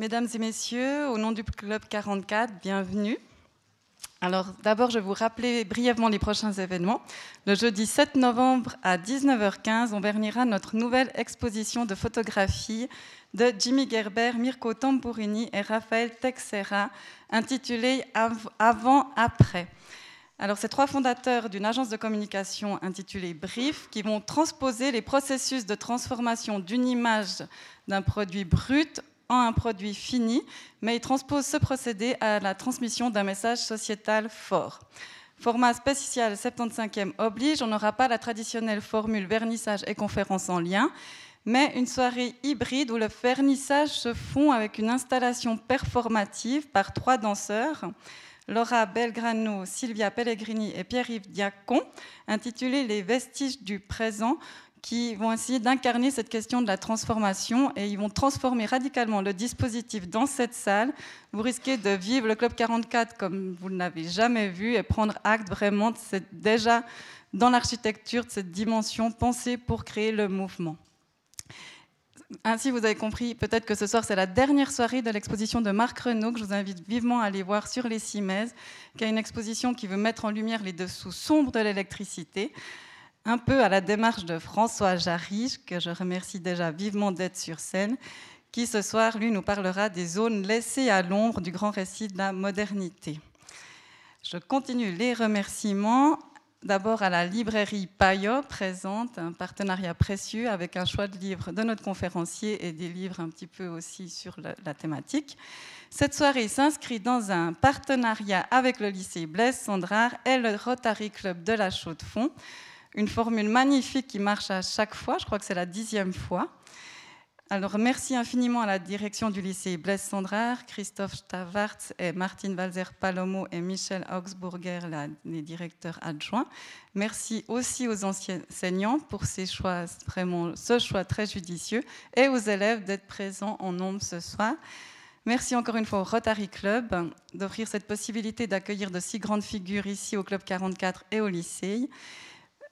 Mesdames et messieurs, au nom du Club 44, bienvenue. Alors d'abord, je vais vous rappeler brièvement les prochains événements. Le jeudi 7 novembre à 19h15, on vernira notre nouvelle exposition de photographie de Jimmy Gerber, Mirko Tamburini et Raphaël Texera, intitulée Avant-après. Alors, ces trois fondateurs d'une agence de communication intitulée Brief, qui vont transposer les processus de transformation d'une image d'un produit brut un produit fini, mais il transpose ce procédé à la transmission d'un message sociétal fort. Format spécial 75e oblige, on n'aura pas la traditionnelle formule vernissage et conférence en lien, mais une soirée hybride où le vernissage se fond avec une installation performative par trois danseurs, Laura Belgrano, Sylvia Pellegrini et Pierre-Yves Diacon, intitulée Les vestiges du présent, qui vont essayer d'incarner cette question de la transformation et ils vont transformer radicalement le dispositif dans cette salle. Vous risquez de vivre le Club 44 comme vous ne l'avez jamais vu et prendre acte vraiment déjà dans l'architecture de cette dimension pensée pour créer le mouvement. Ainsi, vous avez compris peut-être que ce soir, c'est la dernière soirée de l'exposition de Marc Renault, que je vous invite vivement à aller voir sur les Cimaises, qui est une exposition qui veut mettre en lumière les dessous sombres de l'électricité un peu à la démarche de François Jarige, que je remercie déjà vivement d'être sur scène, qui ce soir, lui, nous parlera des zones laissées à l'ombre du grand récit de la modernité. Je continue les remerciements. D'abord à la librairie Payot, présente un partenariat précieux avec un choix de livres de notre conférencier et des livres un petit peu aussi sur la, thématique. Cette soirée s'inscrit dans un partenariat avec le lycée Blaise Sandrard et le Rotary Club de la Chaux-de-Fonds une formule magnifique qui marche à chaque fois. Je crois que c'est la dixième fois. Alors, merci infiniment à la direction du lycée Blaise Sandrard, Christophe Stavartz et Martine Walzer-Palomo et Michel Augsburger, les directeurs adjoints. Merci aussi aux enseignants pour ce choix très judicieux et aux élèves d'être présents en nombre ce soir. Merci encore une fois au Rotary Club d'offrir cette possibilité d'accueillir de si grandes figures ici au Club 44 et au lycée.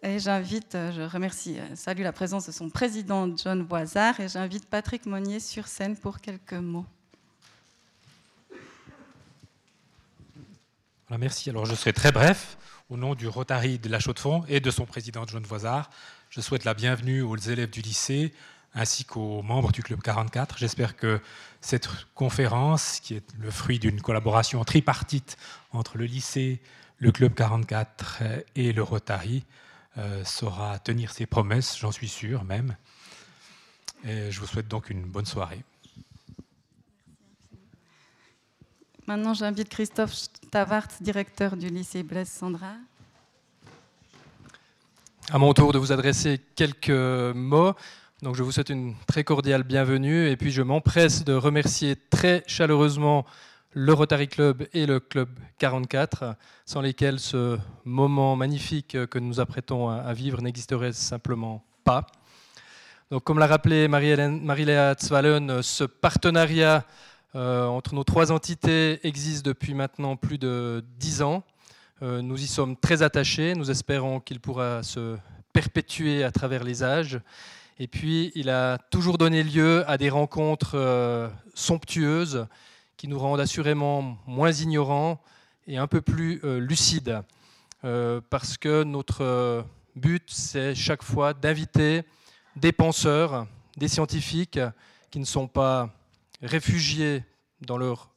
Et j'invite, euh, je remercie, euh, salue la présence de son président John Boisard et j'invite Patrick Monnier sur scène pour quelques mots. merci. Alors je serai très bref. Au nom du Rotary de la Chaux-de-Fonds et de son président John Voisard, je souhaite la bienvenue aux élèves du lycée ainsi qu'aux membres du Club 44. J'espère que cette conférence, qui est le fruit d'une collaboration tripartite entre le lycée, le Club 44 et le Rotary, euh, saura tenir ses promesses, j'en suis sûr même. Et je vous souhaite donc une bonne soirée. Maintenant, j'invite Christophe Tavart, directeur du lycée Blaise Sandra. À mon tour de vous adresser quelques mots. Donc, je vous souhaite une très cordiale bienvenue et puis je m'empresse de remercier très chaleureusement le Rotary Club et le Club 44, sans lesquels ce moment magnifique que nous apprêtons à vivre n'existerait simplement pas. Donc, comme l'a rappelé Marie-Léa Zwalen, ce partenariat euh, entre nos trois entités existe depuis maintenant plus de dix ans. Euh, nous y sommes très attachés. Nous espérons qu'il pourra se perpétuer à travers les âges. Et puis, il a toujours donné lieu à des rencontres euh, somptueuses qui nous rendent assurément moins ignorants et un peu plus euh, lucides. Euh, parce que notre euh, but, c'est chaque fois d'inviter des penseurs, des scientifiques qui ne sont pas réfugiés dans leur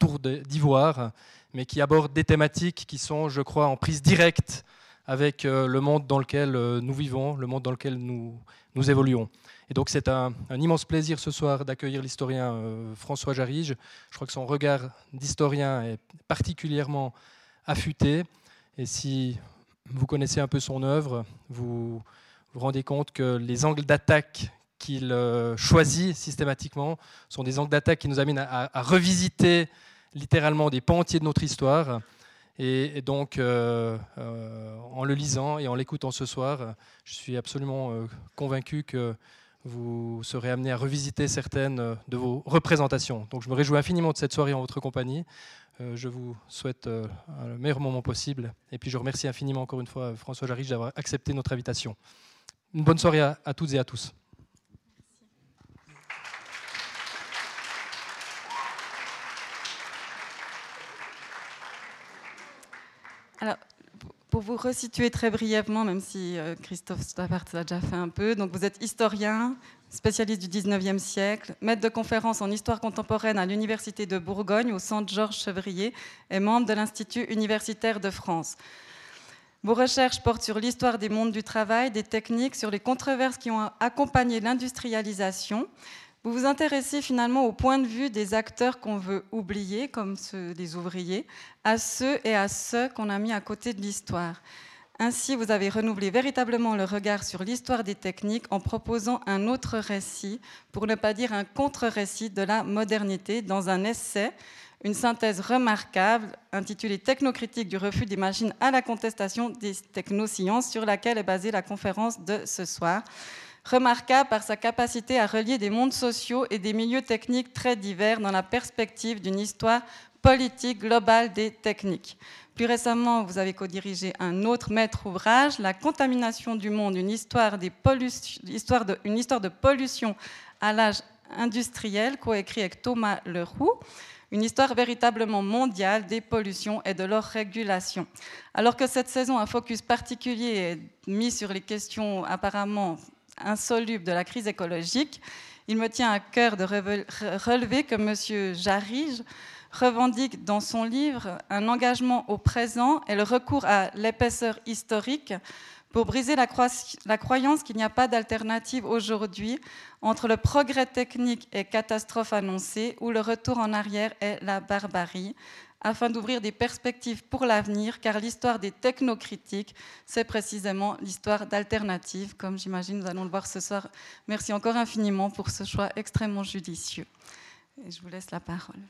tour d'ivoire, mais qui abordent des thématiques qui sont, je crois, en prise directe avec le monde dans lequel nous vivons, le monde dans lequel nous, nous évoluons. Et donc c'est un, immense plaisir ce soir d'accueillir l'historien euh, François Jarige. Je crois que son regard d'historien est particulièrement affûté. Et si vous connaissez un peu son œuvre, vous vous rendez compte que les angles d'attaque qu'il euh, choisit systématiquement sont des angles d'attaque qui nous amènent à, revisiter littéralement des pans entiers de notre histoire. Et, donc, euh, en le lisant et en l'écoutant ce soir, je suis absolument convaincu que vous serez amené à revisiter certaines euh, de vos représentations. Donc je me réjouis infiniment de cette soirée en votre compagnie. Euh, je vous souhaite euh, le meilleur moment possible. Et puis je remercie infiniment encore une fois François Jarich d'avoir accepté notre invitation. Une bonne soirée à toutes et à tous. Alors, pour vous resituer très brièvement, même si euh, Christophe Stavart l'a déjà fait un peu, donc vous êtes historien, spécialiste du 19e siècle, maître de conférences en histoire contemporaine à l'Université de Bourgogne au Centre Georges Chevrier et membre de l'Institut universitaire de France. Vos recherches portent sur l'histoire des mondes du travail, des techniques, sur les controverses qui ont accompagné l'industrialisation. Vous vous intéressez finalement au point de vue des acteurs qu'on veut oublier, comme ceux des ouvriers, à ceux et à ceux qu'on a mis à côté de l'histoire. Ainsi, vous avez renouvelé véritablement le regard sur l'histoire des techniques en proposant un autre récit, pour ne pas dire un contre-récit de la modernité, dans un essai une synthèse remarquable intitulée Technocritique du refus des machines à la contestation des technosciences, sur laquelle est basée la conférence de ce soir. Remarquable par sa capacité à relier des mondes sociaux et des milieux techniques très divers dans la perspective d'une histoire politique globale des techniques. Plus récemment, vous avez co-dirigé un autre maître ouvrage, La contamination du monde, une histoire, des de, une histoire de pollution à l'âge industriel, coécrit avec Thomas Leroux une histoire véritablement mondiale des pollutions et de leur régulation. Alors que cette saison, un focus particulier est mis sur les questions apparemment insolubles de la crise écologique, il me tient à cœur de relever que M. Jarige revendique dans son livre un engagement au présent et le recours à l'épaisseur historique pour briser la, croyance qu'il n'y a pas d'alternative aujourd'hui entre le progrès technique et catastrophe annoncée ou le retour en arrière est la barbarie, afin d'ouvrir des perspectives pour l'avenir, car l'histoire des technocritiques, c'est précisément l'histoire d'alternatives, comme j'imagine nous allons le voir ce soir. Merci encore infiniment pour ce choix extrêmement judicieux. Et je vous laisse la parole.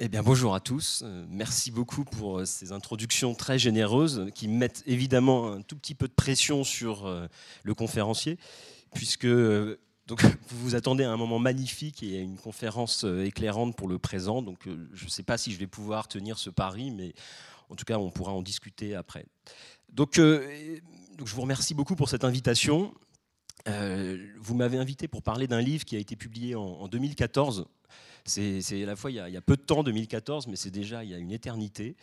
Eh bien, bonjour à tous. Euh, merci beaucoup pour euh, ces introductions très généreuses qui mettent évidemment un tout petit peu de pression sur euh, le conférencier, puisque donc, vous vous attendez à un moment magnifique et à une conférence éclairante pour le présent. Donc, je ne sais pas si je vais pouvoir tenir ce pari, mais en tout cas, on pourra en discuter après. Donc, je vous remercie beaucoup pour cette invitation. vous m'avez invité pour parler d'un livre qui a été publié en 2014 c'est à la fois, il y, a, peu de temps, 2014, mais c'est déjà il y a une éternité.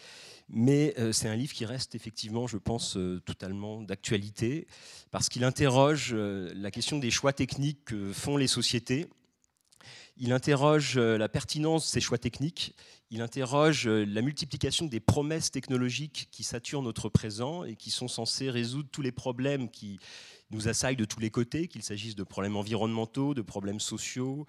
Mais euh, c'est un livre qui reste effectivement, je pense, euh, totalement d'actualité, parce qu'il interroge euh, la question des choix techniques que font les sociétés. Il interroge la pertinence de ces choix techniques. Il interroge la multiplication des promesses technologiques qui saturent notre présent et qui sont censées résoudre tous les problèmes qui nous assaillent de tous les côtés, qu'il s'agisse de problèmes environnementaux, de problèmes sociaux,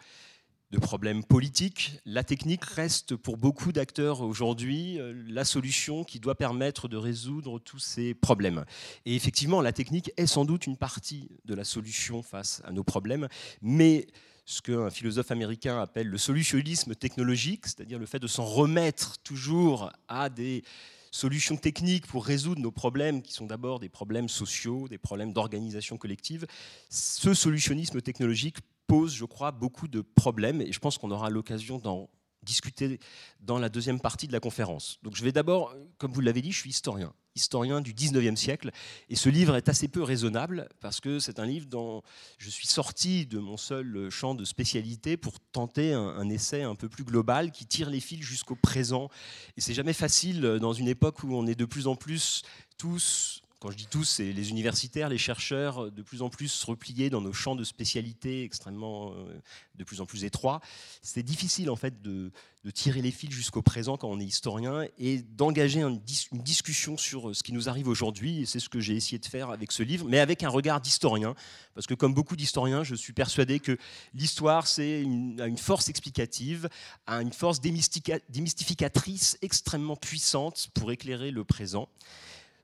de problèmes politiques, la technique reste pour beaucoup d'acteurs aujourd'hui euh, la solution qui doit permettre de résoudre tous ces problèmes. Et effectivement, la technique est sans doute une partie de la solution face à nos problèmes, mais ce qu'un philosophe américain appelle le solutionnisme technologique, c'est-à-dire le fait de s'en remettre toujours à des solutions techniques pour résoudre nos problèmes, qui sont d'abord des problèmes sociaux, des problèmes d'organisation collective, ce solutionnisme technologique pose, je crois, beaucoup de problèmes et je pense qu'on aura l'occasion d'en discuter dans la deuxième partie de la conférence. Donc je vais d'abord, comme vous l'avez dit, je suis historien, historien du 19e siècle, et ce livre est assez peu raisonnable parce que c'est un livre dont je suis sorti de mon seul champ de spécialité pour tenter un, un essai un peu plus global qui tire les fils jusqu'au présent. Et c'est jamais facile dans une époque où on est de plus en plus tous quand je dis tous, c'est les universitaires, les chercheurs, de plus en plus repliés dans nos champs de spécialité extrêmement, euh, de plus en plus étroits. C'est difficile en fait de, tirer les fils jusqu'au présent quand on est historien et d'engager une, discussion sur euh, ce qui nous arrive aujourd'hui. Et c'est ce que j'ai essayé de faire avec ce livre, mais avec un regard d'historien, parce que comme beaucoup d'historiens, je suis persuadé que l'histoire, c'est une, une force explicative, a une force démystificatrice extrêmement puissante pour éclairer le présent.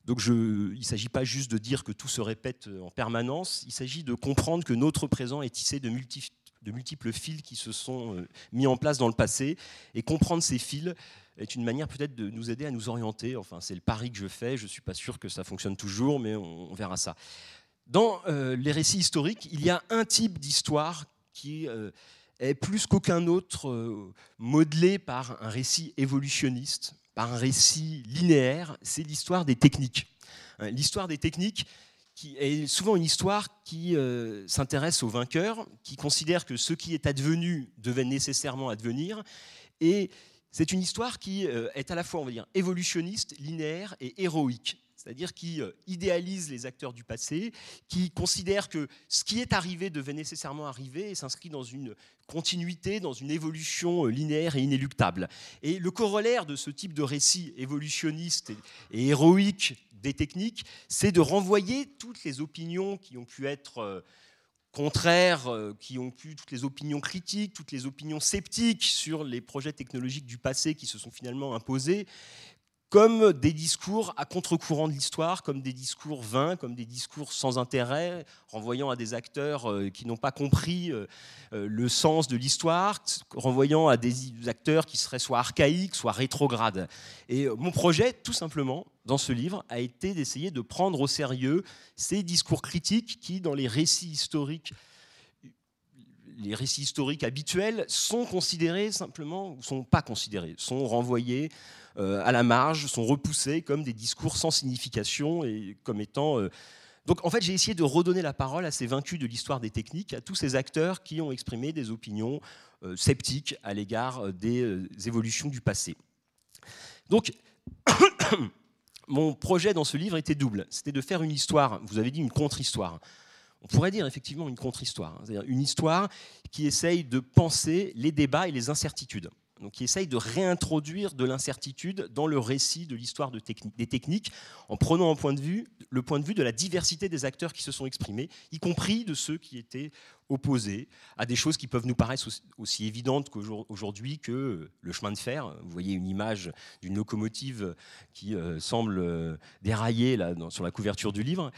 Donc il ne s'agit pas juste de dire que tout se répète en permanence, il s'agit de comprendre que notre présent est tissé de, multiples fils qui se sont euh, mis en place dans le passé, et comprendre ces fils est une manière peut-être de nous aider à nous orienter. Enfin, c'est le pari que je fais, je ne suis pas sûr que ça fonctionne toujours, mais on, verra ça. Dans euh, les récits historiques, il y a un type d'histoire qui euh, est plus qu'aucun autre modelé par un récit évolutionniste, par un récit linéaire, c'est l'histoire des techniques. Hein, l'histoire des techniques qui est souvent une histoire qui euh, s'intéresse aux vainqueurs, qui considère que ce qui est advenu devait nécessairement advenir. Et c'est une histoire qui euh, est à la fois, on va dire, évolutionniste, linéaire et héroïque c'est-à-dire qui euh, idéalise les acteurs du passé, qui considère que ce qui est arrivé devait nécessairement arriver et s'inscrit dans une continuité, dans une évolution euh, linéaire et inéluctable. Et le corollaire de ce type de récit évolutionniste et, héroïque des techniques, c'est de renvoyer toutes les opinions qui ont pu être euh, contraires, qui ont pu toutes les opinions critiques, toutes les opinions sceptiques sur les projets technologiques du passé qui se sont finalement imposés, comme des discours à contre-courant de l'histoire, comme des discours vains, comme des discours sans intérêt, renvoyant à des acteurs euh, qui n'ont pas compris euh, euh, le sens de l'histoire, renvoyant à des acteurs qui seraient soit archaïques, soit rétrogrades. Et mon projet, tout simplement, dans ce livre, a été d'essayer de prendre au sérieux ces discours critiques qui, dans les récits historiques, les récits historiques habituels sont considérés simplement, ou sont pas considérés, sont renvoyés euh, à la marge, sont repoussés comme des discours sans signification et comme étant... Euh, donc en fait, j'ai essayé de redonner la parole à ces vaincus de l'histoire des techniques, à tous ces acteurs qui ont exprimé des opinions euh, sceptiques à l'égard des évolutions du passé. Donc, mon projet dans ce livre était double. C'était de faire une histoire, vous avez dit une contre-histoire. On pourrait dire effectivement une contre-histoire, hein. c'est-à-dire une histoire qui essaye de penser les débats et les incertitudes donc qui essaye de réintroduire de l'incertitude dans le récit de l'histoire de des techniques, en prenant en point de vue, le point de vue de la diversité des acteurs qui se sont exprimés, y compris de ceux qui étaient opposés à des choses qui peuvent nous paraître aussi évidentes qu'aujourd'hui que le chemin de fer. Vous voyez une image d'une locomotive qui euh, semble euh, dérailler là, sur la couverture du livre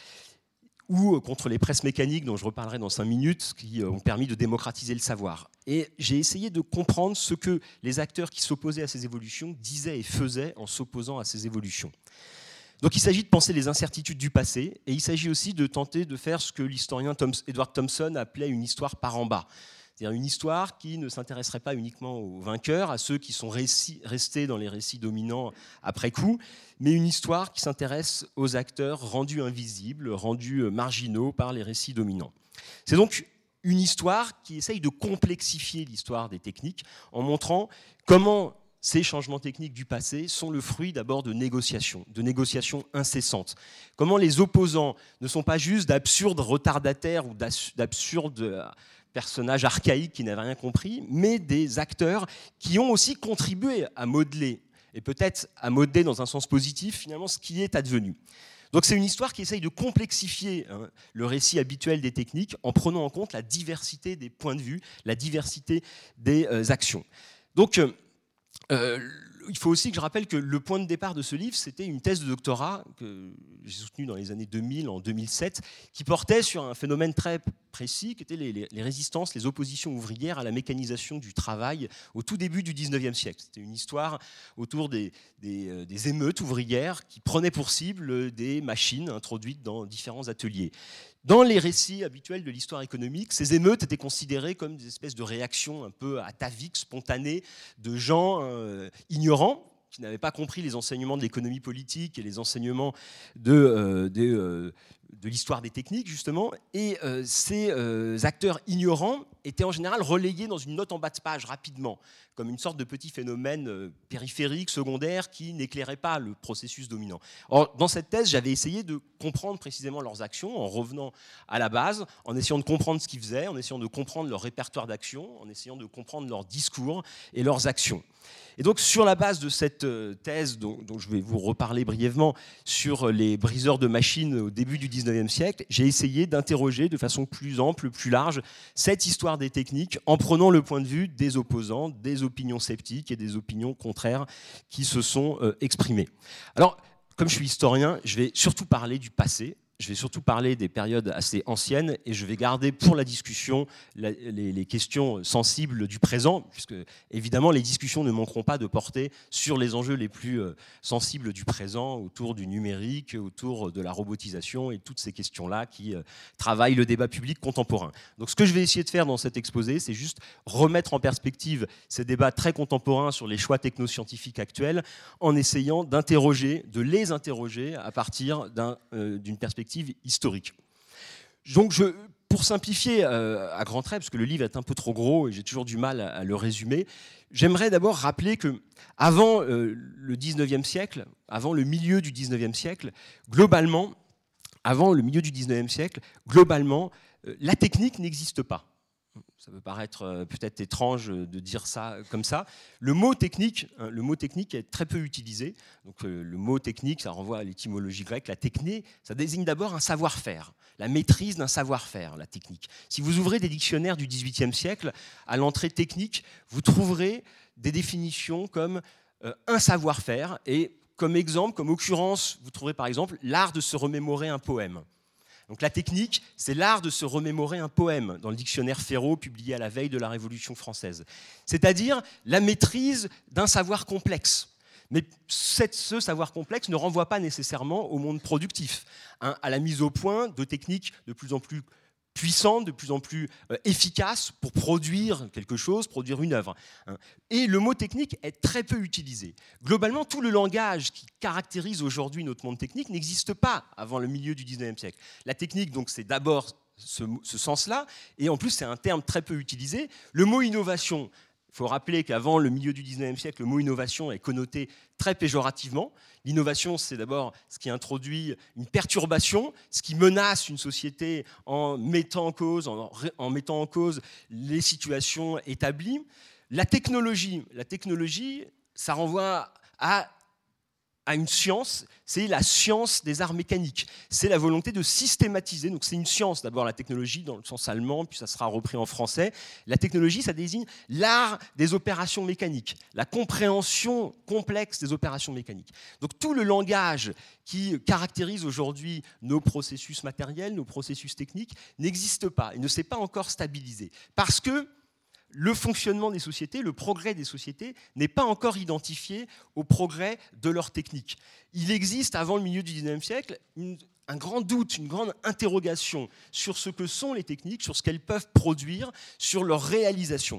ou contre les presses mécaniques dont je reparlerai dans cinq minutes, qui euh, ont permis de démocratiser le savoir. Et j'ai essayé de comprendre ce que les acteurs qui s'opposaient à ces évolutions disaient et faisaient en s'opposant à ces évolutions. Donc il s'agit de penser les incertitudes du passé, et il s'agit aussi de tenter de faire ce que l'historien Edward Thompson appelait une histoire par en bas. C'est-à-dire une histoire qui ne s'intéresserait pas uniquement aux vainqueurs, à ceux qui sont restés dans les récits dominants après coup, mais une histoire qui s'intéresse aux acteurs rendus invisibles, rendus euh, marginaux par les récits dominants. C'est donc une histoire qui essaye de complexifier l'histoire des techniques en montrant comment ces changements techniques du passé sont le fruit d'abord de négociations, de négociations incessantes. Comment les opposants ne sont pas juste d'absurdes retardataires ou d'absurdes personnages archaïques qui n'avaient rien compris, mais des acteurs qui ont aussi contribué à modeler, et peut-être à modeler dans un sens positif finalement ce qui est advenu. Donc c'est une histoire qui essaye de complexifier hein, le récit habituel des techniques en prenant en compte la diversité des points de vue, la diversité des euh, actions. Donc euh, euh, il faut aussi que je rappelle que le point de départ de ce livre, c'était une thèse de doctorat que j'ai soutenue dans les années 2000, en 2007, qui portait sur un phénomène très précis, qui était les, résistances, les oppositions ouvrières à la mécanisation du travail au tout début du 19e siècle. C'était une histoire autour euh, des, émeutes ouvrières qui prenaient pour cible des machines introduites dans différents ateliers. Dans les récits habituels de l'histoire économique, ces émeutes étaient considérées comme des espèces de réactions un peu ataviques, spontanées, de gens euh, ignorants qui n'avaient pas compris les enseignements de l'économie politique et les enseignements de, euh, euh, de l'histoire des techniques, justement. Et ces acteurs ignorants étaient en général relayés dans une note en bas de page rapidement comme une sorte de petit phénomène euh, périphérique, secondaire, qui n'éclairait pas le processus dominant. Or, dans cette thèse, j'avais essayé de comprendre précisément leurs actions en revenant à la base, en essayant de comprendre ce qu'ils faisaient, en essayant de comprendre leur répertoire d'actions, en essayant de comprendre leurs discours et leurs actions. Et donc, sur la base de cette euh, thèse, dont, je vais vous reparler brièvement, sur les briseurs de machines au début du 19e siècle, j'ai essayé d'interroger de façon plus ample, plus large, cette histoire des techniques en prenant le point de vue des opposants, des opinions sceptiques et des opinions contraires qui se sont euh, exprimées. Alors, comme je suis historien, je vais surtout parler du passé, je vais surtout parler des périodes assez anciennes et je vais garder pour la discussion les, questions sensibles du présent, puisque évidemment les discussions ne manqueront pas de porter sur les enjeux les plus euh, sensibles du présent, autour du numérique, autour de la robotisation et toutes ces questions-là qui euh, travaillent le débat public contemporain. Donc ce que je vais essayer de faire dans cet exposé, c'est juste remettre en perspective ces débats très contemporains sur les choix technoscientifiques actuels en essayant d'interroger, de les interroger à partir euh, d'une perspective historique. Donc, pour simplifier euh, à grands traits, parce que le livre est un peu trop gros et j'ai toujours du mal à, le résumer, j'aimerais d'abord rappeler que avant euh, le 19e siècle, avant le milieu du 19e siècle, globalement, avant le milieu du 19e siècle, globalement, euh, la technique n'existe pas. Ça peut paraître euh, peut-être étrange de dire ça comme ça. Le mot technique, hein, le mot technique est très peu utilisé. Donc euh, le mot technique, ça renvoie à l'étymologie grecque. La techné, ça désigne d'abord un savoir-faire, la maîtrise d'un savoir-faire, la technique. Si vous ouvrez des dictionnaires du XVIIIe siècle, à l'entrée technique, vous trouverez des définitions comme un savoir-faire et comme exemple, comme occurrence, vous trouverez par exemple l'art de se remémorer un poème. Donc la technique, c'est l'art de se remémorer un poème dans le dictionnaire Ferraud publié à la veille de la Révolution française. C'est-à-dire la maîtrise d'un savoir complexe. Mais ce savoir complexe ne renvoie pas nécessairement au monde productif, hein, à la mise au point de techniques de plus en plus puissante, de plus en plus euh, efficace pour produire quelque chose, produire une œuvre. Hein. Et le mot technique est très peu utilisé. Globalement, tout le langage qui caractérise aujourd'hui notre monde technique n'existe pas avant le milieu du 19e siècle. La technique, donc, c'est d'abord ce, ce sens-là, et en plus, c'est un terme très peu utilisé. Le mot innovation, il faut rappeler qu'avant le milieu du 19e siècle, le mot innovation est connoté très péjorativement. L'innovation, c'est d'abord ce qui introduit une perturbation, ce qui menace une société en mettant en cause, en, mettant en cause les situations établies. La technologie, la technologie, ça renvoie à à une science, c'est la science des arts mécaniques. C'est la volonté de systématiser. Donc c'est une science, d'abord la technologie dans le sens allemand, puis ça sera repris en français. La technologie, ça désigne l'art des opérations mécaniques, la compréhension complexe des opérations mécaniques. Donc tout le langage qui caractérise aujourd'hui nos processus matériels, nos processus techniques, n'existe pas. Il ne s'est pas encore stabilisé. Parce que le fonctionnement des sociétés, le progrès des sociétés n'est pas encore identifié au progrès de leur technique. Il existe, avant le milieu du XIXe siècle, un grand doute, une grande interrogation sur ce que sont les techniques, sur ce qu'elles peuvent produire, sur leur réalisation.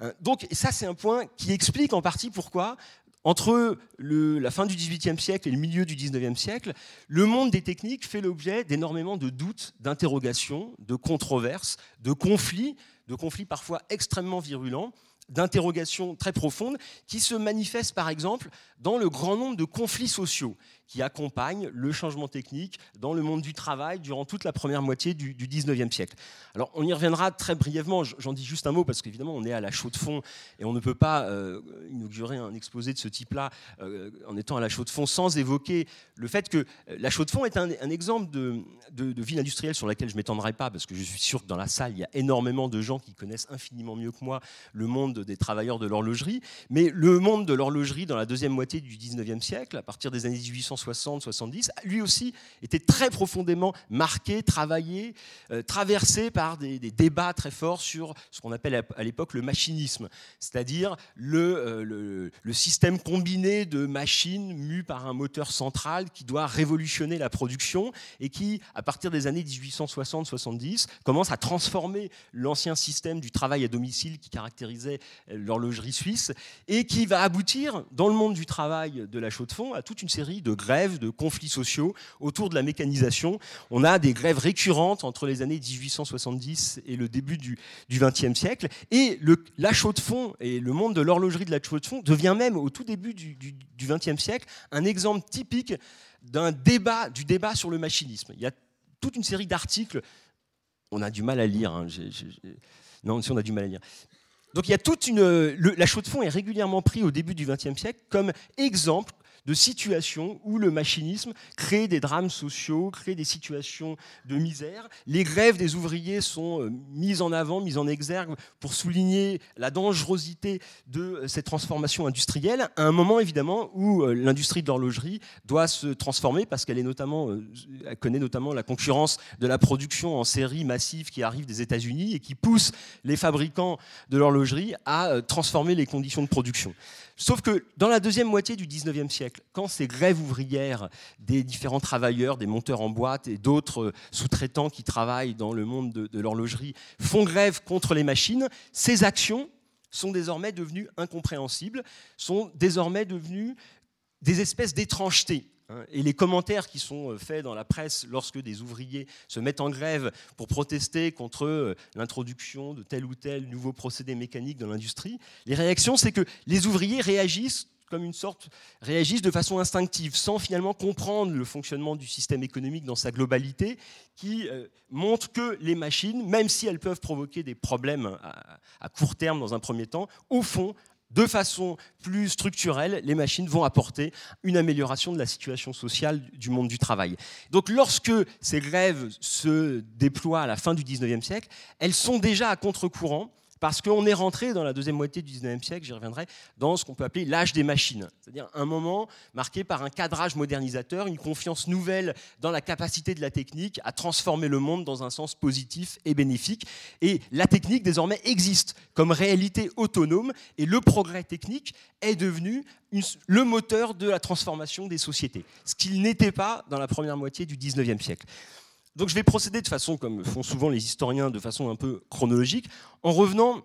Hein, donc, ça, c'est un point qui explique en partie pourquoi entre la fin du XVIIIe siècle et le milieu du XIXe siècle, le monde des techniques fait l'objet d'énormément de doutes, d'interrogations, de controverses, de conflits, de conflits parfois extrêmement virulents, d'interrogations très profondes, qui se manifestent par exemple dans le grand nombre de conflits sociaux qui accompagnent le changement technique dans le monde du travail durant toute la première moitié du, du 19e siècle. Alors on y reviendra très brièvement, j'en dis juste un mot parce qu'évidemment on est à la chaux de fond et on ne peut pas euh, inaugurer un exposé de ce type-là euh, en étant à la chaux de fond sans évoquer le fait que euh, la chaux de fond est un, exemple de, de, ville industrielle sur laquelle je ne m'étendrai pas parce que je suis sûr que dans la salle il y a énormément de gens qui connaissent infiniment mieux que moi le monde des travailleurs de l'horlogerie, mais le monde de l'horlogerie dans la deuxième moitié du 19e siècle, à partir des années 1800 60-70, lui aussi était très profondément marqué, travaillé, euh, traversé par des, débats très forts sur ce qu'on appelle à, l'époque le machinisme, c'est-à-dire euh, le, système combiné de machines mues par un moteur central qui doit révolutionner la production et qui, à partir des années 1860-70, commence à transformer l'ancien système du travail à domicile qui caractérisait l'horlogerie suisse et qui va aboutir, dans le monde du travail de la chaux de fond, à toute une série de de conflits sociaux autour de la mécanisation. On a des grèves récurrentes entre les années 1870 et le début du XXe siècle. Et la chaux de fond et le monde de l'horlogerie de la chaux de fond devient même, au tout début du XXe siècle, un exemple typique d'un débat, du débat sur le machinisme. Il y a toute une série d'articles. On a du mal à lire. Hein, non, si on a du mal à lire. Donc il y a toute une. la chaux de fond est régulièrement pris au début du XXe siècle comme exemple de situations où le machinisme crée des drames sociaux, crée des situations de misère. Les grèves des ouvriers sont euh, mises en avant, mises en exergue pour souligner la dangerosité de euh, cette transformation industrielle, à un moment évidemment où euh, l'industrie de l'horlogerie doit se transformer parce qu'elle connaît notamment la concurrence de la production en série massive qui arrive des États-Unis et qui pousse les fabricants de l'horlogerie à transformer les conditions de production. Sauf que dans la deuxième moitié du 19e siècle, quand ces grèves ouvrières des différents travailleurs, des monteurs en boîte et d'autres sous-traitants qui travaillent dans le monde de, l'horlogerie font grève contre les machines, ces actions sont désormais devenues incompréhensibles, sont désormais devenues des espèces d'étrangetés. Et les commentaires qui sont euh, faits dans la presse lorsque des ouvriers se mettent en grève pour protester contre euh, l'introduction de tel ou tel nouveau procédé mécanique dans l'industrie, les réactions, c'est que les ouvriers réagissent comme une sorte, réagissent de façon instinctive, sans finalement comprendre le fonctionnement du système économique dans sa globalité, qui euh, montre que les machines, même si elles peuvent provoquer des problèmes à court terme dans un premier temps, au fond, de façon plus structurelle, les machines vont apporter une amélioration de la situation sociale du monde du travail. Donc lorsque ces grèves se déploient à la fin du 19e siècle, elles sont déjà à contre-courant parce qu'on est rentré dans la deuxième moitié du 19e siècle, j'y reviendrai, dans ce qu'on peut appeler l'âge des machines. C'est-à-dire un moment marqué par un cadrage modernisateur, une confiance nouvelle dans la capacité de la technique à transformer le monde dans un sens positif et bénéfique. Et la technique désormais existe comme réalité autonome et le progrès technique est devenu le moteur de la transformation des sociétés, ce qu'il n'était pas dans la première moitié du 19e siècle. Donc je vais procéder de façon, comme font souvent les historiens, de façon un peu chronologique, en revenant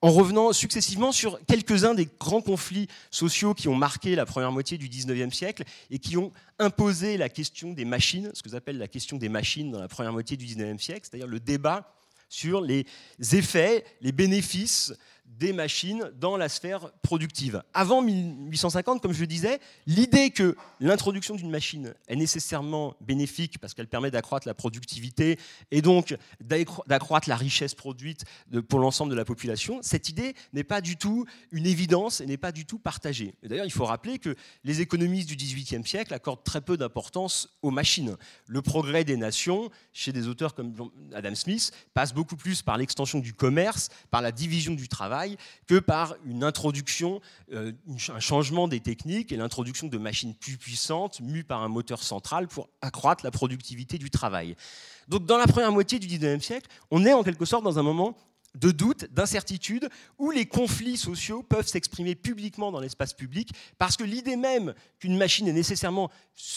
En revenant successivement sur quelques-uns des grands conflits sociaux qui ont marqué la première moitié du 19e siècle et qui ont imposé la question des machines, ce que j'appelle la question des machines dans la première moitié du 19e siècle, c'est-à-dire le débat sur les effets, les bénéfices des machines dans la sphère productive. Avant 1850, comme je le disais, l'idée que l'introduction d'une machine est nécessairement bénéfique parce qu'elle permet d'accroître la productivité et donc d'accroître la richesse produite pour l'ensemble de la population, cette idée n'est pas du tout une évidence et n'est pas du tout partagée. D'ailleurs, il faut rappeler que les économistes du XVIIIe siècle accordent très peu d'importance aux machines. Le progrès des nations, chez des auteurs comme Adam Smith, passe beaucoup plus par l'extension du commerce, par la division du travail, que par une introduction, euh, un changement des techniques et l'introduction de machines plus puissantes, mues par un moteur central pour accroître la productivité du travail. Donc dans la première moitié du 19e siècle, on est en quelque sorte dans un moment de doute, d'incertitude, où les conflits sociaux peuvent s'exprimer publiquement dans l'espace public, parce que l'idée même qu'une machine est nécessairement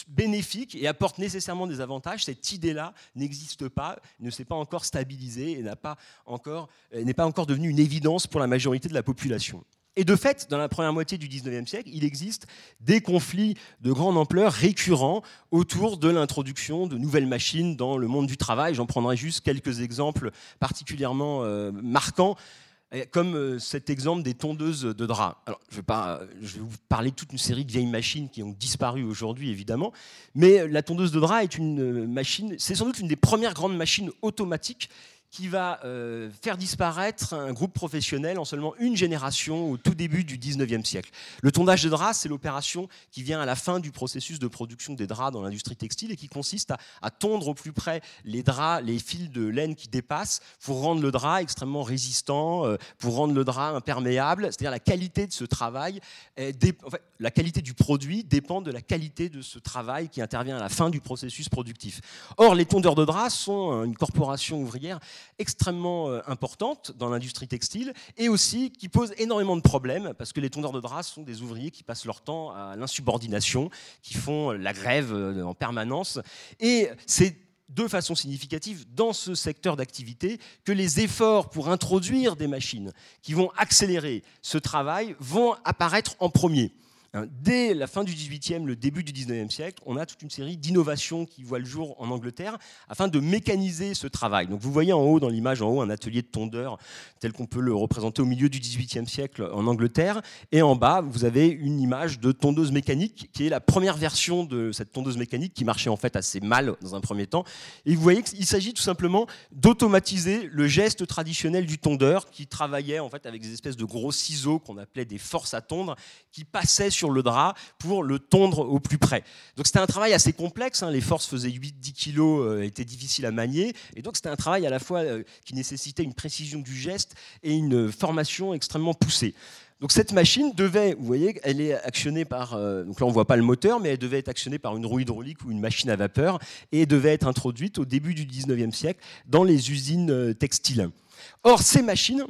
bénéfique et apporte nécessairement des avantages, cette idée-là n'existe pas, ne s'est pas encore stabilisée et n'est pas, encore, pas encore devenue une évidence pour la majorité de la population. Et de fait, dans la première moitié du 19e siècle, il existe des conflits de grande ampleur récurrents autour de l'introduction de nouvelles machines dans le monde du travail. J'en prendrai juste quelques exemples particulièrement euh, marquants comme euh, cet exemple des tondeuses de draps. Alors, je vais, vous parler de toute une série de vieilles machines qui ont disparu aujourd'hui, évidemment, mais la tondeuse de draps est une euh, machine, c'est sans doute une des premières grandes machines automatiques qui va euh, faire disparaître un groupe professionnel en seulement une génération au tout début du 19e siècle. Le tondage de draps, c'est l'opération qui vient à la fin du processus de production des draps dans l'industrie textile et qui consiste à, tondre au plus près les draps, les fils de laine qui dépassent pour rendre le drap extrêmement résistant, euh, pour rendre le drap imperméable. C'est-à-dire la qualité de ce travail, la qualité du produit dépend de la qualité de ce travail qui intervient à la fin du processus productif. Or, les tondeurs de draps sont une corporation ouvrière extrêmement euh, importante dans l'industrie textile et aussi qui pose énormément de problèmes parce que les tondeurs de draps sont des ouvriers qui passent leur temps à l'insubordination, qui font la grève euh, en permanence. Et c'est de façon significative dans ce secteur d'activité que les efforts pour introduire des machines qui vont accélérer ce travail vont apparaître en premier. Hein, dès la fin du XVIIIe, le début du XIXe siècle, on a toute une série d'innovations qui voient le jour en Angleterre afin de mécaniser ce travail. Donc vous voyez en haut, dans l'image en haut, un atelier de tondeur tel qu'on peut le représenter au milieu du XVIIIe siècle en Angleterre. Et en bas, vous avez une image de tondeuse mécanique qui est la première version de cette tondeuse mécanique qui marchait en fait assez mal dans un premier temps. Et vous voyez qu'il s'agit tout simplement d'automatiser le geste traditionnel du tondeur qui travaillait en fait avec des espèces de gros ciseaux qu'on appelait des forces à tondre qui passaient sur le drap pour le tondre au plus près. Donc c'était un travail assez complexe, hein. les forces faisaient 8-10 kilos, euh, étaient difficiles à manier, et donc c'était un travail à la fois euh, qui nécessitait une précision du geste et une formation extrêmement poussée. Donc cette machine devait, vous voyez, elle est actionnée par, euh, donc là on voit pas le moteur, mais elle devait être actionnée par une roue hydraulique ou une machine à vapeur et devait être introduite au début du 19e siècle dans les usines textiles. Or ces machines,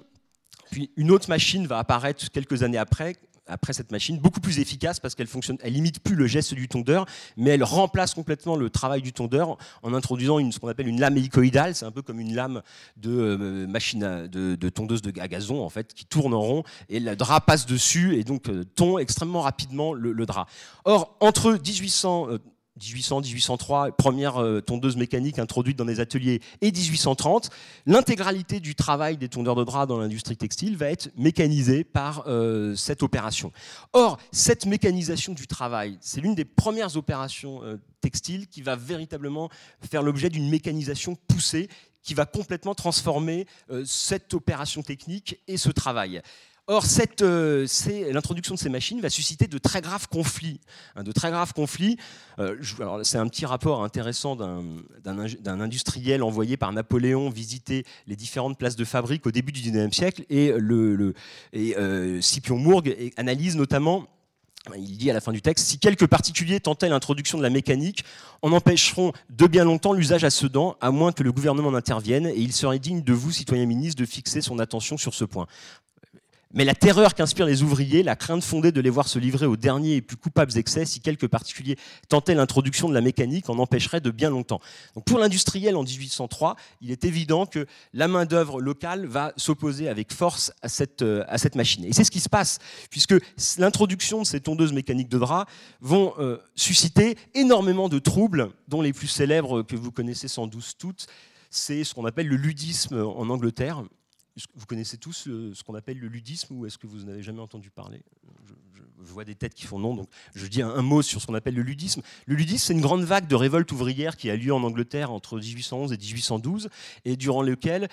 puis une autre machine va apparaître quelques années après, après cette machine, beaucoup plus efficace parce qu'elle fonctionne, elle limite plus le geste du tondeur, mais elle remplace complètement le travail du tondeur en introduisant ce qu'on appelle une lame hélicoïdale. C'est un peu comme une lame de euh, machine de, tondeuse de gazon en fait qui tourne en rond et le drap passe dessus et donc euh, tond extrêmement rapidement le drap. Or entre 1800 1800, 1803, première euh, tondeuse mécanique introduite dans les ateliers, et 1830, l'intégralité du travail des tondeurs de draps dans l'industrie textile va être mécanisée par euh, cette opération. Or, cette mécanisation du travail, c'est l'une des premières opérations euh, textiles qui va véritablement faire l'objet d'une mécanisation poussée qui va complètement transformer cette opération technique et ce travail. Or, euh, l'introduction de ces machines va susciter de très graves conflits. Hein, de très graves conflits. Euh, c'est un petit rapport intéressant d'un industriel envoyé par Napoléon visiter les différentes places de fabrique au début du XIXe siècle. Et, le, euh, Scipion Mourgue analyse notamment il dit à la fin du texte, si quelques particuliers tentaient l'introduction de la mécanique, en empêcheront de bien longtemps l'usage à Sedan, à moins que le gouvernement n'intervienne, et il serait digne de vous, citoyens ministres, de fixer son attention sur ce point. Mais la terreur qu'inspirent les ouvriers, la crainte fondée de les voir se livrer aux derniers et plus coupables excès, si quelques particuliers tentaient l'introduction de la mécanique, en empêcherait de bien longtemps. Pour l'industriel en 1803, il est évident que la main-d'œuvre locale va s'opposer avec force à cette, euh, à machine. Et c'est ce qui se passe, puisque l'introduction de ces tondeuses mécaniques de draps vont euh, susciter énormément de troubles, dont les plus célèbres que vous connaissez sans doute toutes, c'est ce qu'on appelle le ludisme en Angleterre vous connaissez tous ce qu'on appelle le ludisme ou est-ce que vous n'avez jamais entendu parler? Je, vois des têtes qui font non, donc je dis un, mot sur ce qu'on appelle le ludisme. Le ludisme, c'est une grande vague de révolte ouvrière qui a lieu en Angleterre entre 1811 et 1812 et durant lequel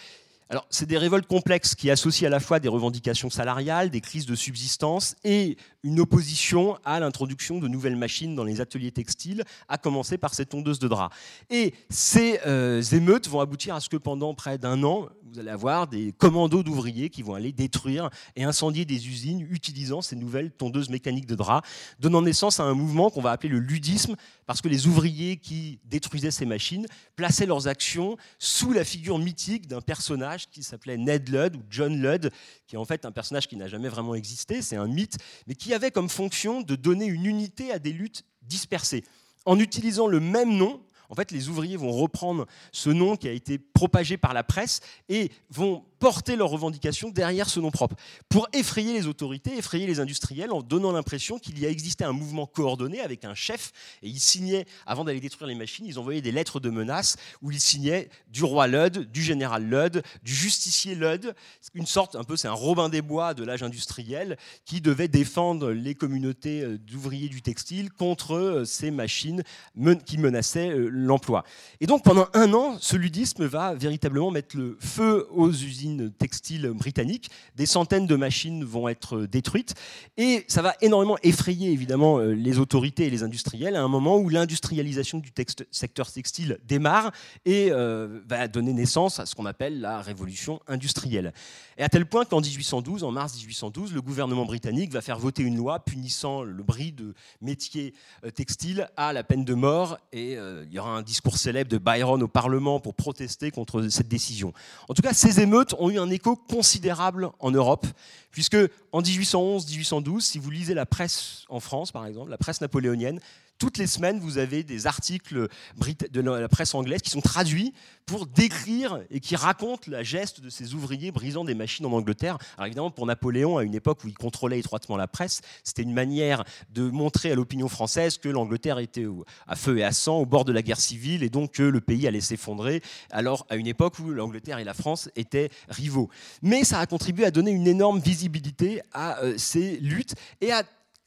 alors, c'est des révoltes complexes qui associent à la fois des revendications salariales, des crises de subsistance et une opposition à l'introduction de nouvelles machines dans les ateliers textiles, à commencer par ces tondeuses de draps. Et ces euh, émeutes vont aboutir à ce que pendant près d'un an, vous allez avoir des commandos d'ouvriers qui vont aller détruire et incendier des usines utilisant ces nouvelles tondeuses mécaniques de draps, donnant naissance à un mouvement qu'on va appeler le ludisme, parce que les ouvriers qui détruisaient ces machines plaçaient leurs actions sous la figure mythique d'un personnage qui s'appelait Ned Ludd ou John Ludd, qui est en fait un personnage qui n'a jamais vraiment existé, c'est un mythe, mais qui avait comme fonction de donner une unité à des luttes dispersées. En utilisant le même nom, en fait, les ouvriers vont reprendre ce nom qui a été propagé par la presse et vont porter leurs revendications derrière ce nom propre, pour effrayer les autorités, effrayer les industriels, en donnant l'impression qu'il y a existé un mouvement coordonné avec un chef, et ils signaient, avant d'aller détruire les machines, ils envoyaient des lettres de menaces où ils signaient du roi Ludd, du général Ludd, du justicier Ludd, une sorte, un peu, c'est un Robin des Bois de l'âge industriel, qui devait défendre les communautés euh, d'ouvriers du textile contre euh, ces machines qui menaçaient euh, l'emploi. Et donc pendant un an, ce ludisme va véritablement mettre le feu aux usines textile britannique. Des centaines de machines vont être détruites et ça va énormément effrayer évidemment euh, les autorités et les industriels à un moment où l'industrialisation du secteur textile démarre et euh, va donner naissance à ce qu'on appelle la révolution industrielle. Et à tel point qu'en 1812, en mars 1812, le gouvernement britannique va faire voter une loi punissant le bris de métiers euh, textiles à la peine de mort et il y aura un discours célèbre de Byron au Parlement pour protester contre cette décision. En tout cas, ces émeutes ont eu un écho considérable en Europe, puisque en 1811-1812, si vous lisez la presse en France, par exemple, la presse napoléonienne, toutes les semaines, vous avez des articles de la presse anglaise qui sont traduits pour décrire et qui racontent la geste de ces ouvriers brisant des machines en Angleterre. Alors évidemment, pour Napoléon, à une époque où il contrôlait étroitement la presse, c'était une manière de montrer à l'opinion française que l'Angleterre était à feu et à sang, au bord de la guerre civile, et donc que le pays allait s'effondrer, alors à une époque où l'Angleterre et la France étaient rivaux. Mais ça a contribué à donner une énorme visibilité à euh, ces luttes et à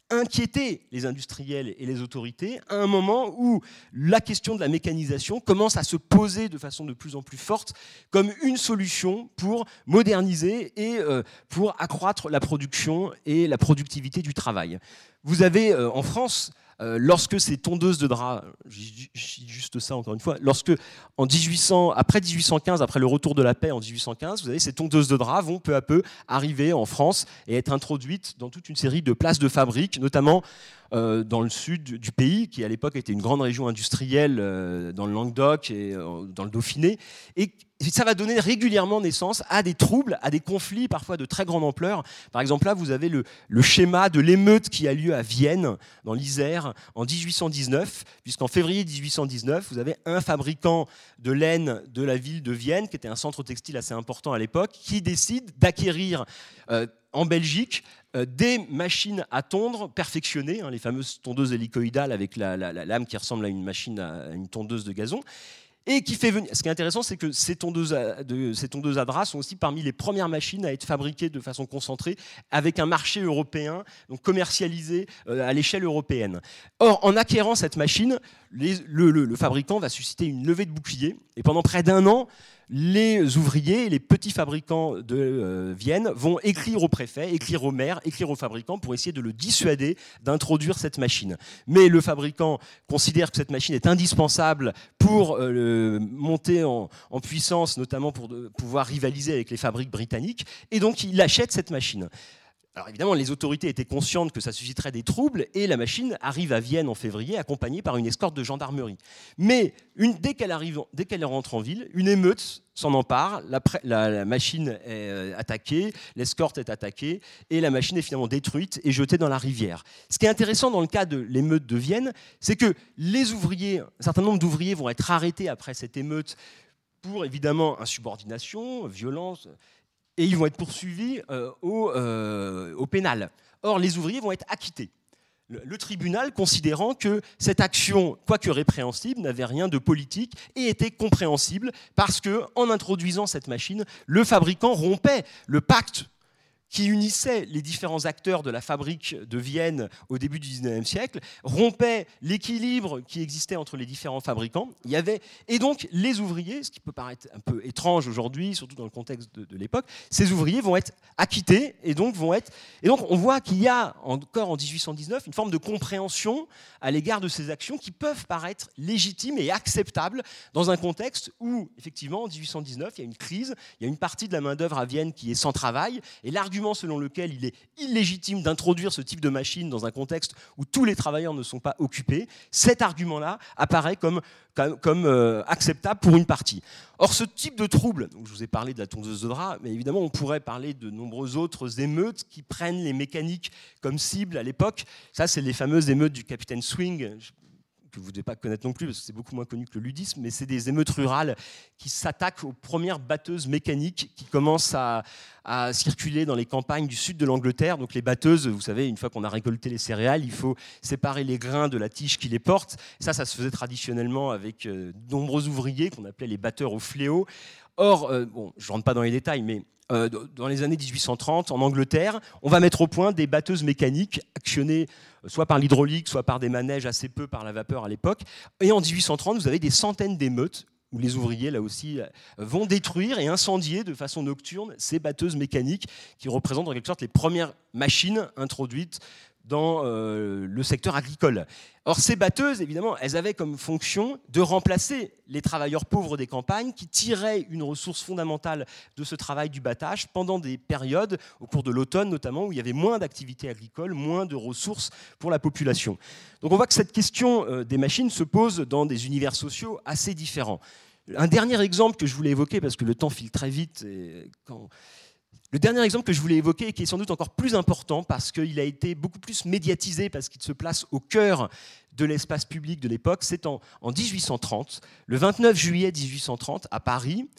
inquiéter les industriels et les autorités à un moment où la question de la mécanisation commence à se poser de façon de plus en plus forte comme une solution pour moderniser et euh, pour accroître la production et la productivité du travail. Vous avez euh, en France euh, lorsque ces tondeuses de draps, je dis juste ça encore une fois, lorsque en 1800, après 1815, après le retour de la paix en 1815, vous savez, ces tondeuses de draps vont peu à peu arriver en France et être introduites dans toute une série de places de fabrique, notamment euh, dans le sud du pays, qui à l'époque était une grande région industrielle euh, dans le Languedoc et dans le Dauphiné. Et ça va donner régulièrement naissance à des troubles, à des conflits parfois de très grande ampleur. Par exemple, là, vous avez le, schéma de l'émeute qui a lieu à Vienne, dans l'Isère, en 1819, puisqu'en février 1819, vous avez un fabricant de laine de la ville de Vienne, qui était un centre textile assez important à l'époque, qui décide d'acquérir en Belgique euh, des machines à tondre perfectionnées, hein, les fameuses tondeuses hélicoïdales avec la, lame qui ressemble à une machine à, une tondeuse de gazon. Ce qui est intéressant, c'est que ces tondeuses, à, draps sont aussi parmi les premières machines à être fabriquées de façon concentrée avec un marché européen, donc commercialisé euh, à l'échelle européenne. Or, en acquérant cette machine, le, le fabricant va susciter une levée de boucliers. Et pendant près d'un an, les ouvriers, les petits fabricants de euh, Vienne vont écrire au préfet, écrire au maire, écrire au fabricant pour essayer de le dissuader d'introduire cette machine. Mais le fabricant considère que cette machine est indispensable pour euh, monter en, puissance, notamment pour pouvoir rivaliser avec les fabriques britanniques, et donc il achète cette machine. Alors évidemment, les autorités étaient conscientes que ça susciterait des troubles et la machine arrive à Vienne en février accompagnée par une escorte de gendarmerie. Mais dès qu'elle rentre en ville, une émeute s'en empare, la, machine est euh, attaquée, l'escorte est attaquée et la machine est finalement détruite et jetée dans la rivière. Ce qui est intéressant dans le cas de l'émeute de Vienne, c'est que les ouvriers, un certain nombre d'ouvriers vont être arrêtés après cette émeute pour évidemment insubordination, violence, et ils vont être poursuivis euh, au, euh, au, pénal. Or, les ouvriers vont être acquittés. Le, tribunal considérant que cette action, quoique répréhensible, n'avait rien de politique et était compréhensible parce que, en introduisant cette machine, le fabricant rompait le pacte qui unissait les différents acteurs de la fabrique de Vienne au début du 19e siècle, rompait l'équilibre qui existait entre les différents fabricants. Il y avait, et donc les ouvriers, ce qui peut paraître un peu étrange aujourd'hui, surtout dans le contexte de, l'époque, ces ouvriers vont être acquittés et donc vont être. Et donc on voit qu'il y a encore en 1819 une forme de compréhension à l'égard de ces actions qui peuvent paraître légitimes et acceptables dans un contexte où, effectivement, en 1819, il y a une crise, il y a une partie de la main-d'œuvre à Vienne qui est sans travail, et l'argument selon lequel il est illégitime d'introduire ce type de machine dans un contexte où tous les travailleurs ne sont pas occupés, cet argument-là apparaît comme, euh, acceptable pour une partie. Or, ce type de trouble, je vous ai parlé de la tondeuse de drap, mais évidemment, on pourrait parler de nombreuses autres émeutes qui prennent les mécaniques comme cible à l'époque. Ça, c'est les fameuses émeutes du capitaine Swing que vous ne devez pas connaître non plus, parce que c'est beaucoup moins connu que le ludisme, mais c'est des émeutes rurales qui s'attaquent aux premières batteuses mécaniques qui commencent à, circuler dans les campagnes du sud de l'Angleterre. Donc les batteuses, vous savez, une fois qu'on a récolté les céréales, il faut séparer les grains de la tige qui les porte. Ça, ça se faisait traditionnellement avec euh, de nombreux ouvriers qu'on appelait les batteurs au fléau. Or, euh, bon, je ne rentre pas dans les détails, mais euh, dans les années 1830, en Angleterre, on va mettre au point des batteuses mécaniques actionnées euh, soit par l'hydraulique, soit par des manèges assez peu par la vapeur à l'époque. Et en 1830, vous avez des centaines d'émeutes où les ouvriers, là aussi, vont détruire et incendier de façon nocturne ces batteuses mécaniques qui représentent en quelque sorte les premières machines introduites dans euh, le secteur agricole. Or, ces batteuses, évidemment, elles avaient comme fonction de remplacer les travailleurs pauvres des campagnes qui tiraient une ressource fondamentale de ce travail du battage pendant des périodes, au cours de l'automne notamment, où il y avait moins d'activités agricoles, moins de ressources pour la population. Donc on voit que cette question euh, des machines se pose dans des univers sociaux assez différents. Un dernier exemple que je voulais évoquer, parce que le temps file très vite, et quand le dernier exemple que je voulais évoquer, et qui est sans doute encore plus important parce qu'il a été beaucoup plus médiatisé, parce qu'il se place au cœur de l'espace public de l'époque, c'est en, en 1830, le 29 juillet 1830, à Paris,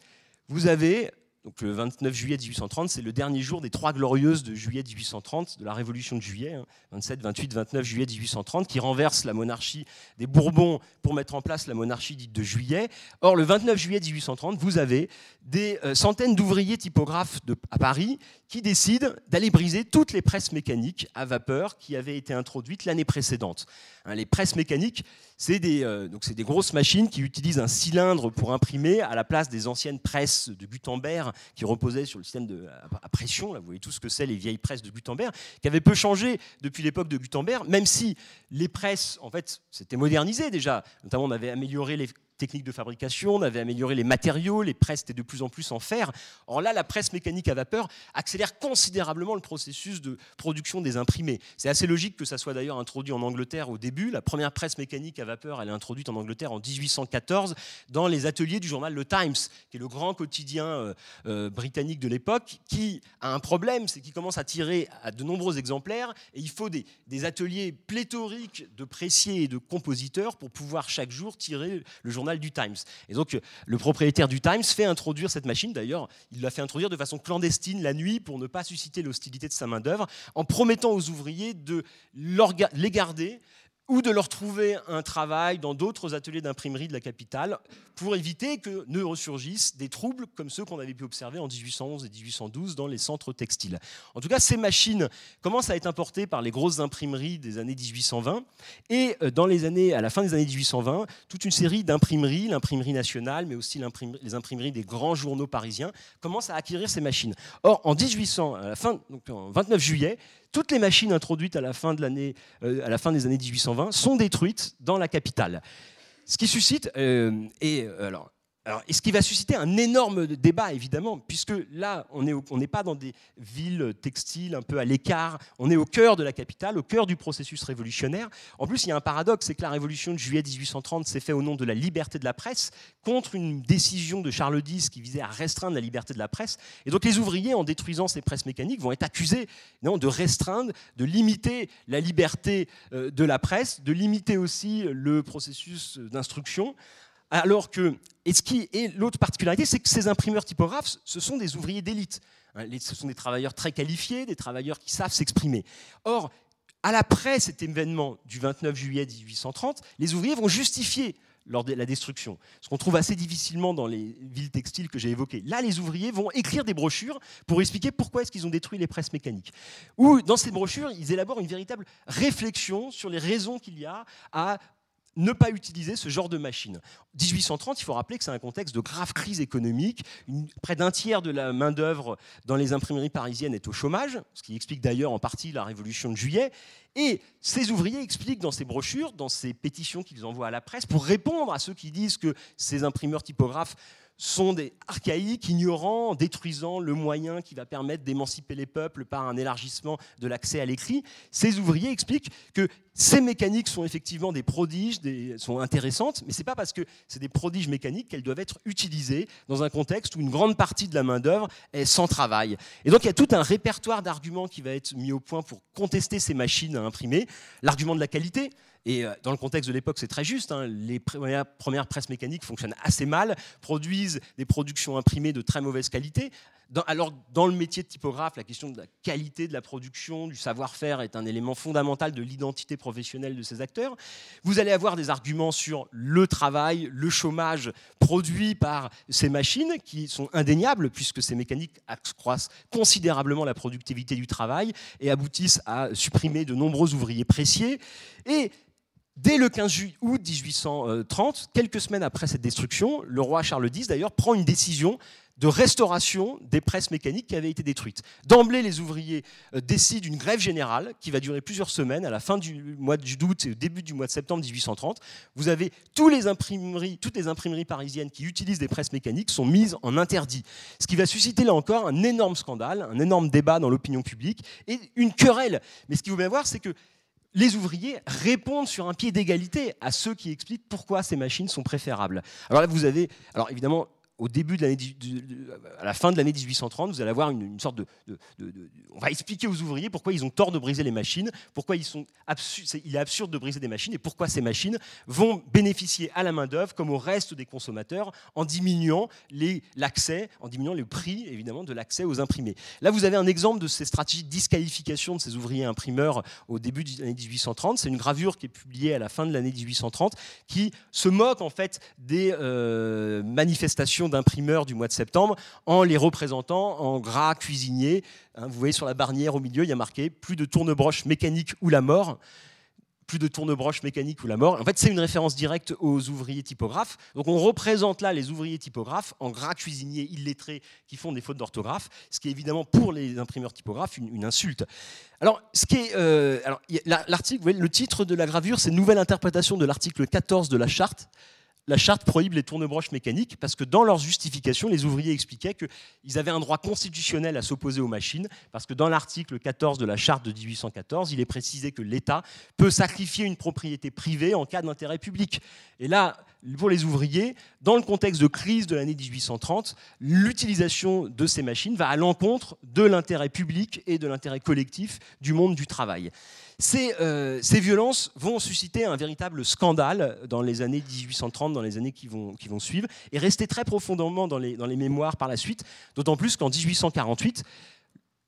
vous avez donc le 29 juillet 1830, c'est le dernier jour des Trois Glorieuses de juillet 1830, de la Révolution de juillet, 27, 28, 29 juillet 1830, qui renverse la monarchie des Bourbons pour mettre en place la monarchie dite de juillet. Or, le 29 juillet 1830, vous avez des euh, centaines d'ouvriers typographes à Paris qui décident d'aller briser toutes les presses mécaniques à vapeur qui avaient été introduites l'année précédente. Hein, les presses mécaniques, c'est des, euh, des grosses machines qui utilisent un cylindre pour imprimer à la place des anciennes presses de Gutenberg qui reposaient sur le système de, à pression. Là, vous voyez tout ce que c'est les vieilles presses de Gutenberg, qui avaient peu changé depuis l'époque de Gutenberg, même si les presses, en fait, s'étaient modernisées déjà. Notamment, on avait amélioré les techniques de fabrication, on avait amélioré les matériaux, les presses étaient de plus en plus en fer. Or là, la presse mécanique à vapeur accélère considérablement le processus de production des imprimés. C'est assez logique que ça soit d'ailleurs introduit en Angleterre au début. La première presse mécanique à vapeur, elle est introduite en Angleterre en 1814 dans les ateliers du journal Le Times, qui est le grand quotidien euh, euh, britannique de l'époque, qui a un problème, c'est qu'il commence à tirer à de nombreux exemplaires et il faut des, des ateliers pléthoriques de pressiers et de compositeurs pour pouvoir chaque jour tirer le journal du Times. Et donc, le propriétaire du Times fait introduire cette machine. D'ailleurs, il l'a fait introduire de façon clandestine la nuit pour ne pas susciter l'hostilité de sa main-d'œuvre, en promettant aux ouvriers de les garder ou de leur trouver un travail dans d'autres ateliers d'imprimerie de la capitale pour éviter que ne ressurgissent des troubles comme ceux qu'on avait pu observer en 1811 et 1812 dans les centres textiles. En tout cas, ces machines commencent à être importées par les grosses imprimeries des années 1820 et euh, dans les années, à la fin des années 1820, toute une série d'imprimeries, l'imprimerie nationale, mais aussi les imprimeries des grands journaux parisiens, commencent à acquérir ces machines. Or, en 1800, à la fin, donc en 29 juillet, toutes les machines introduites à la fin, de euh, à la fin des années 1820 sont détruites dans la capitale. Ce qui suscite, euh, et euh, alors, alors, ce qui va susciter un énorme débat, évidemment, puisque là, on n'est pas dans des villes textiles un peu à l'écart, on est au cœur de la capitale, au cœur du processus révolutionnaire. En plus, il y a un paradoxe, c'est que la révolution de juillet 1830 s'est faite au nom de la liberté de la presse, contre une décision de Charles X qui visait à restreindre la liberté de la presse. Et donc, les ouvriers, en détruisant ces presses mécaniques, vont être accusés non, de restreindre, de limiter la liberté euh, de la presse, de limiter aussi le processus d'instruction. Alors que, et ce qui est l'autre particularité, c'est que ces imprimeurs typographes, ce sont des ouvriers d'élite. Hein, ce sont des travailleurs très qualifiés, des travailleurs qui savent s'exprimer. Or, à l'après cet événement du 29 juillet 1830, les ouvriers vont justifier la destruction, ce qu'on trouve assez difficilement dans les villes textiles que j'ai évoquées. Là, les ouvriers vont écrire des brochures pour expliquer pourquoi est-ce qu'ils ont détruit les presses mécaniques. Ou dans ces brochures, ils élaborent une véritable réflexion sur les raisons qu'il y a à ne pas utiliser ce genre de machine. 1830, il faut rappeler que c'est un contexte de grave crise économique. près d'un tiers de la main-d'œuvre dans les imprimeries parisiennes est au chômage, ce qui explique d'ailleurs en partie la révolution de juillet. Et ces ouvriers expliquent dans ces brochures, dans ces pétitions qu'ils envoient à la presse, pour répondre à ceux qui disent que ces imprimeurs typographes sont des archaïques, ignorants, détruisant le moyen qui va permettre d'émanciper les peuples par un élargissement de l'accès à l'écrit. Ces ouvriers expliquent que ces mécaniques sont effectivement des prodiges, sont intéressantes, mais ce n'est pas parce que c'est des prodiges mécaniques qu'elles doivent être utilisées dans un contexte où une grande partie de la main-d'œuvre est sans travail. Et donc il y a tout un répertoire d'arguments qui va être mis au point pour contester ces machines à imprimer. L'argument de la qualité, et euh, dans le contexte de l'époque, c'est très juste. Hein. Les premières presses mécaniques fonctionnent assez mal, produisent des productions imprimées de très mauvaise qualité. alors, dans le métier de typographe, la question de la qualité de la production, du savoir-faire est un élément fondamental de l'identité professionnelle de ces acteurs. Vous allez avoir des arguments sur le travail, le chômage produit par ces machines qui sont indéniables puisque ces mécaniques accroissent considérablement la productivité du travail et aboutissent à supprimer de nombreux ouvriers précieux. Et Dès le 15 août 1830, quelques semaines après cette destruction, le roi Charles X d'ailleurs prend une décision de restauration des presses mécaniques qui avaient été détruites. D'emblée, les ouvriers euh, décident d'une grève générale qui va durer plusieurs semaines, à la fin du mois d'août et au début du mois de septembre 1830. Vous avez tous les imprimeries, toutes les imprimeries parisiennes qui utilisent des presses mécaniques sont mises en interdit. Ce qui va susciter là encore un énorme scandale, un énorme débat dans l'opinion publique et une querelle. Mais ce qu'il faut bien voir, c'est que les ouvriers répondent sur un pied d'égalité à ceux qui expliquent pourquoi ces machines sont préférables. Alors là, vous avez, alors évidemment, au début de l'année, à la fin de l'année 1830, vous allez avoir une, sorte de, On va expliquer aux ouvriers pourquoi ils ont tort de briser les machines, pourquoi ils sont il est absurde de briser des machines et pourquoi ces machines vont bénéficier à la main-d'œuvre comme au reste des consommateurs en diminuant l'accès, en diminuant le prix évidemment de l'accès aux imprimés. Là, vous avez un exemple de ces stratégies de disqualification de ces ouvriers imprimeurs au début de l'année 1830. C'est une gravure qui est publiée à la fin de l'année 1830 qui se moque en fait des euh, manifestations d'imprimeurs du mois de septembre en les représentant en gras cuisinier. Hein, vous voyez sur la barnière au milieu, il y a marqué plus de tourne-broche mécanique ou la mort plus de tourne-broche mécanique ou la mort. En fait, c'est une référence directe aux ouvriers typographes. Donc on représente là les ouvriers typographes en gras cuisiniers illettrés qui font des fautes d'orthographe, ce qui est évidemment pour les imprimeurs typographes une, insulte. Alors, ce qui est, euh, alors, l'article, le titre de la gravure, c'est Nouvelle interprétation de l'article 14 de la charte la charte prohibe les tournebroches mécaniques parce que dans leur justification, les ouvriers expliquaient qu'ils avaient un droit constitutionnel à s'opposer aux machines parce que dans l'article 14 de la charte de 1814, il est précisé que l'État peut sacrifier une propriété privée en cas d'intérêt public. Et là, pour les ouvriers, dans le contexte de crise de l'année 1830, l'utilisation de ces machines va à l'encontre de l'intérêt public et de l'intérêt collectif du monde du travail. Euh, ces, violences vont susciter un véritable scandale dans les années 1830, dans les années qui vont, qui vont suivre, et rester très profondément dans les, dans les mémoires par la suite, d'autant plus qu'en 1848,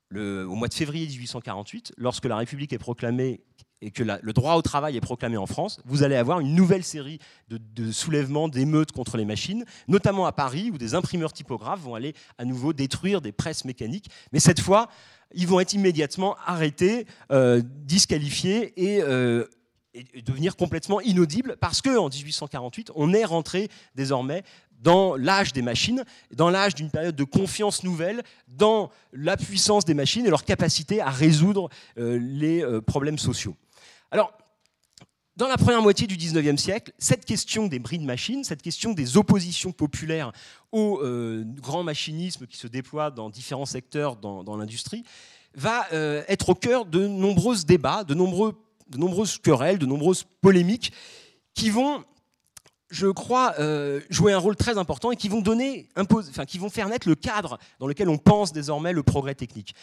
le, au mois de février 1848, lorsque la République est proclamée et que le droit au travail est proclamé en France, vous allez avoir une nouvelle série de, de soulèvements, d'émeutes contre les machines, notamment à Paris, où des imprimeurs typographes vont aller à nouveau détruire des presses mécaniques, mais cette fois ils vont être immédiatement arrêtés, euh, disqualifiés euh, et, devenir complètement inaudibles parce qu'en 1848, on est rentré désormais dans l'âge des machines, dans l'âge d'une période de confiance nouvelle, dans la puissance des machines et leur capacité à résoudre euh, les problèmes sociaux. Alors, dans la première moitié du 19e siècle, cette question des bris de machines, cette question des oppositions populaires au euh, grand machinisme qui se déploie dans différents secteurs dans, l'industrie, va euh, être au cœur de nombreux débats, de, nombreuses querelles, de nombreuses polémiques qui vont je crois, euh, jouer un rôle très important et qui vont faire naître le cadre dans lequel on pense désormais le progrès technique.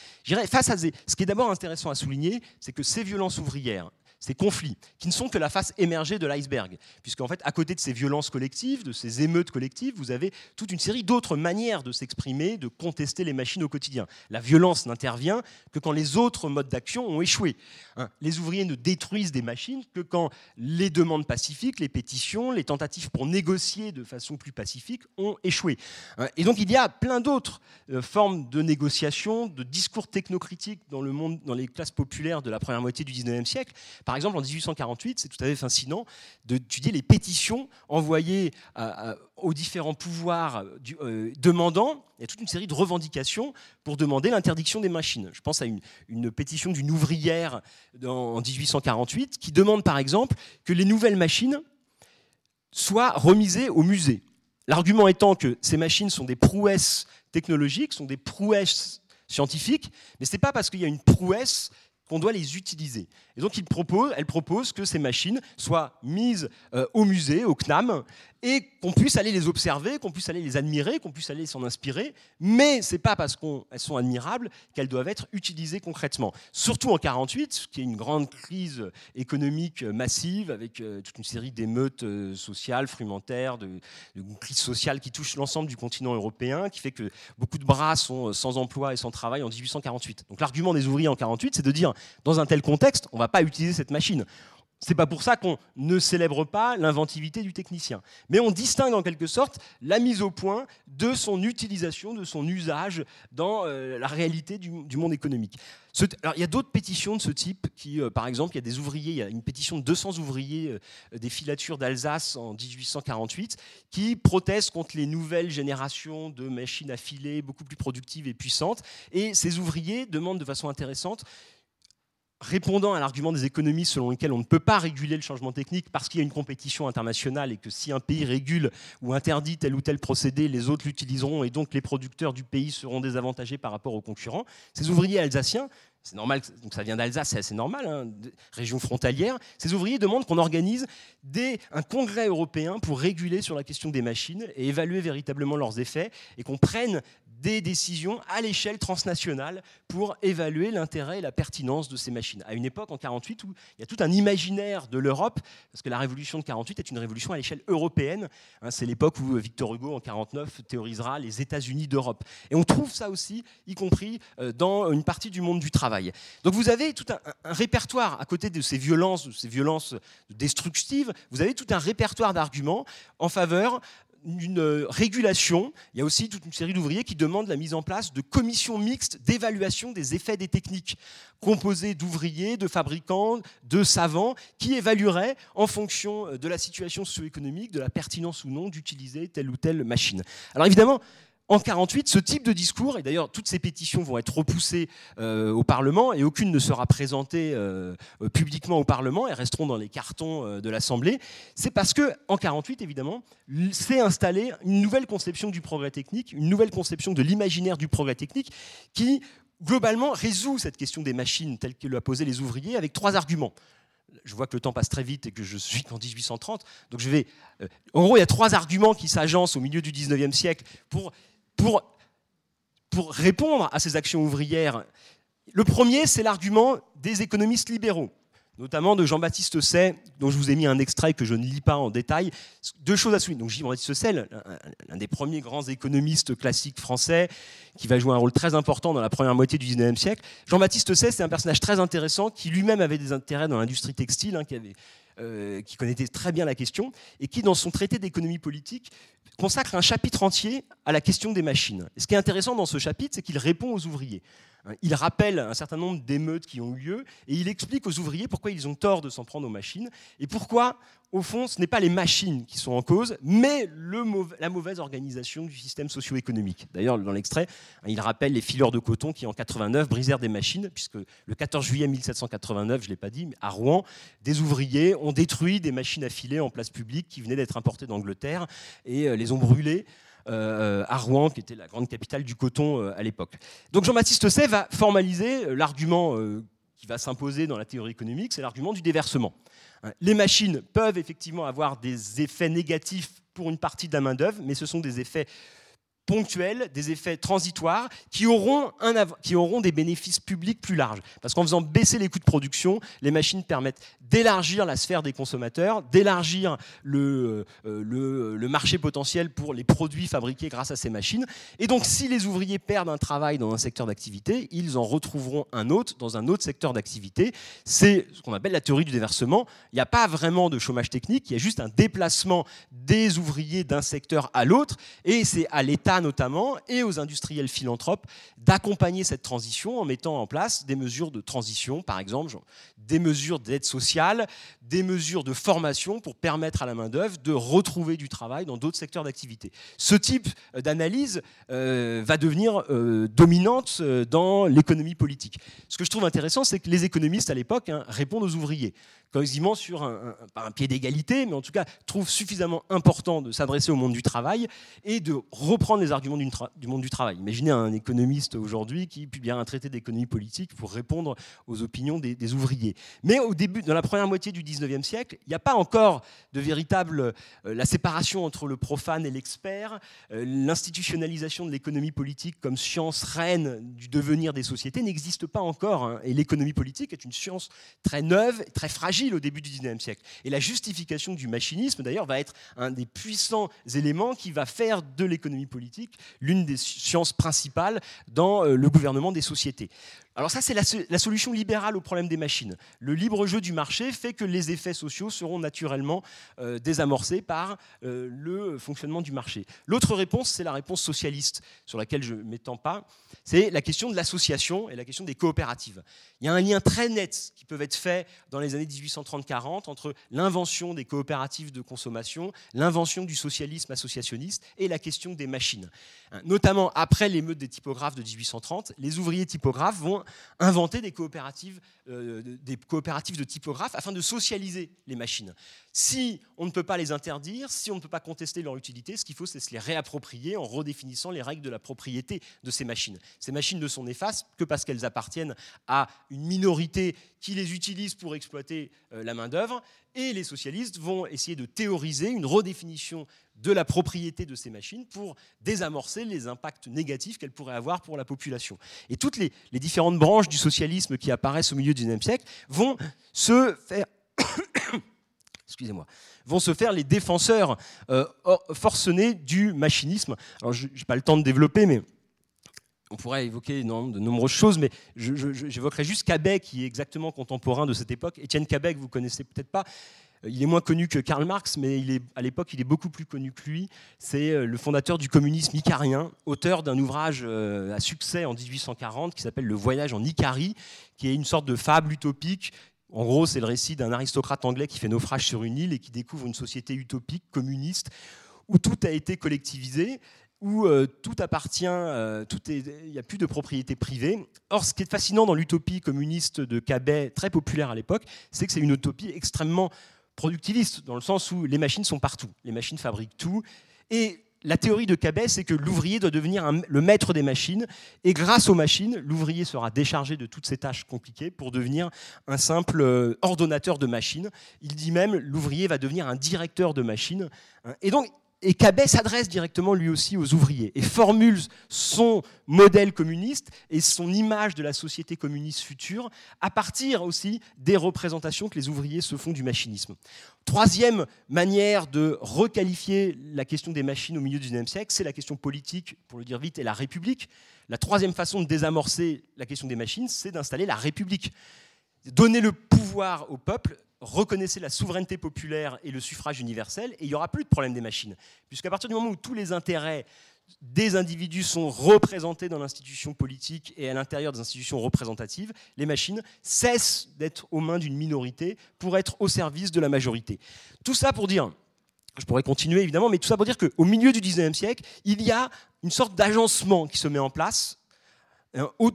face à ce qui est d'abord intéressant à souligner, c'est que ces violences ouvrières, ces conflits, qui ne sont que la face émergée de l'iceberg. Puisqu'en fait, à côté de ces violences collectives, de ces émeutes collectives, vous avez toute une série d'autres manières de s'exprimer, de contester les machines au quotidien. La violence n'intervient que quand les autres modes d'action ont échoué. Hein, les ouvriers ne détruisent des machines que quand les demandes pacifiques, les pétitions, les tentatives pour négocier de façon plus pacifique ont échoué. Hein, et donc il y a plein d'autres euh, formes de négociation, de discours technocritiques dans le monde, dans les classes populaires de la première moitié du 19e siècle. Exemple, en 1848, c'est tout à fait fascinant d'étudier les pétitions envoyées aux différents pouvoirs euh, demandant, il y a toute une série de revendications pour demander l'interdiction des machines. Je pense à une, pétition d'une ouvrière en 1848 qui demande par exemple que les nouvelles machines soient remisées au musée. L'argument étant que ces machines sont des prouesses technologiques, sont des prouesses scientifiques, mais ce n'est pas parce qu'il y a une prouesse qu'on doit les utiliser. Et donc elle propose que ces machines soient mises euh, au musée, au CNAM, et qu'on puisse aller les observer, qu'on puisse aller les admirer, qu'on puisse aller s'en inspirer, mais ce n'est pas parce qu'elles sont admirables qu'elles doivent être utilisées concrètement. Surtout en 48, qui est une grande crise économique massive, avec euh, toute une série d'émeutes euh, sociales, frumentaires, de, de crise sociale qui touche l'ensemble du continent européen, qui fait que beaucoup de bras sont sans emploi et sans travail en 1848. Donc l'argument des ouvriers en 48, c'est de dire, dans un tel contexte, on va pas utiliser cette machine. C'est pas pour ça qu'on ne célèbre pas l'inventivité du technicien. Mais on distingue en quelque sorte la mise au point de son utilisation, de son usage dans euh, la réalité du, monde économique. alors, il y a d'autres pétitions de ce type qui, euh, par exemple, il y a des ouvriers, il y a une pétition de 200 ouvriers euh, des filatures d'Alsace en 1848 qui protestent contre les nouvelles générations de machines à filer beaucoup plus productives et puissantes. Et ces ouvriers demandent de façon intéressante répondant à l'argument des économistes selon lequel on ne peut pas réguler le changement technique parce qu'il y a une compétition internationale et que si un pays régule ou interdit tel ou tel procédé, les autres l'utiliseront et donc les producteurs du pays seront désavantagés par rapport aux concurrents. Ces ouvriers alsaciens, c'est normal, donc ça vient d'Alsace, c'est assez normal, hein, région frontalière, ces ouvriers demandent qu'on organise un congrès européen pour réguler sur la question des machines et évaluer véritablement leurs effets et qu'on prenne des décisions à l'échelle transnationale pour évaluer l'intérêt et la pertinence de ces machines. À une époque, en 48, où il y a tout un imaginaire de l'Europe, parce que la révolution de 48 est une révolution à l'échelle européenne. Hein, c'est l'époque où Victor Hugo, en 49, théorisera les États-Unis d'Europe. Et on trouve ça aussi, y compris euh, dans une partie du monde du travail. Donc vous avez tout un, un répertoire, à côté de ces violences, de ces violences destructives, vous avez tout un répertoire d'arguments en faveur une euh, régulation. Il y a aussi toute une série d'ouvriers qui demandent la mise en place de commissions mixtes d'évaluation des effets des techniques, composées d'ouvriers, de fabricants, de savants, qui évalueraient en fonction euh, de la situation socio-économique, de la pertinence ou non d'utiliser telle ou telle machine. Alors évidemment, en 48, ce type de discours, et d'ailleurs toutes ces pétitions vont être repoussées euh, au Parlement et aucune ne sera présentée euh, euh, publiquement au Parlement, elles resteront dans les cartons de l'Assemblée, c'est parce que en 48, évidemment, s'est installée une nouvelle conception du progrès technique, une nouvelle conception de l'imaginaire du progrès technique qui globalement résout cette question des machines telle que l'a posé les ouvriers avec trois arguments je vois que le temps passe très vite et que je suis en 1830. Donc je vais. en gros, il y a trois arguments qui s'agencent au milieu du 19e siècle pour pour, répondre à ces actions ouvrières. Le premier, c'est l'argument des économistes libéraux notamment de Jean-Baptiste Say, dont je vous ai mis un extrait que je ne lis pas en détail. Deux choses à souligner. Donc Jean-Baptiste Say, l'un des premiers grands économistes classiques français, qui va jouer un rôle très important dans la première moitié du 19e siècle. Jean-Baptiste Say, c'est un personnage très intéressant qui lui-même avait des intérêts dans l'industrie textile, hein, qui avait euh, qui connaissait très bien la question, et qui, dans son traité d'économie politique, consacre un chapitre entier à la question des machines. Ce qui est intéressant dans ce chapitre, c'est qu'il répond aux ouvriers. Hein, il rappelle un certain nombre d'émeutes qui ont eu lieu et il explique aux ouvriers pourquoi ils ont tort de s'en prendre aux machines et pourquoi, au fond, ce n'est pas les machines qui sont en cause, mais la mauvaise organisation du système socio-économique. D'ailleurs, dans l'extrait, hein, il rappelle les fileurs de coton qui, en 89, brisèrent des machines, puisque le 14 juillet 1789, je ne l'ai pas dit, à Rouen, des ouvriers ont détruit des machines à filer en place publique qui venaient d'être importées d'Angleterre et euh, les ont brûlées euh, à Rouen, qui était la grande capitale du coton euh, à l'époque. Donc Jean-Baptiste Say va formaliser l'argument va s'imposer dans la théorie économique, c'est l'argument du déversement. Hein, les machines peuvent effectivement avoir des effets négatifs pour une partie de la main-d'œuvre, mais ce sont des effets ponctuels, des effets transitoires qui auront, un, qui auront des bénéfices publics plus larges. Parce qu'en faisant baisser les coûts de production, les machines permettent d'élargir la sphère des consommateurs, d'élargir euh, le, le, marché potentiel pour les produits fabriqués grâce à ces machines. Et donc si les ouvriers perdent un travail dans un secteur d'activité, ils en retrouveront un autre dans un autre secteur d'activité. C'est ce qu'on appelle la théorie du déversement. Il n'y a pas vraiment de chômage technique, il y a juste un déplacement des ouvriers d'un secteur à l'autre. Et c'est à l'État notamment et aux industriels philanthropes d'accompagner cette transition en mettant en place des mesures de transition, par exemple des mesures d'aide sociale, des mesures de formation pour permettre à la main-d'œuvre de retrouver du travail dans d'autres secteurs d'activité. Ce type d'analyse euh, va devenir euh, dominante euh, dans l'économie politique. Ce que je trouve intéressant, c'est que les économistes à l'époque hein, répondent aux ouvriers quasiment sur un, pied d'égalité, mais en tout cas trouvent suffisamment important de s'adresser au monde du travail et de reprendre arguments du, monde du travail. Imaginez un économiste aujourd'hui qui publie un traité d'économie politique pour répondre aux opinions des, ouvriers. Mais au début, dans la première moitié du 19e siècle, il n'y a pas encore de véritable euh, la séparation entre le profane et l'expert, euh, l'institutionnalisation de l'économie politique comme science reine du devenir des sociétés n'existe pas encore. Hein. et l'économie politique est une science très neuve, très fragile au début du 19e siècle. Et la justification du machinisme, d'ailleurs, va être un des puissants éléments qui va faire de l'économie politique l'une des sciences principales dans euh, le gouvernement des sociétés. Alors ça, c'est la, solution libérale au problème des machines. Le libre jeu du marché fait que les effets sociaux seront naturellement euh, désamorcés par euh, le fonctionnement du marché. L'autre réponse, c'est la réponse socialiste, sur laquelle je ne m'étends pas. C'est la question de l'association et la question des coopératives. Il y a un lien très net qui peut être fait dans les années 1830-40 entre l'invention des coopératives de consommation, l'invention du socialisme associationniste et la question des machines. Hein, notamment après l'émeute des typographes de 1830, les ouvriers typographes vont inventer des coopératives, euh, des coopératives de typographes afin de socialiser les machines. Si on ne peut pas les interdire, si on ne peut pas contester leur utilité, ce qu'il faut, c'est se les réapproprier en redéfinissant les règles de la propriété de ces machines. Ces machines ne sont néfastes que parce qu'elles appartiennent à une minorité qui les utilise pour exploiter euh, la main-d'œuvre. Et les socialistes vont essayer de théoriser une redéfinition de la propriété de ces machines pour désamorcer les impacts négatifs qu'elles pourraient avoir pour la population. Et toutes les, différentes branches du socialisme qui apparaissent au milieu du XIXe siècle vont se faire... excusez-moi, vont se faire les défenseurs euh, forcenés du machinisme. Alors, je n'ai pas le temps de développer, mais on pourrait évoquer de nombreuses choses, mais j'évoquerai juste Cabet, qui est exactement contemporain de cette époque. Étienne Cabet, que vous connaissez peut-être pas, euh, il est moins connu que Karl Marx, mais à l'époque, il est beaucoup plus connu que lui. C'est euh, le fondateur du communisme icarien, auteur d'un ouvrage euh, à succès en 1840 qui s'appelle Le voyage en Icarie, qui est une sorte de fable utopique. En gros, c'est le récit d'un aristocrate anglais qui fait naufrage sur une île et qui découvre une société utopique, communiste, où tout a été collectivisé où euh, tout appartient, euh, il n'y a plus de propriété privée. Or, ce qui est fascinant dans l'utopie communiste de Cabet, très populaire à l'époque, c'est que c'est une utopie extrêmement productiviste, dans le sens où les machines sont partout, les machines fabriquent tout, et la théorie de Cabet, c'est que l'ouvrier doit devenir le maître des machines, et grâce aux machines, l'ouvrier sera déchargé de toutes ces tâches compliquées pour devenir un simple euh, ordonnateur de machines. Il dit même l'ouvrier va devenir un directeur de machines. Et donc, et Cabet s'adresse directement lui aussi aux ouvriers et formule son modèle communiste et son image de la société communiste future à partir aussi des représentations que les ouvriers se font du machinisme. Troisième manière de requalifier la question des machines au milieu du XIXe siècle, c'est la question politique, pour le dire vite, et la République. La troisième façon de désamorcer la question des machines, c'est d'installer la République. Donner le pouvoir au peuple reconnaissez la souveraineté populaire et le suffrage universel, et il n'y aura plus de problème des machines. Puisqu'à partir du moment où tous les intérêts des individus sont représentés dans l'institution politique et à l'intérieur des institutions représentatives, les machines cessent d'être aux mains d'une minorité pour être au service de la majorité. Tout ça pour dire, je pourrais continuer évidemment, mais tout ça pour dire qu'au milieu du 19e siècle, il y a une sorte d'agencement qui se met en place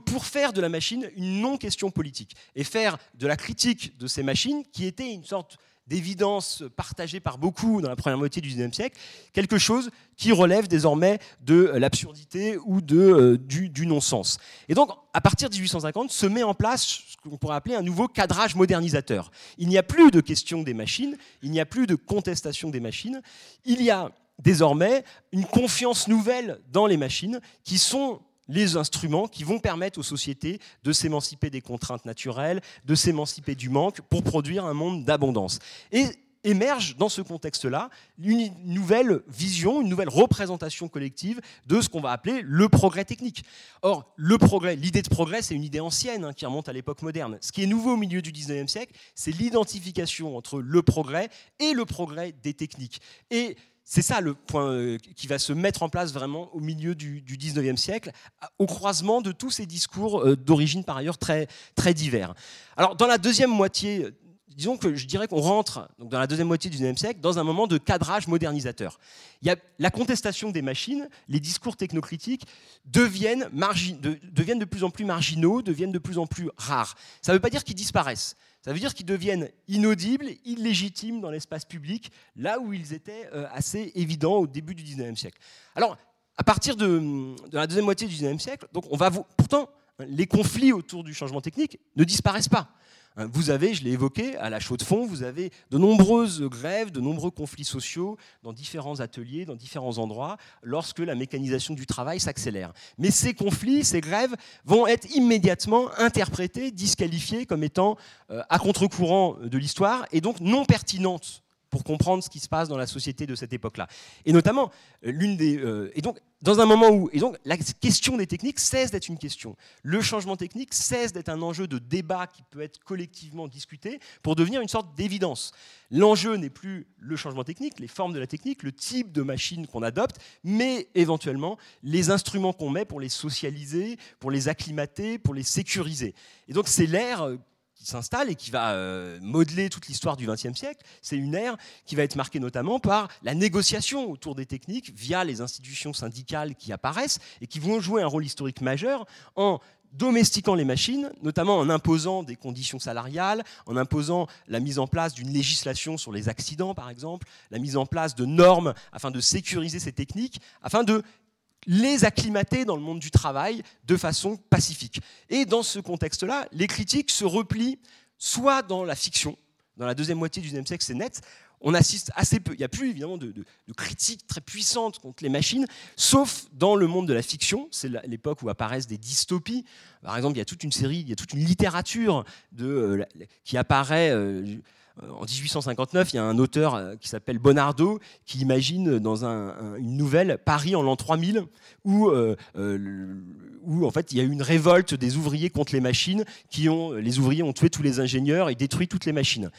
pour faire de la machine une non-question politique et faire de la critique de ces machines, qui était une sorte d'évidence partagée par beaucoup dans la première moitié du XIXe siècle, quelque chose qui relève désormais de l'absurdité ou de, euh, du, du non-sens. Et donc, à partir de 1850, se met en place ce qu'on pourrait appeler un nouveau cadrage modernisateur. Il n'y a plus de question des machines, il n'y a plus de contestation des machines, il y a désormais une confiance nouvelle dans les machines qui sont les instruments qui vont permettre aux sociétés de s'émanciper des contraintes naturelles, de s'émanciper du manque pour produire un monde d'abondance. Et émerge dans ce contexte-là une nouvelle vision, une nouvelle représentation collective de ce qu'on va appeler le progrès technique. Or, le progrès, l'idée de progrès, c'est une idée ancienne hein, qui remonte à l'époque moderne. Ce qui est nouveau au milieu du 19e siècle, c'est l'identification entre le progrès et le progrès des techniques. Et c'est ça le point euh, qui va se mettre en place vraiment au milieu du, 19e siècle, au croisement de tous ces discours euh, d'origine par ailleurs très, très divers. Alors dans la deuxième moitié, disons que je dirais qu'on rentre donc dans la deuxième moitié du 19e siècle dans un moment de cadrage modernisateur. Il y a la contestation des machines, les discours technocritiques deviennent, deviennent de plus en plus marginaux, deviennent de plus en plus rares. Ça ne veut pas dire qu'ils disparaissent. Ça veut dire qu'ils deviennent inaudibles, illégitimes dans l'espace public, là où ils étaient euh, assez évidents au début du XIXe siècle. Alors, à partir de, la deuxième moitié du XIXe siècle, donc on va pourtant, les conflits autour du changement technique ne disparaissent pas. Hein, vous avez, je l'ai évoqué, à la chaux de fond, vous avez de nombreuses grèves, de nombreux conflits sociaux dans différents ateliers, dans différents endroits, lorsque la mécanisation du travail s'accélère. Mais ces conflits, ces grèves vont être immédiatement interprétés, disqualifiés comme étant euh, à contre-courant de l'histoire et donc non pertinentes pour comprendre ce qui se passe dans la société de cette époque-là. Et notamment, euh, l'une des. Euh, et donc, dans un moment où. Et donc, la question des techniques cesse d'être une question. Le changement technique cesse d'être un enjeu de débat qui peut être collectivement discuté pour devenir une sorte d'évidence. L'enjeu n'est plus le changement technique, les formes de la technique, le type de machine qu'on adopte, mais éventuellement les instruments qu'on met pour les socialiser, pour les acclimater, pour les sécuriser. Et donc, c'est l'ère s'installe et qui va euh, modeler toute l'histoire du XXe siècle. C'est une ère qui va être marquée notamment par la négociation autour des techniques via les institutions syndicales qui apparaissent et qui vont jouer un rôle historique majeur en domestiquant les machines, notamment en imposant des conditions salariales, en imposant la mise en place d'une législation sur les accidents, par exemple, la mise en place de normes afin de sécuriser ces techniques, afin de les acclimater dans le monde du travail de façon pacifique. Et dans ce contexte-là, les critiques se replient soit dans la fiction, dans la deuxième moitié du XIXe siècle, c'est net, on assiste assez peu, il n'y a plus évidemment de, critiques très puissantes contre les machines, sauf dans le monde de la fiction, c'est l'époque où apparaissent des dystopies. Par exemple, il y a toute une série, il y a toute une littérature de, euh, qui apparaît. Euh, en 1859, il y a un auteur euh, qui s'appelle Bonardo qui imagine dans une nouvelle Paris en l'an 3000 où, euh, où en fait il y a eu une révolte des ouvriers contre les machines, qui ont, les ouvriers ont tué tous les ingénieurs et détruit toutes les machines.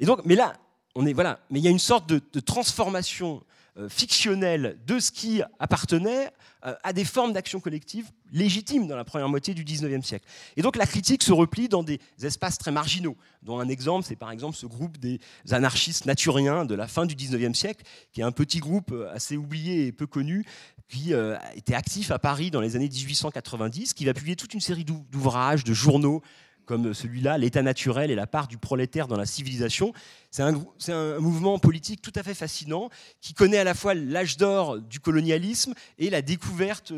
Et donc, mais là, on est, voilà, mais il y a une sorte de, transformation euh, fictionnelle de ce qui appartenait euh, à des formes d'action collective légitimes dans la première moitié du 19e siècle. Et donc la critique se replie dans des espaces très marginaux, dont un exemple, c'est par exemple ce groupe des anarchistes naturiens de la fin du 19e siècle, qui est un petit groupe euh, assez oublié et peu connu, qui était actif à Paris dans les années 1890, qui va publier toute une série d'ouvrages, de journaux, comme celui-là, L'état naturel et la part du prolétaire dans la civilisation. C'est un, un, mouvement politique tout à fait fascinant qui connaît à la fois l'âge d'or du colonialisme et la découverte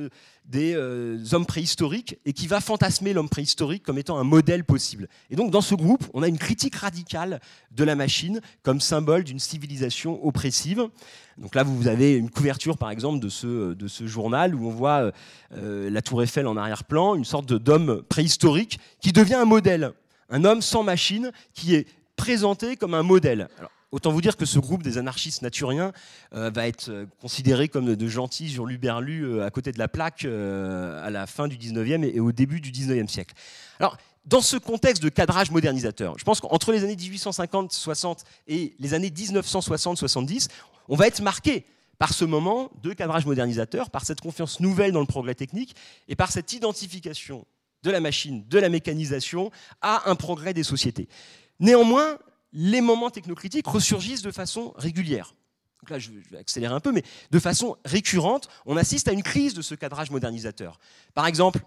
des euh, hommes préhistoriques et qui va fantasmer l'homme préhistorique comme étant un modèle possible. Et donc dans ce groupe, on a une critique radicale de la machine comme symbole d'une civilisation oppressive. Donc là, vous avez une couverture, par exemple, de ce, ce journal où on voit euh, la tour Eiffel en arrière-plan, une sorte d'homme préhistorique qui devient un modèle, un homme sans machine qui est présenté comme un modèle. Autant vous dire que ce groupe des anarchistes naturiens euh, va être euh, considéré comme de, gentils hurluberlus euh, à côté de la plaque à la fin du 19e et, au début du 19e siècle. Alors, dans ce contexte de cadrage modernisateur, je pense qu'entre les années 1850-60 et les années 1960-70, on va être marqué par ce moment de cadrage modernisateur, par cette confiance nouvelle dans le progrès technique et par cette identification de la machine, de la mécanisation à un progrès des sociétés. Néanmoins, les moments technocritiques ressurgissent de façon régulière. Là, je vais accélérer un peu, mais de façon récurrente, on assiste à une crise de ce cadrage modernisateur. Par exemple,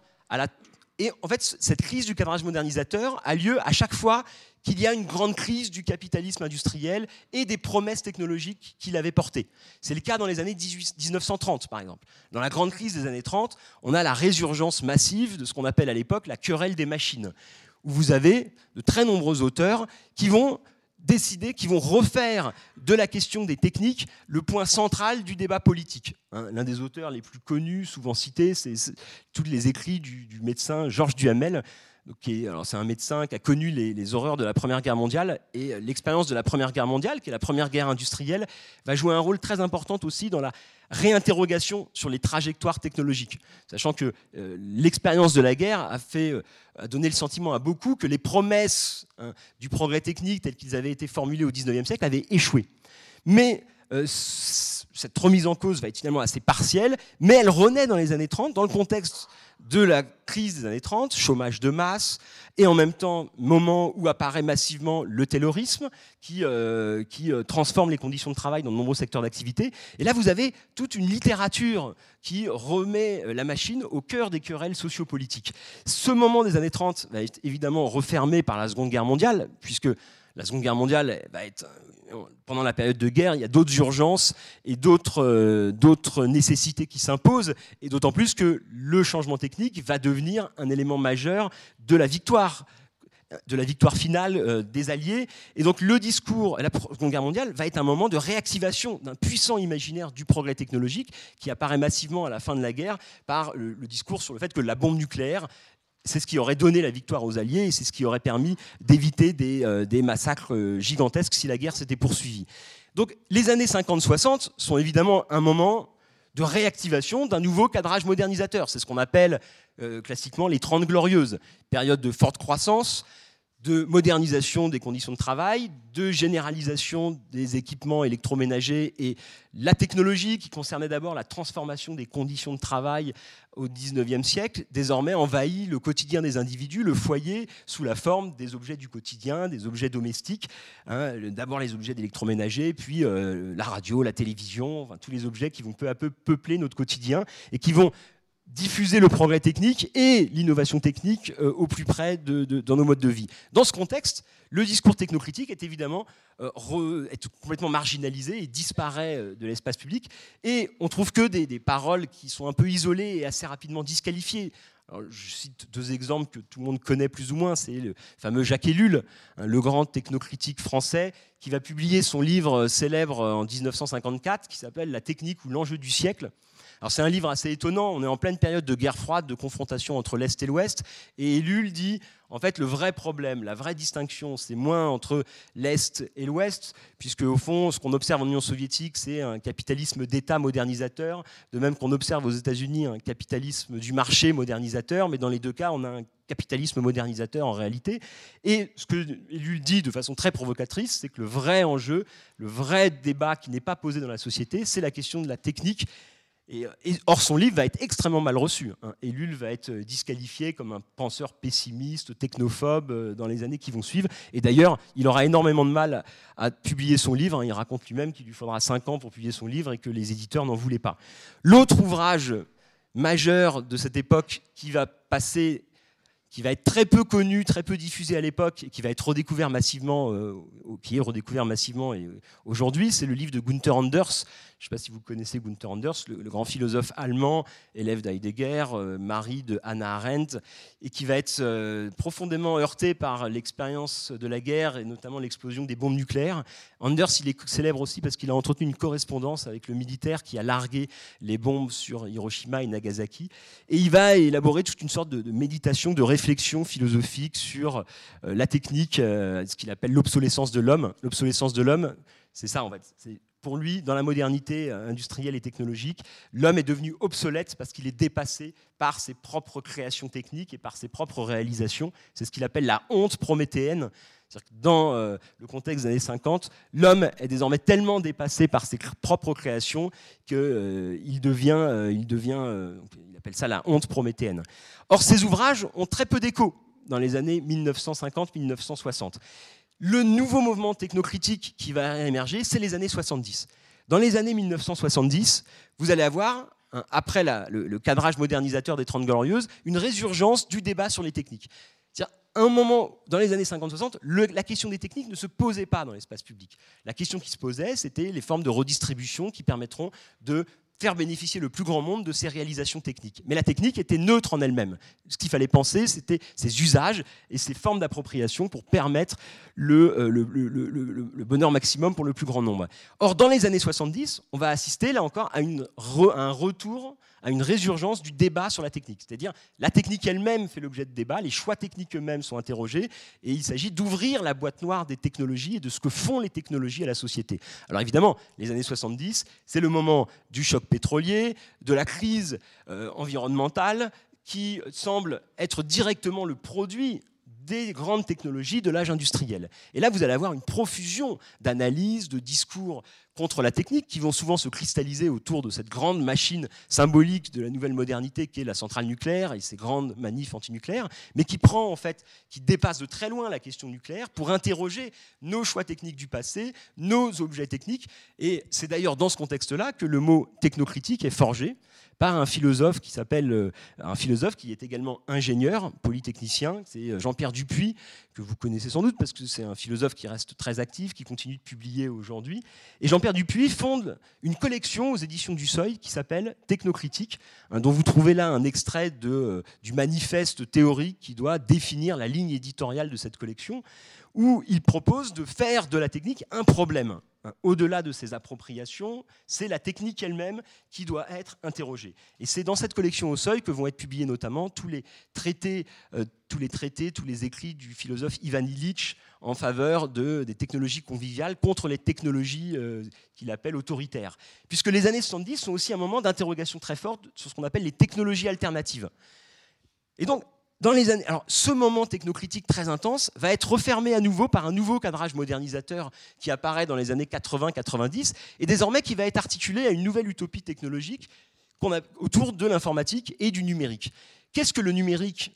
et en fait, cette crise du cadrage modernisateur a lieu à chaque fois qu'il y a une grande crise du capitalisme industriel et des promesses technologiques qu'il avait portées. C'est le cas dans les années 1930, par exemple. Dans la grande crise des années 30, on a la résurgence massive de ce qu'on appelle à l'époque la querelle des machines, où vous avez de très nombreux auteurs qui vont décider, qui vont refaire de la question des techniques le point central du débat politique. Hein, l'un des auteurs les plus connus, souvent cités, c'est tous les écrits du, médecin Georges Duhamel. C'est un médecin qui a connu les, horreurs de la Première Guerre mondiale et l'expérience de la Première Guerre mondiale, qui est la première guerre industrielle, va jouer un rôle très important aussi dans la réinterrogation sur les trajectoires technologiques, sachant que euh, l'expérience de la guerre a, fait, euh, donné le sentiment à beaucoup que les promesses hein, du progrès technique telles qu'ils avaient été formulées au XIXe siècle avaient échoué. Mais euh, cette remise en cause va être finalement assez partielle, mais elle renaît dans les années 30 dans le contexte de la crise des années 30, chômage de masse, et en même temps, moment où apparaît massivement le taylorisme, qui, euh, qui euh, transforme les conditions de travail dans de nombreux secteurs d'activité. Et là, vous avez toute une littérature qui remet la machine au cœur des querelles sociopolitiques. Ce moment des années 30 va être évidemment refermé par la Seconde Guerre mondiale, puisque la Seconde Guerre mondiale va être pendant la période de guerre, il y a d'autres urgences et d'autres euh, nécessités qui s'imposent, et d'autant plus que le changement technique va devenir un élément majeur de la victoire de la victoire finale euh, des Alliés. Et donc le discours, la Seconde Guerre mondiale, va être un moment de réactivation d'un puissant imaginaire du progrès technologique qui apparaît massivement à la fin de la guerre par le discours sur le fait que la bombe nucléaire c'est ce qui aurait donné la victoire aux Alliés et c'est ce qui aurait permis d'éviter des, euh, massacres euh, gigantesques si la guerre s'était poursuivie. Donc les années 50-60 sont évidemment un moment de réactivation d'un nouveau cadrage modernisateur. C'est ce qu'on appelle euh, classiquement les 30 glorieuses, période de forte croissance, de modernisation des conditions de travail, de généralisation des équipements électroménagers et la technologie qui concernait d'abord la transformation des conditions de travail au XIXe siècle, désormais envahit le quotidien des individus, le foyer, sous la forme des objets du quotidien, des objets domestiques. Hein, d'abord les objets d'électroménager, puis euh, la radio, la télévision, tous les objets qui vont peu à peu peupler notre quotidien et qui vont diffuser le progrès technique et l'innovation technique euh, au plus près de, dans nos modes de vie. Dans ce contexte, le discours technocritique est évidemment euh, complètement marginalisé et disparaît euh, de l'espace public. Et on trouve que des, paroles qui sont un peu isolées et assez rapidement disqualifiées. je cite deux exemples que tout le monde connaît plus ou moins. C'est le fameux Jacques Ellul, hein, le grand technocritique français, qui va publier son livre célèbre en 1954 qui s'appelle La technique ou l'enjeu du siècle c'est un livre assez étonnant, on est en pleine période de guerre froide, de confrontation entre l'Est et l'Ouest, et Ellul dit, en fait, le vrai problème, la vraie distinction, c'est moins entre l'Est et l'Ouest, puisque au fond, ce qu'on observe en Union soviétique, c'est un capitalisme d'État modernisateur, de même qu'on observe aux États-Unis un capitalisme du marché modernisateur, mais dans les deux cas, on a un capitalisme modernisateur en réalité. Et ce que lui dit de façon très provocatrice, c'est que le vrai enjeu, le vrai débat qui n'est pas posé dans la société, c'est la question de la technique et, or, son livre va être extrêmement mal reçu. Hein. Ellul va être disqualifié comme un penseur pessimiste, technophobe euh, dans les années qui vont suivre. Et d'ailleurs, il aura énormément de mal à publier son livre. Hein. Il raconte lui-même qu'il lui faudra 5 ans pour publier son livre et que les éditeurs n'en voulaient pas. L'autre ouvrage majeur de cette époque qui va passer qui va être très peu connu, très peu diffusé à l'époque, et qui va être redécouvert massivement, euh, qui est redécouvert massivement euh, aujourd'hui, c'est le livre de Gunther Anders, je ne sais pas si vous connaissez Gunther Anders, le, grand philosophe allemand, élève d'Heidegger, euh, mari de Hannah Arendt, et qui va être euh, profondément heurté par l'expérience de la guerre et notamment l'explosion des bombes nucléaires. Anders, il est célèbre aussi parce qu'il a entretenu une correspondance avec le militaire qui a largué les bombes sur Hiroshima et Nagasaki. Et il va élaborer toute une sorte de, méditation, de réflexion philosophique sur euh, la technique, ce qu'il appelle l'obsolescence de l'homme. L'obsolescence de l'homme, c'est ça en fait pour lui, dans la modernité euh, industrielle et technologique, l'homme est devenu obsolète parce qu'il est dépassé par ses propres créations techniques et par ses propres réalisations. C'est ce qu'il appelle la honte prométhéenne. Que dans euh, le contexte des années 50, l'homme est désormais tellement dépassé par ses propres créations qu'il euh, devient, il devient il appelle ça la honte prométhéenne. Or, ces ouvrages ont très peu d'écho dans les années 1950-1960 le nouveau mouvement technocritique qui va émerger, c'est les années 70. Dans les années 1970, vous allez avoir, après le, cadrage modernisateur des Trente Glorieuses, une résurgence du débat sur les techniques. À un moment, dans les années 50-60, la question des techniques ne se posait pas dans l'espace public. La question qui se posait, c'était les formes de redistribution qui permettront de faire bénéficier le plus grand monde de ces réalisations techniques. Mais la technique était neutre en elle-même. Ce qu'il fallait penser, c'était ses usages et ses formes d'appropriation pour permettre le, euh, bonheur maximum pour le plus grand nombre. Or, dans les années 70, on va assister là encore à un retour à une résurgence du débat sur la technique. C'est-à-dire, la technique elle-même fait l'objet de débat, les choix techniques eux-mêmes sont interrogés, et il s'agit d'ouvrir la boîte noire des technologies et de ce que font les technologies à la société. Alors évidemment, les années 70, c'est le moment du choc pétrolier, de la crise euh, environnementale, qui semble être directement le produit des grandes technologies de l'âge industriel. Et là, vous allez avoir une profusion d'analyses, de discours contre la technique qui vont souvent se cristalliser autour de cette grande machine symbolique de la nouvelle modernité qui est la centrale nucléaire et ses grandes manifs antinucléaires, mais qui prend en fait, qui dépasse de très loin la question nucléaire pour interroger nos choix techniques du passé, nos objets techniques. Et c'est d'ailleurs dans ce contexte-là que le mot technocritique est forgé par un philosophe qui s'appelle euh, un philosophe qui est également ingénieur, polytechnicien, c'est euh, Jean-Pierre Dupuis que vous connaissez sans doute parce que c'est un philosophe qui reste très actif, qui continue de publier aujourd'hui. Et Jean-Pierre Dupuis fonde une collection aux éditions du Seuil qui s'appelle Technocritique, hein, dont vous trouvez là un extrait de, euh, du manifeste théorique qui doit définir la ligne éditoriale de cette collection, où il propose de faire de la technique un problème. Hein, au-delà de ces appropriations, c'est la technique elle-même qui doit être interrogée. Et c'est dans cette collection au seuil que vont être publiés notamment tous les traités, euh, tous les traités, tous les écrits du philosophe Ivan Illich en faveur de, des technologies conviviales contre les technologies euh, qu'il appelle autoritaires. Puisque les années 70 sont aussi un moment d'interrogation très forte sur ce qu'on appelle les technologies alternatives. Et donc, dans les années, alors, ce moment technocritique très intense va être refermé à nouveau par un nouveau cadrage modernisateur qui apparaît dans les années 80-90 et désormais qui va être articulé à une nouvelle utopie technologique a, autour de l'informatique et du numérique. Qu'est-ce que le numérique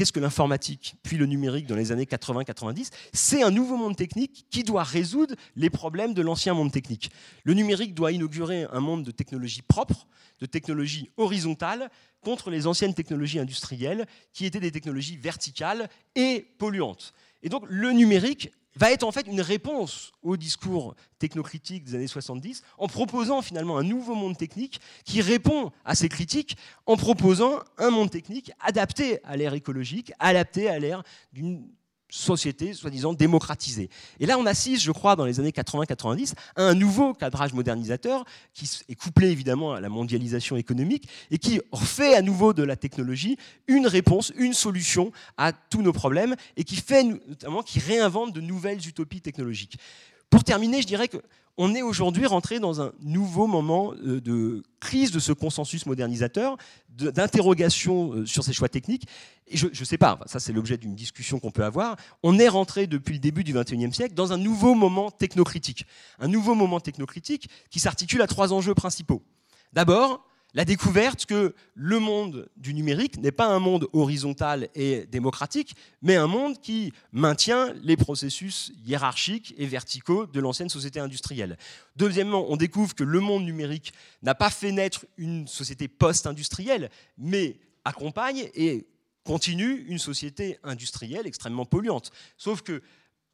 Qu'est-ce que l'informatique, puis le numérique dans les années 80-90 C'est un nouveau monde technique qui doit résoudre les problèmes de l'ancien monde technique. Le numérique doit inaugurer un monde de technologies propres, de technologies horizontales, contre les anciennes technologies industrielles qui étaient des technologies verticales et polluantes. Et donc le numérique va être en fait une réponse au discours technocritique des années 70 en proposant finalement un nouveau monde technique qui répond à ces critiques en proposant un monde technique adapté à l'ère écologique, adapté à l'ère d'une société soi-disant démocratisée. Et là, on assiste, je crois, dans les années 80-90, à un nouveau cadrage modernisateur qui est couplé évidemment à la mondialisation économique et qui fait à nouveau de la technologie une réponse, une solution à tous nos problèmes et qui fait notamment, qui réinvente de nouvelles utopies technologiques. Pour terminer, je dirais que on est aujourd'hui rentré dans un nouveau moment euh, de crise de ce consensus modernisateur, d'interrogation euh, sur ces choix techniques. Et je ne sais pas, ça c'est l'objet d'une discussion qu'on peut avoir. On est rentré depuis le début du XXIe siècle dans un nouveau moment technocritique. Un nouveau moment technocritique qui s'articule à trois enjeux principaux. D'abord, la découverte que le monde du numérique n'est pas un monde horizontal et démocratique, mais un monde qui maintient les processus hiérarchiques et verticaux de l'ancienne société industrielle. Deuxièmement, on découvre que le monde numérique n'a pas fait naître une société post-industrielle, mais accompagne et continue une société industrielle extrêmement polluante. Sauf que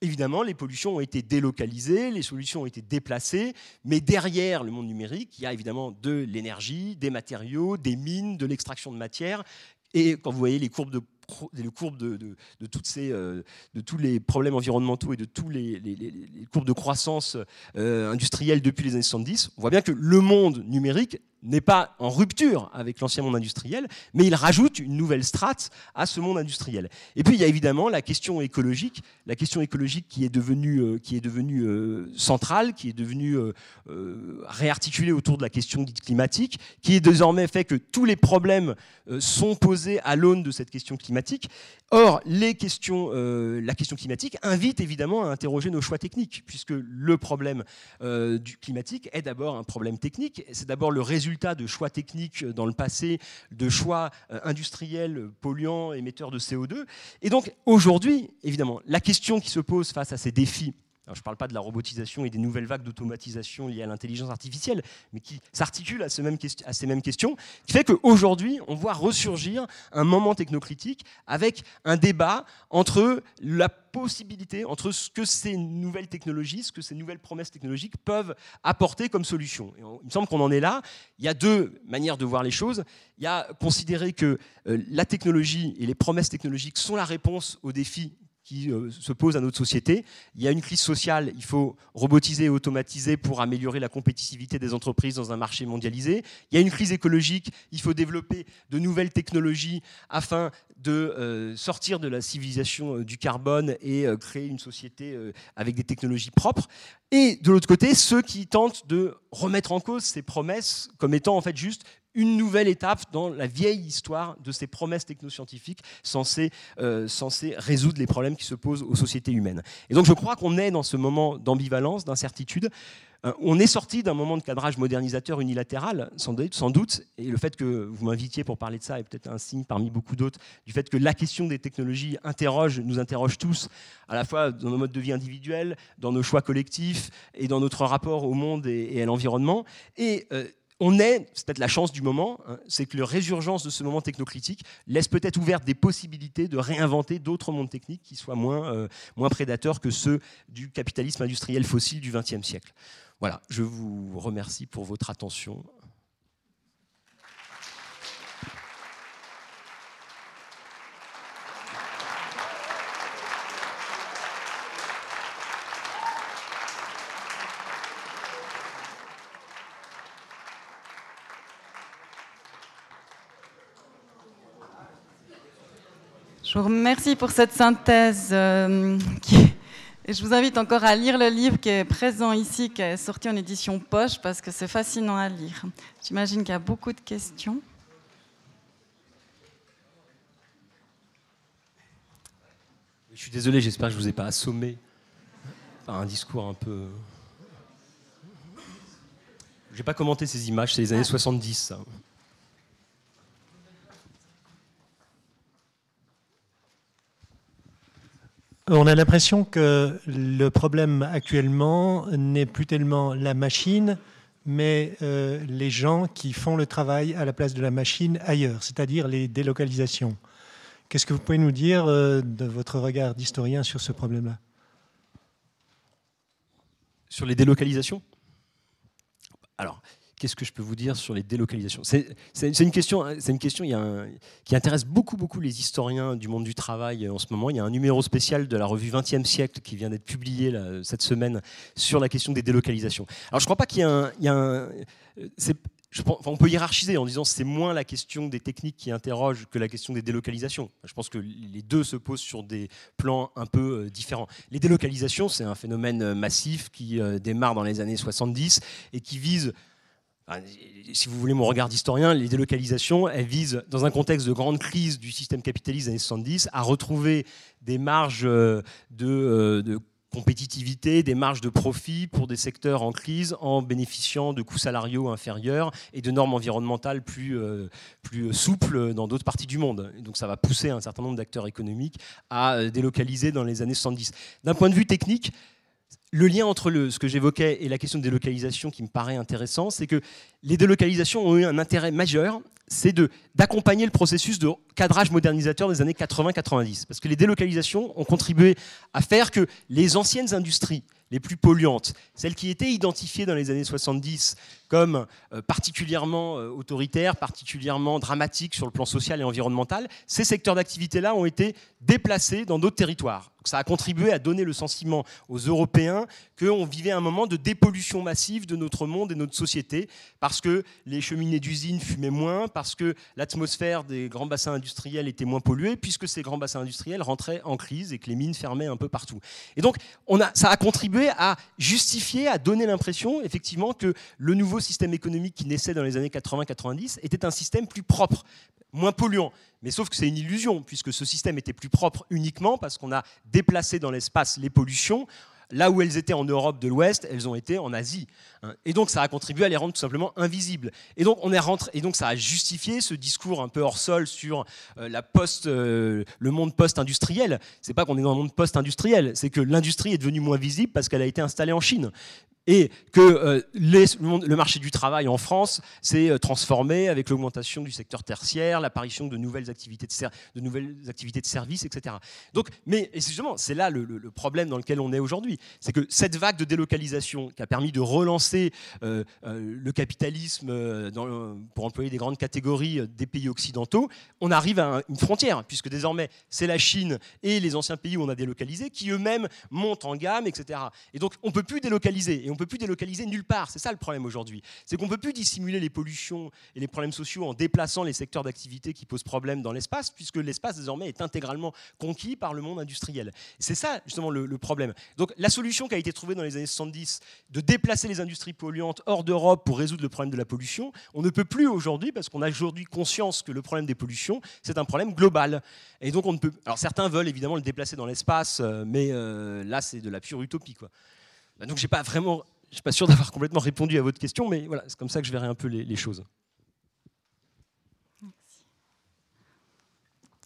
Évidemment, les pollutions ont été délocalisées, les solutions ont été déplacées, mais derrière le monde numérique, il y a évidemment de l'énergie, des matériaux, des mines, de l'extraction de matière. Et quand vous voyez les courbes de toutes ces, euh, de, tous les problèmes environnementaux et de tous les, courbes de croissance euh, industrielle depuis les années 70, on voit bien que le monde numérique n'est pas en rupture avec l'ancien monde industriel, mais il rajoute une nouvelle strate à ce monde industriel. Et puis il y a évidemment la question écologique, la question écologique qui est devenue, euh, qui est devenue euh, centrale, qui est devenue euh, réarticulée autour de la question dite climatique, qui est désormais fait que tous les problèmes sont posés à l'aune de cette question climatique. Or, les questions, la question climatique invite évidemment à interroger nos choix techniques, puisque le problème du climatique est d'abord un problème technique, c'est d'abord le résultat de choix techniques dans le passé, de choix euh, industriels polluants, émetteurs de CO2. Et donc aujourd'hui, évidemment, la question qui se pose face à ces défis je ne parle pas de la robotisation et des nouvelles vagues d'automatisation liées à l'intelligence artificielle, mais qui s'articulent à, ces mêmes questions, qui fait qu'aujourd'hui, on voit ressurgir un moment technocritique avec un débat entre la possibilité, entre ce que ces nouvelles technologies, ce que ces nouvelles promesses technologiques peuvent apporter comme solution. il me semble qu'on en est là. Il y a deux manières de voir les choses. Il y a considérer que euh, la technologie et les promesses technologiques sont la réponse aux défis qui euh, se pose à notre société. Il y a une crise sociale, il faut robotiser et automatiser pour améliorer la compétitivité des entreprises dans un marché mondialisé. Il y a une crise écologique, il faut développer de nouvelles technologies afin de euh, sortir de la civilisation euh, du carbone et créer une société avec des technologies propres. Et de l'autre côté, ceux qui tentent de remettre en cause ces promesses comme étant en fait juste une nouvelle étape dans la vieille histoire de ces promesses technoscientifiques censées, euh, censées résoudre les problèmes qui se posent aux sociétés humaines. Et donc je crois qu'on est dans ce moment d'ambivalence, d'incertitude. Euh, on est sorti d'un moment de cadrage modernisateur unilatéral, sans doute, et le fait que vous m'invitiez pour parler de ça est peut-être un signe parmi beaucoup d'autres du fait que la question des technologies interroge, nous interroge tous, à la fois dans nos modes de vie individuels, dans nos choix collectifs et dans notre rapport au monde et, à l'environnement. Et euh, on est, c'est peut-être la chance du moment, hein, c'est que la résurgence de ce moment technocritique laisse peut-être ouverte des possibilités de réinventer d'autres mondes techniques qui soient moins, euh, moins prédateurs que ceux du capitalisme industriel fossile du XXe siècle. Voilà, je vous remercie pour votre attention. Je vous remercie pour cette synthèse. Euh, je vous invite encore à lire le livre qui est présent ici, qui est sorti en édition poche, parce que c'est fascinant à lire. J'imagine qu'il y a beaucoup de questions. Je suis désolé, j'espère que je ne vous ai pas assommé par un discours un peu... Je n'ai pas commenté ces images, c'est les années 70, ça. On a l'impression que le problème actuellement n'est plus tellement la machine, mais euh, les gens qui font le travail à la place de la machine ailleurs, c'est-à-dire les délocalisations. Qu'est-ce que vous pouvez nous dire euh, de votre regard d'historien sur ce problème-là? Sur les délocalisations? Alors, Qu'est-ce que je peux vous dire sur les délocalisations? C'est une question, c'est une question qui intéresse beaucoup, beaucoup les historiens du monde du travail en ce moment. Il y a un numéro spécial de la revue 20e siècle qui vient d'être publié cette semaine sur la question des délocalisations. Alors je ne crois pas qu'il y a un, je on peut hiérarchiser en disant c'est moins la question des techniques qui interroge que la question des délocalisations. Je pense que les deux se posent sur des plans un peu euh, différents. Les délocalisations, c'est un phénomène euh, massif qui euh, démarre dans les années 70 et qui vise si vous voulez mon regard d'historien, les délocalisations, elles visent, dans un contexte de grande crise du système capitaliste des années 70, à retrouver des marges de, de compétitivité, des marges de profit pour des secteurs en crise en bénéficiant de coûts salariaux inférieurs et de normes environnementales plus, euh, souples dans d'autres parties du monde. donc ça va pousser un certain nombre d'acteurs économiques à euh, délocaliser dans les années 70. D'un point de vue technique, le lien entre ce que j'évoquais et la question de délocalisation qui me paraît intéressant, c'est que les délocalisations ont eu un intérêt majeur, c'est d'accompagner le processus de cadrage modernisateur des années 80-90. Parce que les délocalisations ont contribué à faire que les anciennes industries, les plus polluantes, celles qui étaient identifiées dans les années 70 comme euh, particulièrement euh, autoritaires, particulièrement dramatiques sur le plan social et environnemental, ces secteurs d'activité-là ont été déplacés dans d'autres territoires. Ça a contribué à donner le sentiment aux Européens qu'on vivait un moment de dépollution massive de notre monde et notre société, parce que les cheminées d'usines fumaient moins, parce que l'atmosphère des grands bassins industriels était moins polluée, puisque ces grands bassins industriels rentraient en crise et que les mines fermaient un peu partout. Et donc, on a, ça a contribué à justifier, à donner l'impression, effectivement, que le nouveau système économique qui naissait dans les années 80-90 était un système plus propre, moins polluant. Mais sauf que c'est une illusion, puisque ce système était plus propre uniquement parce qu'on a déplacé dans l'espace les pollutions. Là où elles étaient en Europe de l'Ouest, elles ont été en Asie. Hein. Et donc ça a contribué à les rendre tout simplement invisibles. Et donc, on est rentré, et donc ça a justifié ce discours un peu hors sol sur euh, la post, euh, le monde post-industriel. C'est pas qu'on est dans un monde post-industriel, c'est que l'industrie est devenue moins visible parce qu'elle a été installée en Chine et que euh, le marché du travail en France s'est euh, transformé avec l'augmentation du secteur tertiaire, l'apparition de nouvelles activités de, services, etc. Donc, mais justement, c'est là le, problème dans lequel on est aujourd'hui, c'est que cette vague de délocalisation qui a permis de relancer euh, le capitalisme, pour employer des grandes catégories des pays occidentaux, on arrive à une frontière, puisque désormais c'est la Chine et les anciens pays où on a délocalisé qui eux-mêmes montent en gamme, etc. Et donc on peut plus délocaliser. Et ne peut plus délocaliser nulle part. C'est ça le problème aujourd'hui. C'est qu'on ne peut plus dissimuler les pollutions et les problèmes sociaux en déplaçant les secteurs d'activité qui posent problème dans l'espace, puisque l'espace désormais est intégralement conquis par le monde industriel. C'est ça justement le, problème. Donc la solution qui a été trouvée dans les années 70 de déplacer les industries polluantes hors d'Europe pour résoudre le problème de la pollution, on ne peut plus aujourd'hui parce qu'on a aujourd'hui conscience que le problème des pollutions, c'est un problème global. Et donc on ne peut. Alors certains veulent évidemment le déplacer dans l'espace, euh, mais euh, là c'est de la pure utopie quoi. Bah, donc j'ai pas vraiment, je suis pas sûr d'avoir complètement répondu à votre question, mais voilà, c'est comme ça que je verrai un peu les, choses.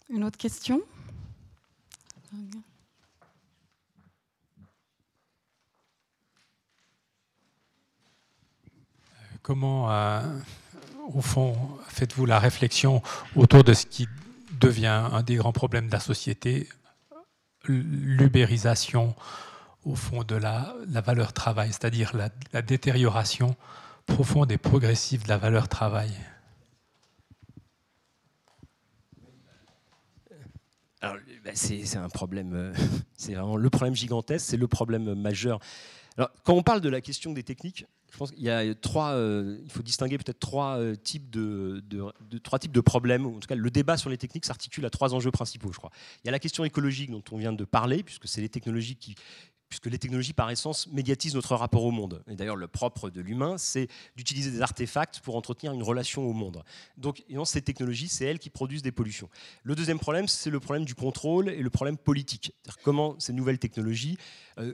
Une autre question? Comment, euh, au fond, faites-vous la réflexion autour de ce qui devient un des grands problèmes de la société, l'ubérisation au fond de la, valeur travail, c'est-à-dire la, détérioration profonde et progressive de la valeur travail. Ben, c'est un problème, euh, c'est vraiment le problème gigantesque, c'est le problème majeur. Alors, quand on parle de la question des techniques, je pense qu'il y a trois, euh, il faut distinguer peut-être trois euh, types de, trois types de problèmes. En tout cas, le débat sur les techniques s'articule à trois enjeux principaux, je crois. Il y a la question écologique dont on vient de parler, puisque c'est les technologies qui, puisque les technologies, par essence, médiatisent notre rapport au monde. Et d'ailleurs, le propre de l'humain, c'est d'utiliser des artefacts pour entretenir une relation au monde. Donc, ces technologies, c'est elles qui produisent des pollutions. Le deuxième problème, c'est le problème du contrôle et le problème politique. Comment ces nouvelles technologies euh,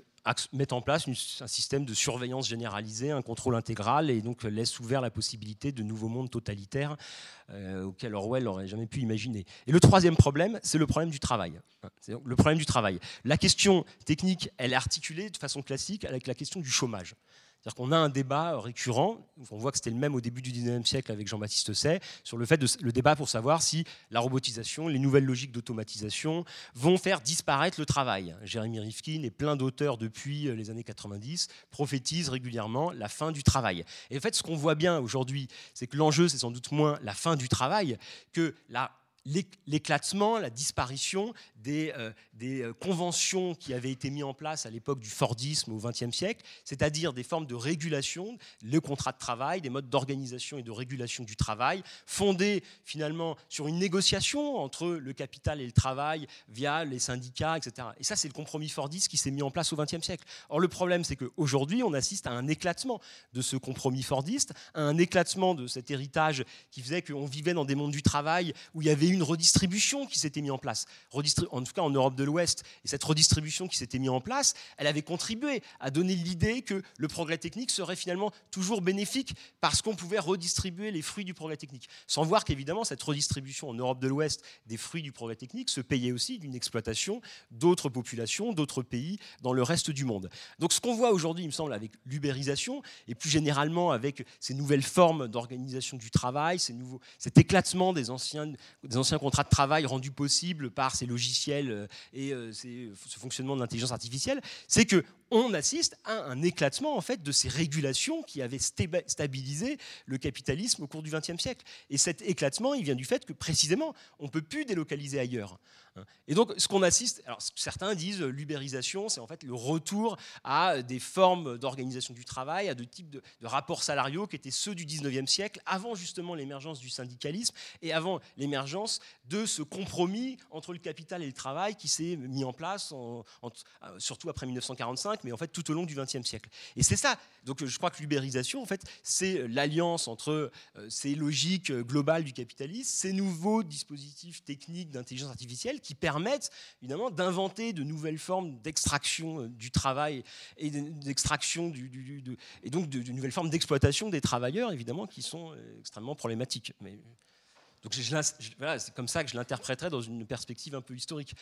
mettent en place un système de surveillance généralisée, un contrôle intégral, et donc laisse ouvert la possibilité de nouveaux mondes totalitaires euh, auxquels Orwell n'aurait jamais pu imaginer. Et le troisième problème, c'est le problème du travail. Le problème du travail. La question technique, elle est articulée de façon classique avec la question du chômage. C'est-à-dire qu'on a un débat récurrent, on voit que c'était le même au début du 19e siècle avec Jean-Baptiste Say, sur le fait de, le débat pour savoir si la robotisation, les nouvelles logiques d'automatisation vont faire disparaître le travail. Jérémy Rifkin et plein d'auteurs depuis euh, les années 90 prophétisent régulièrement la fin du travail. Et en fait, ce qu'on voit bien aujourd'hui, c'est que l'enjeu, c'est sans doute moins la fin du travail que la l'éclatement, la disparition des, euh, euh, conventions qui avaient été mises en place à l'époque du Fordisme au XXe siècle, c'est-à-dire des formes de régulation, le contrat de travail, des modes d'organisation et de régulation du travail, fondés finalement sur une négociation entre le capital et le travail via les syndicats, etc. Et ça, c'est le compromis Fordiste qui s'est mis en place au XXe siècle. Or, le problème, c'est qu'aujourd'hui, on assiste à un éclatement de ce compromis Fordiste, à un éclatement de cet héritage qui faisait qu'on vivait dans des mondes du travail où il y avait une redistribution qui s'était mise en place. en tout cas, en Europe de l'Ouest. Et cette redistribution qui s'était mise en place, elle avait contribué à donner l'idée que le progrès technique serait finalement toujours bénéfique parce qu'on pouvait redistribuer les fruits du progrès technique. Sans voir qu'évidemment, cette redistribution en Europe de l'Ouest des fruits du progrès technique se payait aussi d'une exploitation d'autres populations, d'autres pays dans le reste du monde. Donc ce qu'on voit aujourd'hui, il me semble, avec l'ubérisation et plus généralement avec ces nouvelles formes d'organisation du travail, cet éclatement des anciens, des anciens contrats de travail rendus possibles par ces logiciels euh, et euh, ce fonctionnement de l'intelligence artificielle, c'est que on assiste à un éclatement en fait de ces régulations qui avaient stabilisé le capitalisme au cours du XXe siècle. Et cet éclatement, il vient du fait que précisément, on peut plus délocaliser ailleurs. Hein. Et donc, ce qu'on assiste, certains disent l'ubérisation, c'est en fait le retour à des formes d'organisation du travail, à de types de, rapports salariaux qui étaient ceux du 19e siècle, avant justement l'émergence du syndicalisme et avant l'émergence de ce compromis entre le capital et le travail qui s'est mis en place, euh, surtout après 1945, mais en fait tout au long du 20e siècle. Et c'est ça. Donc, je crois que l'ubérisation, en fait, c'est l'alliance entre euh, ces logiques globales du capitalisme, ces nouveaux dispositifs techniques d'intelligence artificielle qui permettent évidemment d'inventer de nouvelles formes d'extraction euh, du travail et d'extraction du, et donc de, nouvelles formes d'exploitation des travailleurs évidemment qui sont euh, extrêmement problématiques. Mais, donc voilà, c'est comme ça que je l'interpréterais dans une perspective un peu historique.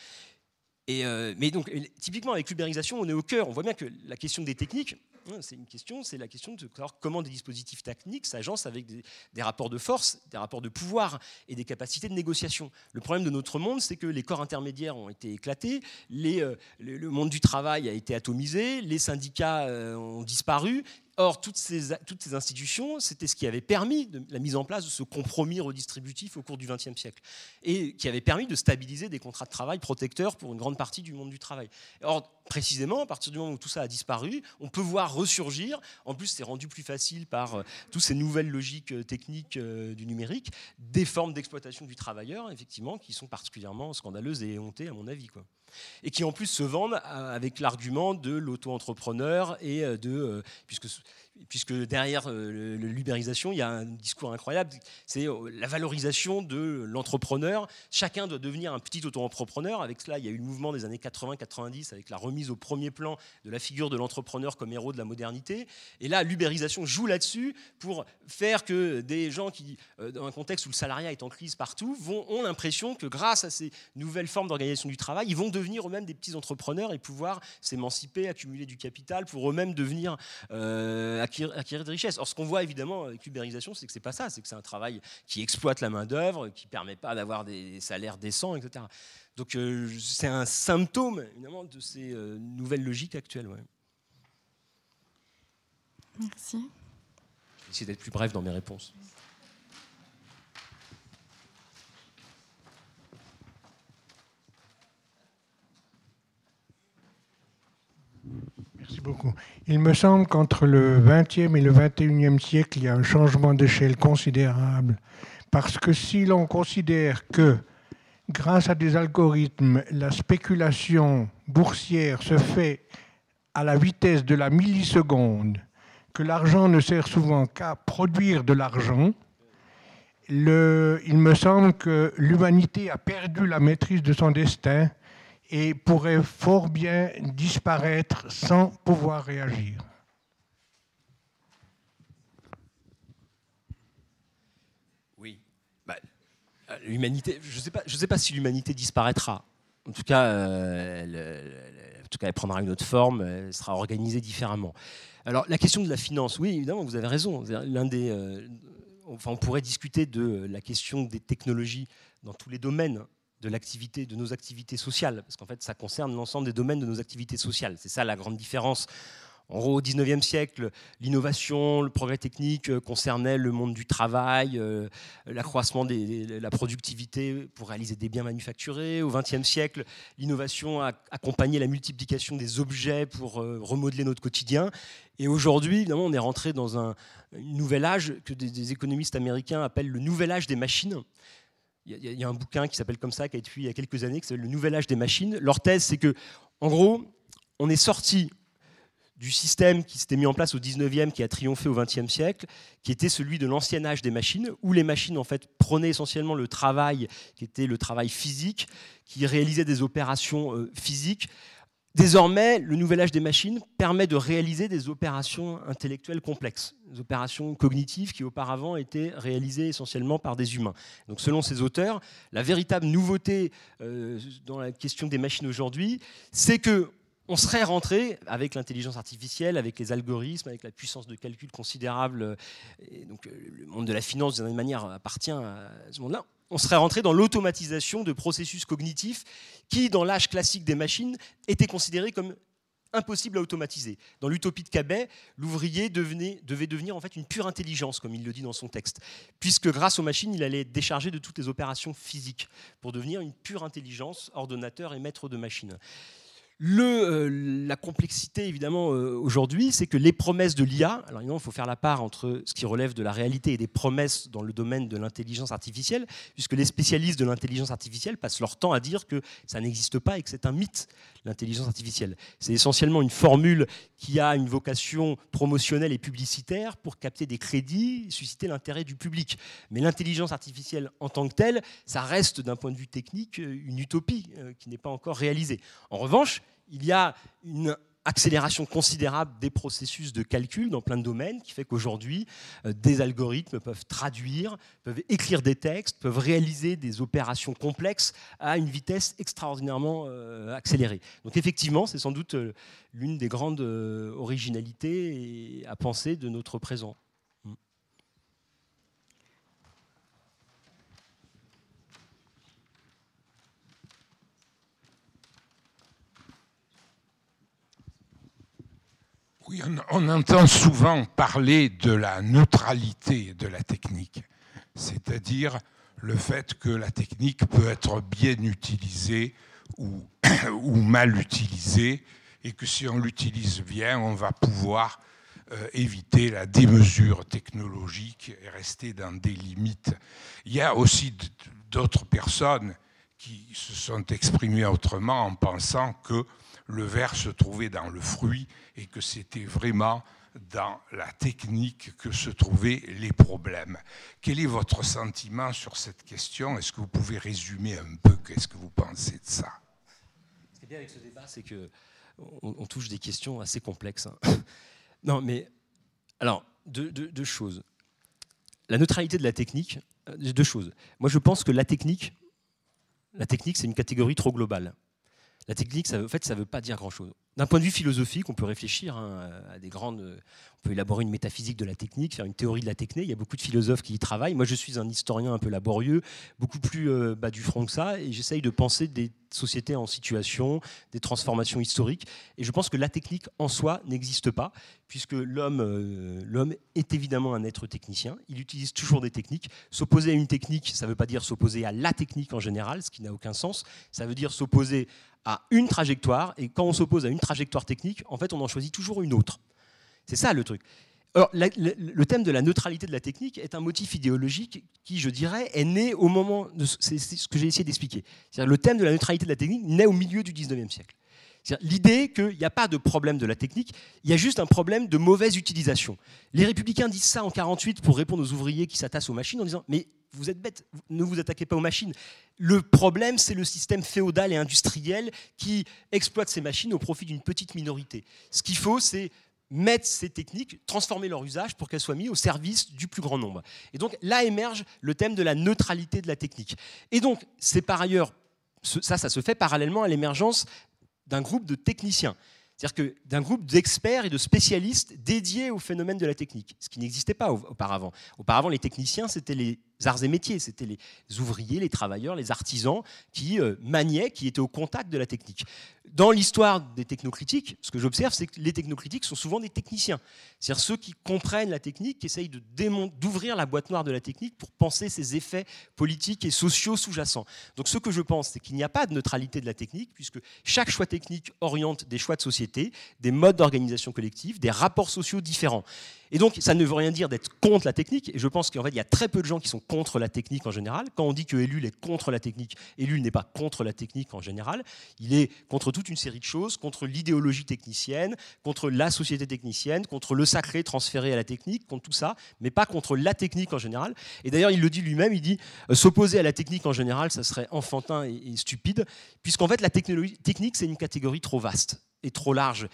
Et euh, mais donc, typiquement, avec l'ubérisation, on est au cœur. On voit bien que la question des techniques, hein, c'est une question, c'est la question de savoir comment des dispositifs techniques s'agencent avec des, rapports de force, des rapports de pouvoir et des capacités de négociation. Le problème de notre monde, c'est que les corps intermédiaires ont été éclatés, euh, le, monde du travail a été atomisé, les syndicats euh, ont disparu, Or, toutes ces, institutions, c'était ce qui avait permis de, la mise en place de ce compromis redistributif au cours du XXe siècle et qui avait permis de stabiliser des contrats de travail protecteurs pour une grande partie du monde du travail. Précisément, à partir du moment où tout ça a disparu, on peut voir ressurgir, en plus c'est rendu plus facile par euh, toutes ces nouvelles logiques euh, techniques euh, du numérique, des formes d'exploitation du travailleur, effectivement, qui sont particulièrement scandaleuses et éhontées, à mon avis. Quoi et qui en plus se vendent avec l'argument de l'auto-entrepreneur et de puisque puisque derrière euh, l'ubérisation, il y a un discours incroyable, c'est euh, la valorisation de l'entrepreneur. Chacun doit devenir un petit auto-entrepreneur. Avec cela, il y a eu le mouvement des années 80-90 avec la remise au premier plan de la figure de l'entrepreneur comme héros de la modernité. Et là, l'ubérisation joue là-dessus pour faire que des gens qui, euh, dans un contexte où le salariat est en crise partout, vont, ont l'impression que grâce à ces nouvelles formes d'organisation du travail, ils vont devenir eux-mêmes des petits entrepreneurs et pouvoir s'émanciper, accumuler du capital pour eux-mêmes devenir acquérir, des richesses. Or, ce qu'on voit évidemment avec l'ubérisation, c'est que c'est pas ça, c'est que c'est un travail qui exploite la main-d'œuvre, qui permet pas d'avoir des salaires décents, etc. Donc, euh, c'est un symptôme évidemment de ces euh, nouvelles logiques actuelles. Merci. J'essaie d'être plus bref dans mes réponses. Il me semble qu'entre le XXe et le XXIe siècle, il y a un changement d'échelle considérable. Parce que si l'on considère que, grâce à des algorithmes, la spéculation boursière se fait à la vitesse de la milliseconde, que l'argent ne sert souvent qu'à produire de l'argent, il me semble que l'humanité a perdu la maîtrise de son destin et pourrait fort bien disparaître sans pouvoir réagir. Oui. Bah, euh, l'humanité, je ne sais, pas, si l'humanité disparaîtra. En tout, cas, euh, en tout cas, elle prendra une autre forme, elle sera organisée différemment. Alors, la question de la finance, oui, évidemment, vous avez raison. L'un des, euh, enfin, on pourrait discuter de la question des technologies dans tous les domaines de nos activités sociales, parce qu'en fait, ça concerne l'ensemble des domaines de nos activités sociales. C'est ça la grande différence En gros, au XIXe siècle, l'innovation, le progrès technique euh, concernait le monde du travail, euh, l'accroissement de la productivité pour réaliser des biens manufacturés. Au XXe siècle, l'innovation a accompagné la multiplication des objets pour euh, remodeler notre quotidien. Et aujourd'hui, évidemment, on est rentré dans un, nouvel âge que des, économistes américains appellent le nouvel âge des machines. Il y, a, un bouquin qui s'appelle comme ça, qui a été écrit il y a quelques années, qui s'appelle Le nouvel âge des machines. Leur thèse, c'est que, en gros, on est sorti du système qui s'était mis en place au 19e, qui a triomphé au 20e siècle, qui était celui de l'ancien âge des machines, où les machines en fait prenaient essentiellement le travail qui était le travail physique, qui réalisait des opérations euh, physiques. Désormais, le nouvel âge des machines permet de réaliser des opérations intellectuelles complexes, des opérations cognitives qui auparavant étaient réalisées essentiellement par des humains. Donc, selon ces auteurs, la véritable nouveauté euh, dans la question des machines aujourd'hui, c'est que on serait rentré avec l'intelligence artificielle, avec les algorithmes, avec la puissance de calcul considérable. Euh, et donc, euh, le monde de la finance, d'une manière, appartient à ce monde-là. On serait rentré dans l'automatisation de processus cognitifs qui, dans l'âge classique des machines, étaient considérés comme impossibles à automatiser. Dans l'utopie de Cabet, l'ouvrier devait devenir en fait une pure intelligence, comme il le dit dans son texte, puisque grâce aux machines, il allait être déchargé de toutes les opérations physiques pour devenir une pure intelligence, ordonnateur et maître de machines. Euh, la complexité, évidemment, euh, aujourd'hui, c'est que les promesses de l'IA, alors évidemment, il faut faire la part entre ce qui relève de la réalité et des promesses dans le domaine de l'intelligence artificielle, puisque les spécialistes de l'intelligence artificielle passent leur temps à dire que ça n'existe pas et que c'est un mythe, l'intelligence artificielle. C'est essentiellement une formule qui a une vocation promotionnelle et publicitaire pour capter des crédits, susciter l'intérêt du public. Mais l'intelligence artificielle en tant que telle, ça reste d'un point de vue technique une utopie euh, qui n'est pas encore réalisée. En revanche, il y a une accélération considérable des processus de calcul dans plein de domaines qui fait qu'aujourd'hui, euh, des algorithmes peuvent traduire, peuvent écrire des textes, peuvent réaliser des opérations complexes à une vitesse extraordinairement euh, accélérée. Donc effectivement, c'est sans doute euh, l'une des grandes originalités à penser de notre présent. Oui, on, entend souvent parler de la neutralité de la technique, c'est-à-dire le fait que la technique peut être bien utilisée ou, mal utilisée, et que si on l'utilise bien, on va pouvoir euh, éviter la démesure technologique et rester dans des limites. Il y a aussi d'autres personnes qui se sont exprimées autrement en pensant que le verre se trouvait dans le fruit et que c'était vraiment dans la technique que se trouvaient les problèmes. Quel est votre sentiment sur cette question? Est-ce que vous pouvez résumer un peu? Qu'est-ce que vous pensez de ça? Ce qui est bien avec ce débat, c'est que on, touche des questions assez complexes. Hein. non, mais alors deux, deux, choses. La neutralité de la technique, euh, deux choses. Moi, je pense que la technique, la technique, c'est une catégorie trop globale. La technique, ça, en fait, ça ne veut pas dire grand-chose. D'un point de vue philosophique, on peut réfléchir hein, à des grandes. On peut élaborer une métaphysique de la technique, faire une théorie de la technique. Il y a beaucoup de philosophes qui y travaillent. Moi, je suis un historien un peu laborieux, beaucoup plus euh, bas du front que ça, et j'essaye de penser des sociétés en situation, des transformations historiques. Et je pense que la technique en soi n'existe pas, puisque l'homme, euh, l'homme est évidemment un être technicien. Il utilise toujours des techniques. S'opposer à une technique, ça ne veut pas dire s'opposer à la technique en général, ce qui n'a aucun sens. Ça veut dire s'opposer à une trajectoire, et quand on s'oppose à une trajectoire technique, en fait, on en choisit toujours une autre. C'est ça le truc. Alors, le thème de la neutralité de la technique est un motif idéologique qui, je dirais, est né au moment de. C'est ce que j'ai essayé d'expliquer. Le thème de la neutralité de la technique naît au milieu du 19e siècle. L'idée qu'il n'y a pas de problème de la technique, il y a juste un problème de mauvaise utilisation. Les républicains disent ça en 48 pour répondre aux ouvriers qui s'attassent aux machines en disant Mais vous êtes bêtes, ne vous attaquez pas aux machines. Le problème, c'est le système féodal et industriel qui exploite ces machines au profit d'une petite minorité. Ce qu'il faut, c'est mettre ces techniques, transformer leur usage pour qu'elles soient mises au service du plus grand nombre. Et donc là émerge le thème de la neutralité de la technique. Et donc c'est par ailleurs, ça, ça se fait parallèlement à l'émergence d'un groupe de techniciens. C'est-à-dire que d'un groupe d'experts et de spécialistes dédiés au phénomène de la technique, ce qui n'existait pas auparavant. Auparavant, les techniciens, c'était les arts et métiers, c'était les ouvriers, les travailleurs, les artisans qui euh, maniaient, qui étaient au contact de la technique. Dans l'histoire des technocritiques, ce que j'observe, c'est que les technocritiques sont souvent des techniciens. C'est-à-dire ceux qui comprennent la technique, qui essayent d'ouvrir la boîte noire de la technique pour penser ses effets politiques et sociaux sous-jacents. Donc ce que je pense, c'est qu'il n'y a pas de neutralité de la technique, puisque chaque choix technique oriente des choix de société, des modes d'organisation collective, des rapports sociaux différents. Et donc, ça ne veut rien dire d'être contre la technique. Et je pense qu'en fait, il y a très peu de gens qui sont contre la technique en général. Quand on dit que Ellul est contre la technique, Ellul n'est pas contre la technique en général. Il est contre toute une série de choses, contre l'idéologie technicienne, contre la société technicienne, contre le sacré transféré à la technique, contre tout ça, mais pas contre la technique en général. Et d'ailleurs, il le dit lui-même, il dit euh, s'opposer à la technique en général, ça serait enfantin et, stupide, puisqu'en fait, la technique, c'est une catégorie trop vaste et trop large.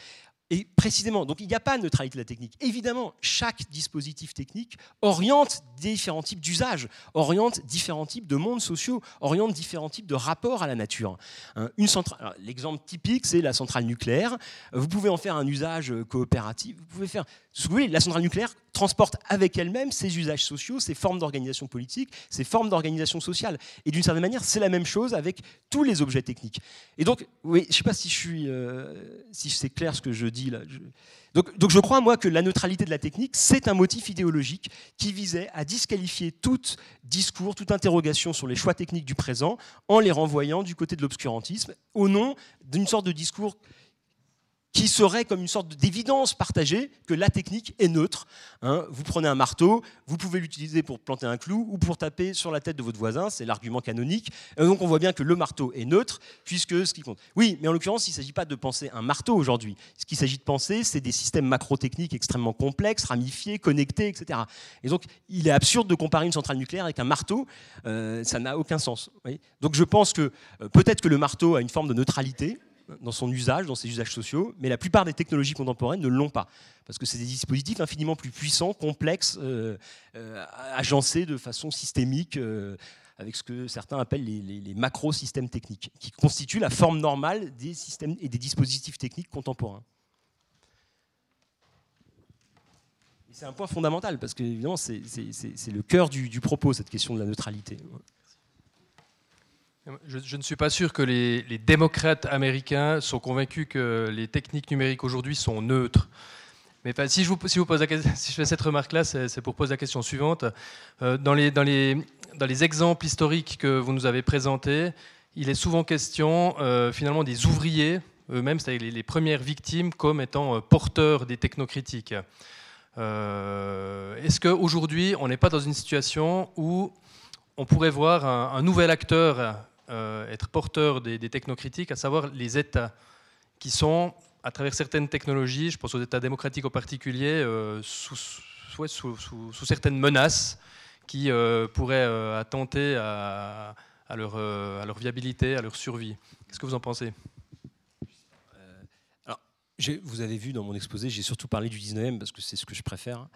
Et précisément, donc il n'y a pas de neutralité de la technique. Évidemment, chaque dispositif technique oriente différents types d'usages, oriente différents types de mondes sociaux, oriente différents types de rapports à la nature. Hein, l'exemple typique, c'est la centrale nucléaire. Vous pouvez en faire un usage coopératif. Vous pouvez faire ce que vous. La centrale nucléaire transporte avec elle-même ses usages sociaux, ses formes d'organisation politique, ses formes d'organisation sociale. Et d'une certaine manière, c'est la même chose avec tous les objets techniques. Et donc, oui, je ne sais pas euh, si c'est clair ce que je dis là. Donc, donc, je crois, moi, que la neutralité de la technique, c'est un motif idéologique qui visait à disqualifier tout discours, toute interrogation sur les choix techniques du présent en les renvoyant du côté de l'obscurantisme au nom d'une sorte de discours qui serait comme une sorte d'évidence partagée que la technique est neutre. Hein. vous prenez un marteau, vous pouvez l'utiliser pour planter un clou ou pour taper sur la tête de votre voisin, c'est l'argument canonique. Et donc on voit bien que le marteau est neutre, puisque ce qui compte. Oui, mais en l'occurrence, il ne s'agit pas de penser un marteau aujourd'hui. Ce qu'il s'agit de penser, c'est des systèmes macro-techniques extrêmement complexes, ramifiés, connectés, etc. Et donc il est absurde de comparer une centrale nucléaire avec un marteau, euh, ça n'a aucun sens. donc je pense que euh, peut-être que le marteau a une forme de neutralité, dans son usage, dans ses usages sociaux, mais la plupart des technologies contemporaines ne l'ont pas, parce que c'est des dispositifs infiniment plus puissants, complexes, euh, euh, agencés de façon systémique, euh, avec ce que certains appellent les, macro-systèmes techniques, qui constituent la forme normale des systèmes et des dispositifs techniques contemporains. C'est un point fondamental, parce que évidemment, c'est le cœur du propos, cette question de la neutralité. Je, ne suis pas sûr que les, démocrates américains sont convaincus que les techniques numériques aujourd'hui sont neutres. Mais si, je fais cette remarque-là, c'est pour poser la question suivante. Euh, dans, les, exemples historiques que vous nous avez présentés, il est souvent question euh, finalement des ouvriers eux-mêmes, c'est-à-dire les, premières victimes, comme étant euh, porteurs des technocritiques. Est-ce qu'aujourd'hui, on n'est pas dans une situation où on pourrait voir un, nouvel acteur être porteur des, technocritiques, à savoir les États, qui sont, à travers certaines technologies, je pense aux États démocratiques en particulier, euh, sous, sous, certaines menaces qui euh, pourraient attenter à, leur, viabilité, à leur survie. Qu'est-ce que vous en pensez? Vous avez vu dans mon exposé, j'ai surtout parlé du 19e parce que c'est ce que je préfère.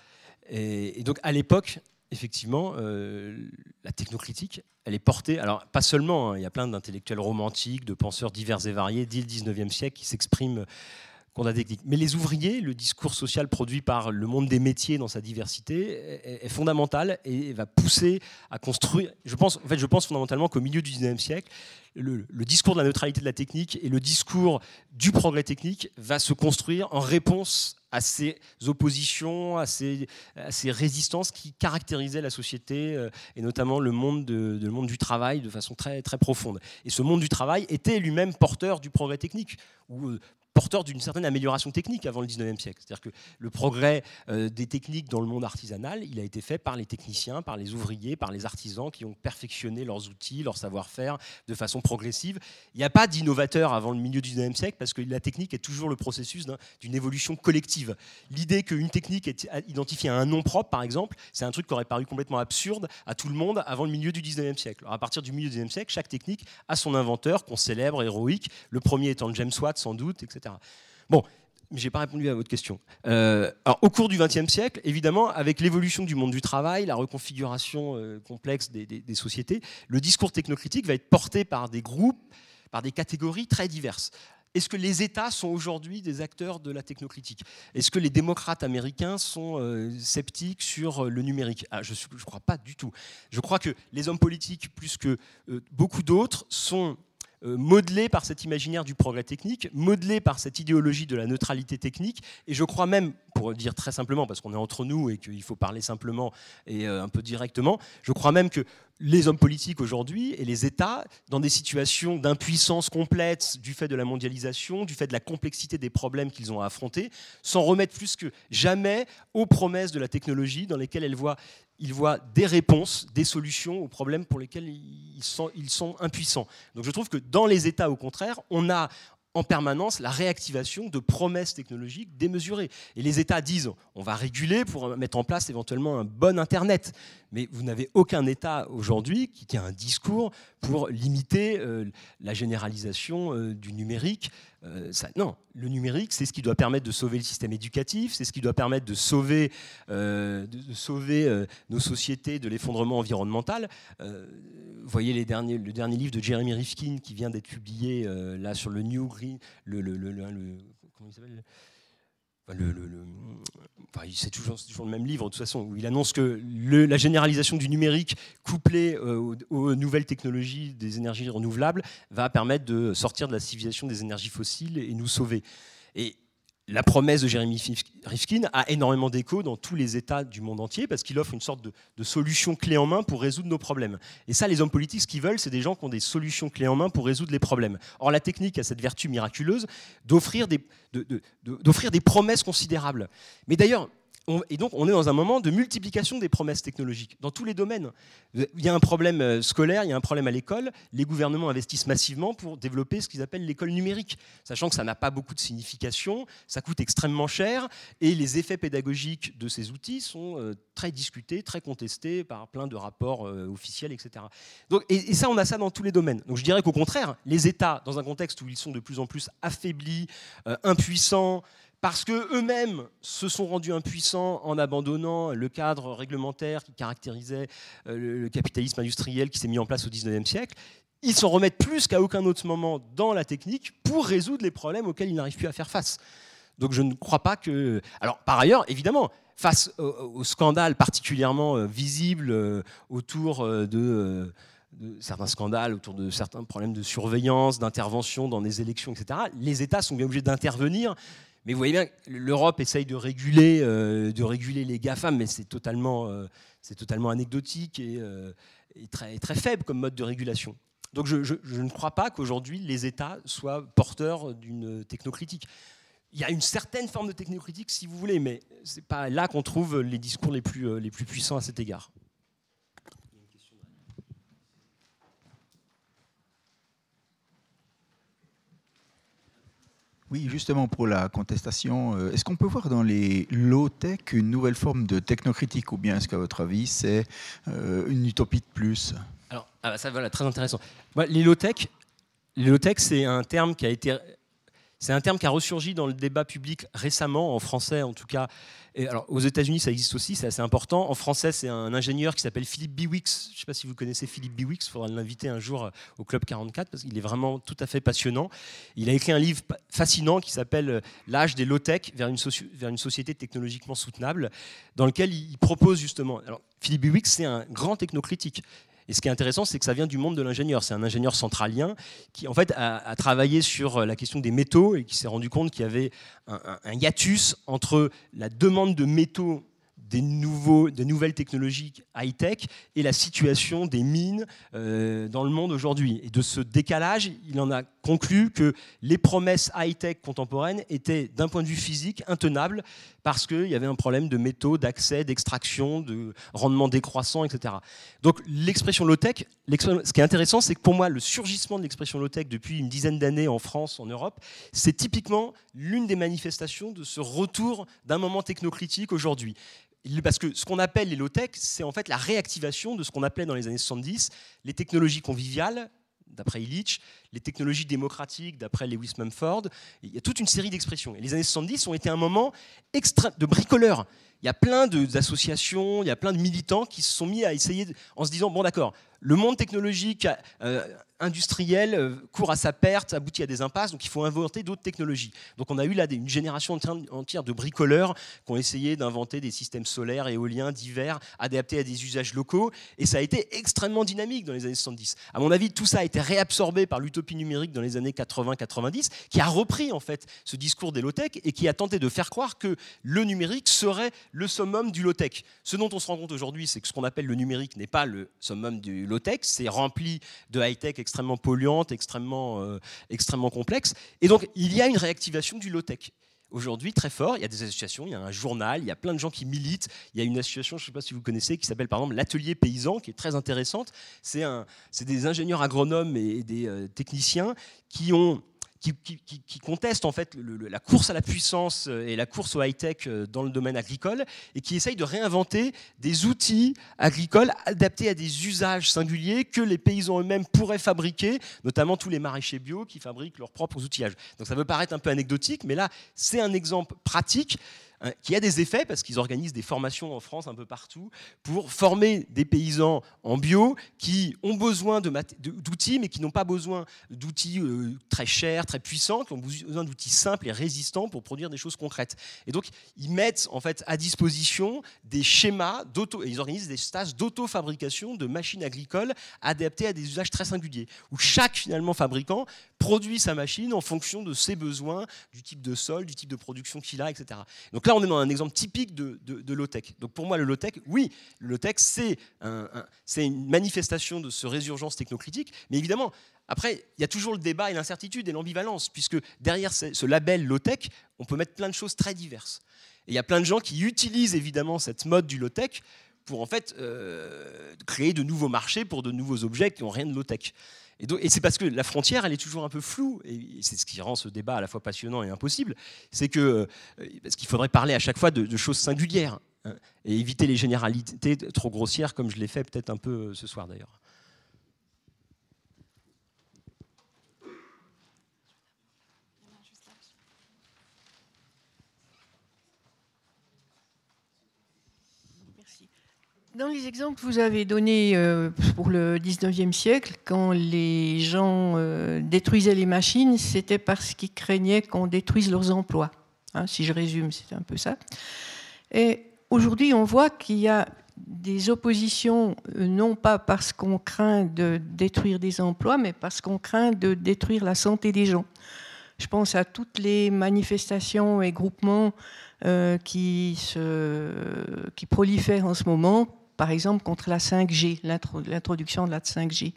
Et donc à l'époque, effectivement, euh, la technocritique, elle est portée, alors pas seulement, hein, il y a plein d'intellectuels romantiques, de penseurs divers et variés dès le 19e siècle qui s'expriment la technique. Mais les ouvriers, le discours social produit par le monde des métiers dans sa diversité est, fondamental et va pousser à construire. Je pense, en fait, je pense fondamentalement qu'au milieu du 19e siècle, le, discours de la neutralité de la technique et le discours du progrès technique va se construire en réponse à ces oppositions, à ces, ces résistances qui caractérisaient la société euh, et notamment le monde, du travail de façon très, profonde. Et ce monde du travail était lui-même porteur du progrès technique, euh, porteur d'une certaine amélioration technique avant le 19e siècle. C'est-à-dire que le progrès euh, des techniques dans le monde artisanal, il a été fait par les techniciens, par les ouvriers, par les artisans qui ont perfectionné leurs outils, leur savoir-faire de façon progressive. Il n'y a pas d'innovateur avant le milieu du 19e siècle parce que la technique est toujours le processus d'une évolution collective. L'idée qu'une technique est identifiée à un nom propre, par exemple, c'est un truc qui aurait paru complètement absurde à tout le monde avant le milieu du 19e siècle. Alors à partir du milieu du 19e siècle, chaque technique a son inventeur qu'on célèbre, héroïque, le premier étant James Watt sans doute, etc. Bon, mais je n'ai pas répondu à votre question. Euh, alors, au cours du XXe siècle, évidemment, avec l'évolution du monde du travail, la reconfiguration euh, complexe des, sociétés, le discours technocritique va être porté par des groupes, par des catégories très diverses. est-ce que les États sont aujourd'hui des acteurs de la technocritique Est-ce que les démocrates américains sont euh, sceptiques sur le numérique? Ah, Je ne crois pas du tout. Je crois que les hommes politiques, plus que beaucoup d'autres, sont modelés par cet imaginaire du progrès technique, modelés par cette idéologie de la neutralité technique, et je crois même, pour dire très simplement, parce qu'on est entre nous et qu'il faut parler simplement et un peu directement, je crois même que les hommes politiques aujourd'hui et les États, dans des situations d'impuissance complète du fait de la mondialisation, du fait de la complexité des problèmes qu'ils ont à affronter, s'en remettent plus que jamais aux promesses de la technologie dans lesquelles ils voient des réponses, des solutions aux problèmes pour lesquels ils sont, impuissants. Donc je trouve que dans les États, au contraire, on a en permanence la réactivation de promesses technologiques démesurées. Et les États disent on va réguler pour mettre en place éventuellement un bon Internet. Mais vous n'avez aucun État aujourd'hui qui tient un discours pour limiter euh, la généralisation euh, du numérique. Euh, non, le numérique, c'est ce qui doit permettre de sauver le système éducatif, c'est ce qui doit permettre de sauver, de, sauver nos sociétés de l'effondrement environnemental. vous voyez les derniers, le dernier livre de Jeremy Rifkin qui vient d'être publié là sur le New Green, le, le comment il s'appelle? C'est toujours, le même livre de toute façon, où il annonce que la généralisation du numérique couplée euh, aux, nouvelles technologies des énergies renouvelables va permettre de sortir de la civilisation des énergies fossiles et nous sauver. Et la promesse de Jeremy Rifkin a énormément d'écho dans tous les États du monde entier parce qu'il offre une sorte de, solution clé en main pour résoudre nos problèmes. Et ça, les hommes politiques, ce qu'ils veulent, c'est des gens qui ont des solutions clés en main pour résoudre les problèmes. Or, la technique a cette vertu miraculeuse d'offrir des, des promesses considérables. Mais d'ailleurs, et donc, on est dans un moment de multiplication des promesses technologiques dans tous les domaines. Il y a un problème euh, scolaire, il y a un problème à l'école. Les gouvernements investissent massivement pour développer ce qu'ils appellent l'école numérique, sachant que ça n'a pas beaucoup de signification, ça coûte extrêmement cher, et les effets pédagogiques de ces outils sont euh, très discutés, très contestés par plein de rapports euh, officiels, etc. Et, ça, on a ça dans tous les domaines. Donc, je dirais qu'au contraire, les États, dans un contexte où ils sont de plus en plus affaiblis, impuissants, parce qu'eux-mêmes se sont rendus impuissants en abandonnant le cadre réglementaire qui caractérisait euh, le capitalisme industriel qui s'est mis en place au XIXe siècle. Ils s'en remettent plus qu'à aucun autre moment dans la technique pour résoudre les problèmes auxquels ils n'arrivent plus à faire face. Donc je ne crois pas que... Alors par ailleurs, évidemment, face au, scandale particulièrement euh, visible euh, autour de certains scandales autour de certains problèmes de surveillance, d'intervention dans des élections, etc., les États sont bien obligés d'intervenir mais vous voyez bien, l'Europe essaye de réguler, euh, de réguler les GAFAM, mais c'est totalement, euh, anecdotique et, euh, très, faible comme mode de régulation. Donc je, ne crois pas qu'aujourd'hui les États soient porteurs d'une technocritique. Il y a une certaine forme de technocritique si vous voulez, mais ce n'est pas là qu'on trouve les discours les plus puissants à cet égard. Oui, justement pour la contestation, euh, est-ce qu'on peut voir dans les low-tech une nouvelle forme de technocritique ou bien est-ce qu'à votre avis c'est euh, une utopie de plus? Alors, ah bah ça voilà, très intéressant. les low-tech, les low-tech c'est un terme qui a été c'est un terme qui a ressurgi dans le débat public récemment, en français en tout cas. Alors, aux États-Unis, ça existe aussi, c'est assez important. En français, c'est un ingénieur qui s'appelle Philippe Biwix. Je ne sais pas si vous connaissez Philippe Biwix, il faudra l'inviter un jour au Club 44 parce qu'il est vraiment tout à fait passionnant. Il a écrit un livre fascinant qui s'appelle L'âge des low-tech vers, vers, une société technologiquement soutenable, dans lequel il propose justement. Alors, Philippe Biwix, c'est un grand technocritique. Et ce qui est intéressant, c'est que ça vient du monde de l'ingénieur. C'est un ingénieur centralien qui, en fait, a, travaillé sur la question des métaux et qui s'est rendu compte qu'il y avait un, hiatus entre la demande de métaux des, nouveaux, nouvelles technologies high-tech et la situation des mines euh, dans le monde aujourd'hui. Et de ce décalage, il en a conclu que les promesses high-tech contemporaines étaient, d'un point de vue physique, intenables parce qu'il y avait un problème de métaux, d'accès, d'extraction, de rendement décroissant, etc. Donc l'expression low-tech, ce qui est intéressant, c'est que pour moi, le surgissement de l'expression low-tech depuis une dizaine d'années en France, en Europe, c'est typiquement l'une des manifestations de ce retour d'un moment technocritique aujourd'hui. Parce que ce qu'on appelle les low-tech, c'est en fait la réactivation de ce qu'on appelait dans les années 70 les technologies conviviales, d'après Illich, les technologies démocratiques, d'après Lewis Mumford. Il y a toute une série d'expressions. Et les années 70 ont été un moment extra de bricoleur. Il y a plein d'associations, il y a plein de militants qui se sont mis à essayer, en se disant, bon d'accord, le monde technologique euh, industriel euh, court à sa perte, aboutit à des impasses, donc il faut inventer d'autres technologies. Donc on a eu là une génération entière de bricoleurs qui ont essayé d'inventer des systèmes solaires, éoliens, divers, adaptés à des usages locaux, et ça a été extrêmement dynamique dans les années 70. À mon avis, tout ça a été réabsorbé par l'utopie numérique dans les années 80-90, qui a repris en fait ce discours des low-tech et qui a tenté de faire croire que le numérique serait le summum du low-tech. Ce dont on se rend compte aujourd'hui, c'est que ce qu'on appelle le numérique n'est pas le summum du low-tech, c'est rempli de high-tech extrêmement polluante, extrêmement, euh, extrêmement complexe. Et donc, il y a une réactivation du low-tech. Aujourd'hui, très fort, il y a des associations, il y a un journal, il y a plein de gens qui militent. Il y a une association, je ne sais pas si vous connaissez, qui s'appelle par exemple l'Atelier Paysan, qui est très intéressante. C'est des ingénieurs agronomes et des euh, techniciens qui ont qui, contestent en fait la course à la puissance euh, et la course au high-tech euh, dans le domaine agricole et qui essayent de réinventer des outils agricoles adaptés à des usages singuliers que les paysans eux-mêmes pourraient fabriquer, notamment tous les maraîchers bio qui fabriquent leurs propres outillages. Donc ça peut paraître un peu anecdotique, mais là c'est un exemple pratique Hein, qui a des effets parce qu'ils organisent des formations en France un peu partout pour former des paysans en bio qui ont besoin d'outils mais qui n'ont pas besoin d'outils euh, très chers, très puissants, qui ont besoin d'outils simples et résistants pour produire des choses concrètes. Et donc ils mettent en fait à disposition des schémas d'auto, ils organisent des stages d'auto-fabrication de machines agricoles adaptées à des usages très singuliers où chaque finalement fabricant produit sa machine en fonction de ses besoins, du type de sol, du type de production qu'il a, etc. Donc là, on est dans un exemple typique de, de, low-tech. Donc pour moi, le low-tech, oui, le low-tech, c'est une manifestation de ce résurgence technocritique, mais évidemment, après, il y a toujours le débat et l'incertitude et l'ambivalence, puisque derrière ce label low-tech, on peut mettre plein de choses très diverses. Et il y a plein de gens qui utilisent évidemment cette mode du low-tech pour en fait euh, créer de nouveaux marchés pour de nouveaux objets qui n'ont rien de low-tech. Et, c'est parce que la frontière, elle est toujours un peu floue, et c'est ce qui rend ce débat à la fois passionnant et impossible, c'est euh, qu'il faudrait parler à chaque fois de, choses singulières hein, et éviter les généralités trop grossières, comme je l'ai fait peut-être un peu euh, ce soir d'ailleurs. Dans les exemples que vous avez donnés euh, pour le 19e siècle, quand les gens euh, détruisaient les machines, c'était parce qu'ils craignaient qu'on détruise leurs emplois. Hein, si je résume, c'est un peu ça. Et aujourd'hui, on voit qu'il y a des oppositions, euh, non pas parce qu'on craint de détruire des emplois, mais parce qu'on craint de détruire la santé des gens. Je pense à toutes les manifestations et groupements qui, prolifèrent en ce moment par exemple contre la 5G, l'introduction de la 5G,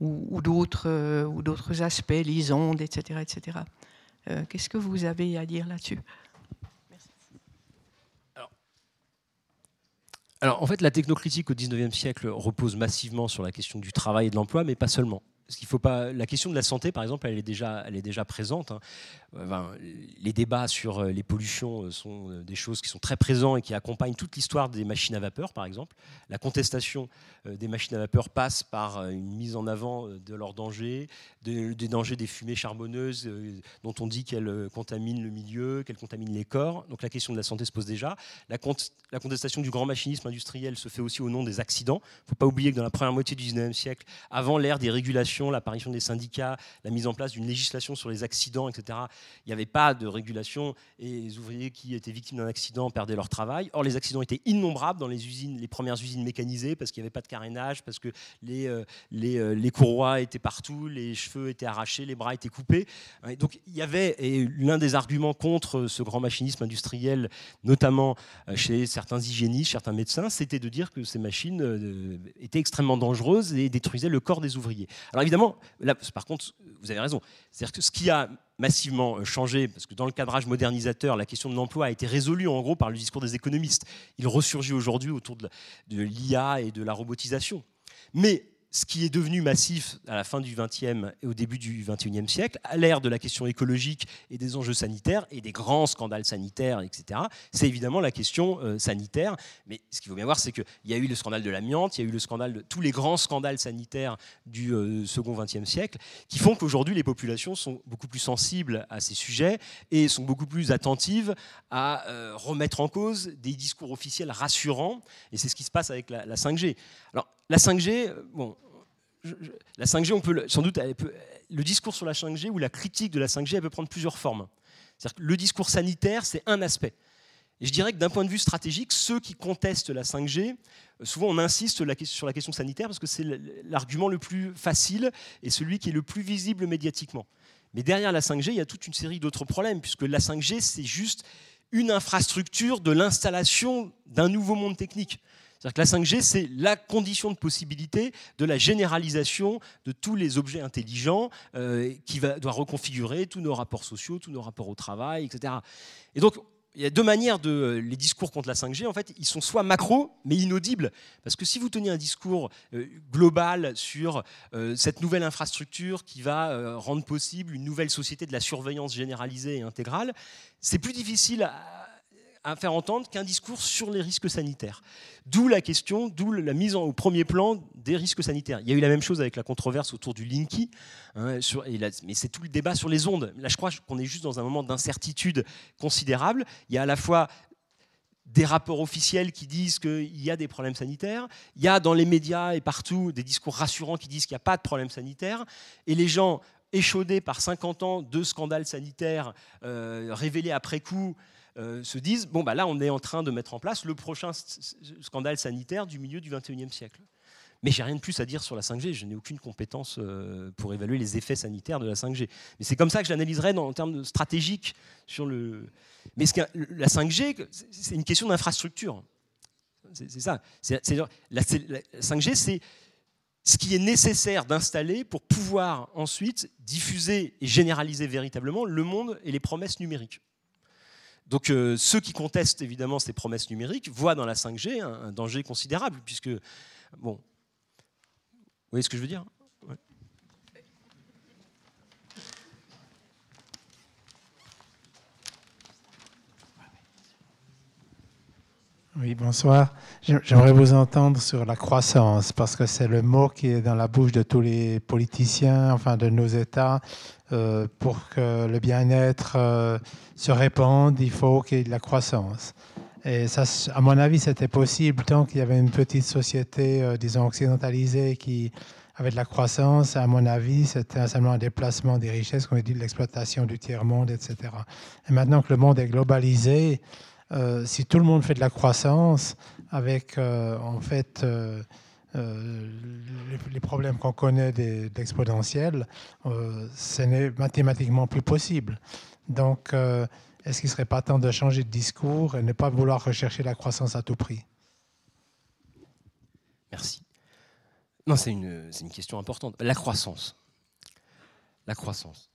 ou, euh, ou d'autres aspects, les ondes, etc. etc. Euh, qu'est-ce que vous avez à dire là-dessus? Alors, en fait, la technocritique au 19e siècle repose massivement sur la question du travail et de l'emploi, mais pas seulement qu'il faut pas, la question de la santé, par exemple, elle est déjà, elle est déjà présente. Les débats sur euh, les pollutions euh, sont euh, des choses qui sont très présentes et qui accompagnent toute l'histoire des machines à vapeur, par exemple. La contestation des machines à vapeur passe par une mise en avant de leurs dangers, des dangers des fumées charbonneuses dont on dit qu'elles contaminent le milieu, qu'elles contaminent les corps. Donc la question de la santé se pose déjà. La contestation du grand machinisme industriel se fait aussi au nom des accidents. Il ne faut pas oublier que dans la première moitié du 19e siècle, avant l'ère des régulations, l'apparition des syndicats, la mise en place d'une législation sur les accidents, etc. Il n'y avait pas de régulation et les ouvriers qui étaient victimes d'un accident perdaient leur travail. Or, les accidents étaient innombrables dans les usines, les premières usines mécanisées, parce qu'il n'y avait pas de carénage, parce que les, euh, les, euh, les, courroies étaient partout, les cheveux étaient arrachés, les bras étaient coupés. donc, il y avait, et l'un des arguments contre ce grand machinisme industriel, notamment euh, chez certains hygiénistes, certains médecins, c'était de dire que ces machines étaient extrêmement dangereuses et détruisaient le corps des ouvriers. Alors évidemment, là, par contre, vous avez raison. C'est-à-dire que ce qui a massivement euh, changé, parce que dans le cadrage modernisateur, la question de l'emploi a été résolue en gros par le discours des économistes. Il ressurgit aujourd'hui autour de l'IA et de la robotisation. Mais ce qui est devenu massif à la fin du XXe et au début du XXIe siècle, à l'ère de la question écologique et des enjeux sanitaires et des grands scandales sanitaires, etc., c'est évidemment la question euh, sanitaire. Mais ce qu'il faut bien voir, c'est qu'il y a eu le scandale de l'amiante, il y a eu le scandale de tous les grands scandales sanitaires du euh, second XXe siècle, qui font qu'aujourd'hui les populations sont beaucoup plus sensibles à ces sujets et sont beaucoup plus attentives à euh, remettre en cause des discours officiels rassurants. Et c'est ce qui se passe avec la, la 5G. Alors, la 5G, bon, la 5G, on peut sans doute, le discours sur la 5G ou la critique de la 5G, elle peut prendre plusieurs formes. Que le discours sanitaire, c'est un aspect. Et je dirais que d'un point de vue stratégique, ceux qui contestent la 5G, souvent on insiste sur la question sanitaire parce que c'est l'argument le plus facile et celui qui est le plus visible médiatiquement. Mais derrière la 5G, il y a toute une série d'autres problèmes, puisque la 5G, c'est juste une infrastructure de l'installation d'un nouveau monde technique. C'est-à-dire que la 5G, c'est la condition de possibilité de la généralisation de tous les objets intelligents euh, qui va, doit reconfigurer tous nos rapports sociaux, tous nos rapports au travail, etc. Et donc, il y a deux manières de euh, les discours contre la 5G. En fait, ils sont soit macro, mais inaudibles, parce que si vous teniez un discours euh, global sur cette nouvelle infrastructure qui va rendre possible une nouvelle société de la surveillance généralisée et intégrale, c'est plus difficile à faire entendre qu'un discours sur les risques sanitaires. D'où la question, d'où la mise au premier plan des risques sanitaires. Il y a eu la même chose avec la controverse autour du Linky, hein, mais c'est tout le débat sur les ondes. Là, je crois qu'on est juste dans un moment d'incertitude considérable. Il y a à la fois des rapports officiels qui disent qu'il y a des problèmes sanitaires, il y a dans les médias et partout des discours rassurants qui disent qu'il n'y a pas de problème sanitaire, et les gens échaudés par 50 ans de scandales sanitaires euh, révélés après coup, euh, se disent bon, bah là, on est en train de mettre en place le prochain scandale sanitaire du milieu du 21e siècle. Mais j'ai rien de plus à dire sur la 5G, je n'ai aucune compétence euh, pour évaluer les effets sanitaires de la 5G. Mais c'est comme ça que je l'analyserai en termes stratégiques sur le. Mais la 5G, c'est une question d'infrastructure. C'est ça. la 5G, c'est ce qui est nécessaire d'installer pour pouvoir ensuite diffuser et généraliser véritablement le monde et les promesses numériques. Donc euh, ceux qui contestent évidemment ces promesses numériques voient dans la 5G un, danger considérable, puisque, bon, vous voyez ce que je veux dire? Oui, bonsoir. J'aimerais vous entendre sur la croissance, parce que c'est le mot qui est dans la bouche de tous les politiciens, enfin de nos États. Euh, pour que le bien-être euh, se répande, il faut qu'il y ait de la croissance. Et ça, à mon avis, c'était possible tant qu'il y avait une petite société, euh, disons, occidentalisée qui avait de la croissance. À mon avis, c'était seulement un déplacement des richesses, comme on dit, de l'exploitation du tiers-monde, etc. Et maintenant que le monde est globalisé, si tout le monde fait de la croissance avec euh, en fait euh, les, problèmes qu'on connaît d'exponentiel, ce n'est mathématiquement plus possible. Donc, est-ce qu'il ne serait pas temps de changer de discours et ne pas vouloir rechercher la croissance à tout prix? Merci. Non, c'est une, une question importante. La croissance. La croissance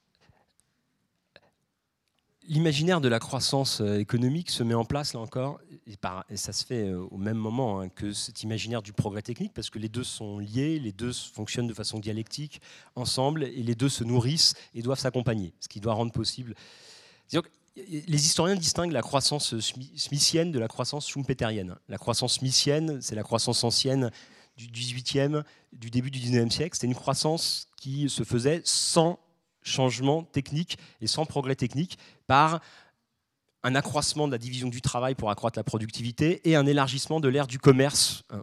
l'imaginaire de la croissance euh, économique se met en place, là encore, et, ça se fait euh, au même moment hein, que cet imaginaire du progrès technique, parce que les deux sont liés, les deux fonctionnent de façon dialectique ensemble, et les deux se nourrissent et doivent s'accompagner, ce qui doit rendre possible. Les historiens distinguent la croissance smithienne de la croissance schumpeterienne. La croissance smithienne, c'est la croissance ancienne du 18e, du début du 19e siècle. C'était une croissance qui se faisait sans changement technique et sans progrès technique par un accroissement de la division du travail pour accroître la productivité et un élargissement de l'ère du commerce. Hein,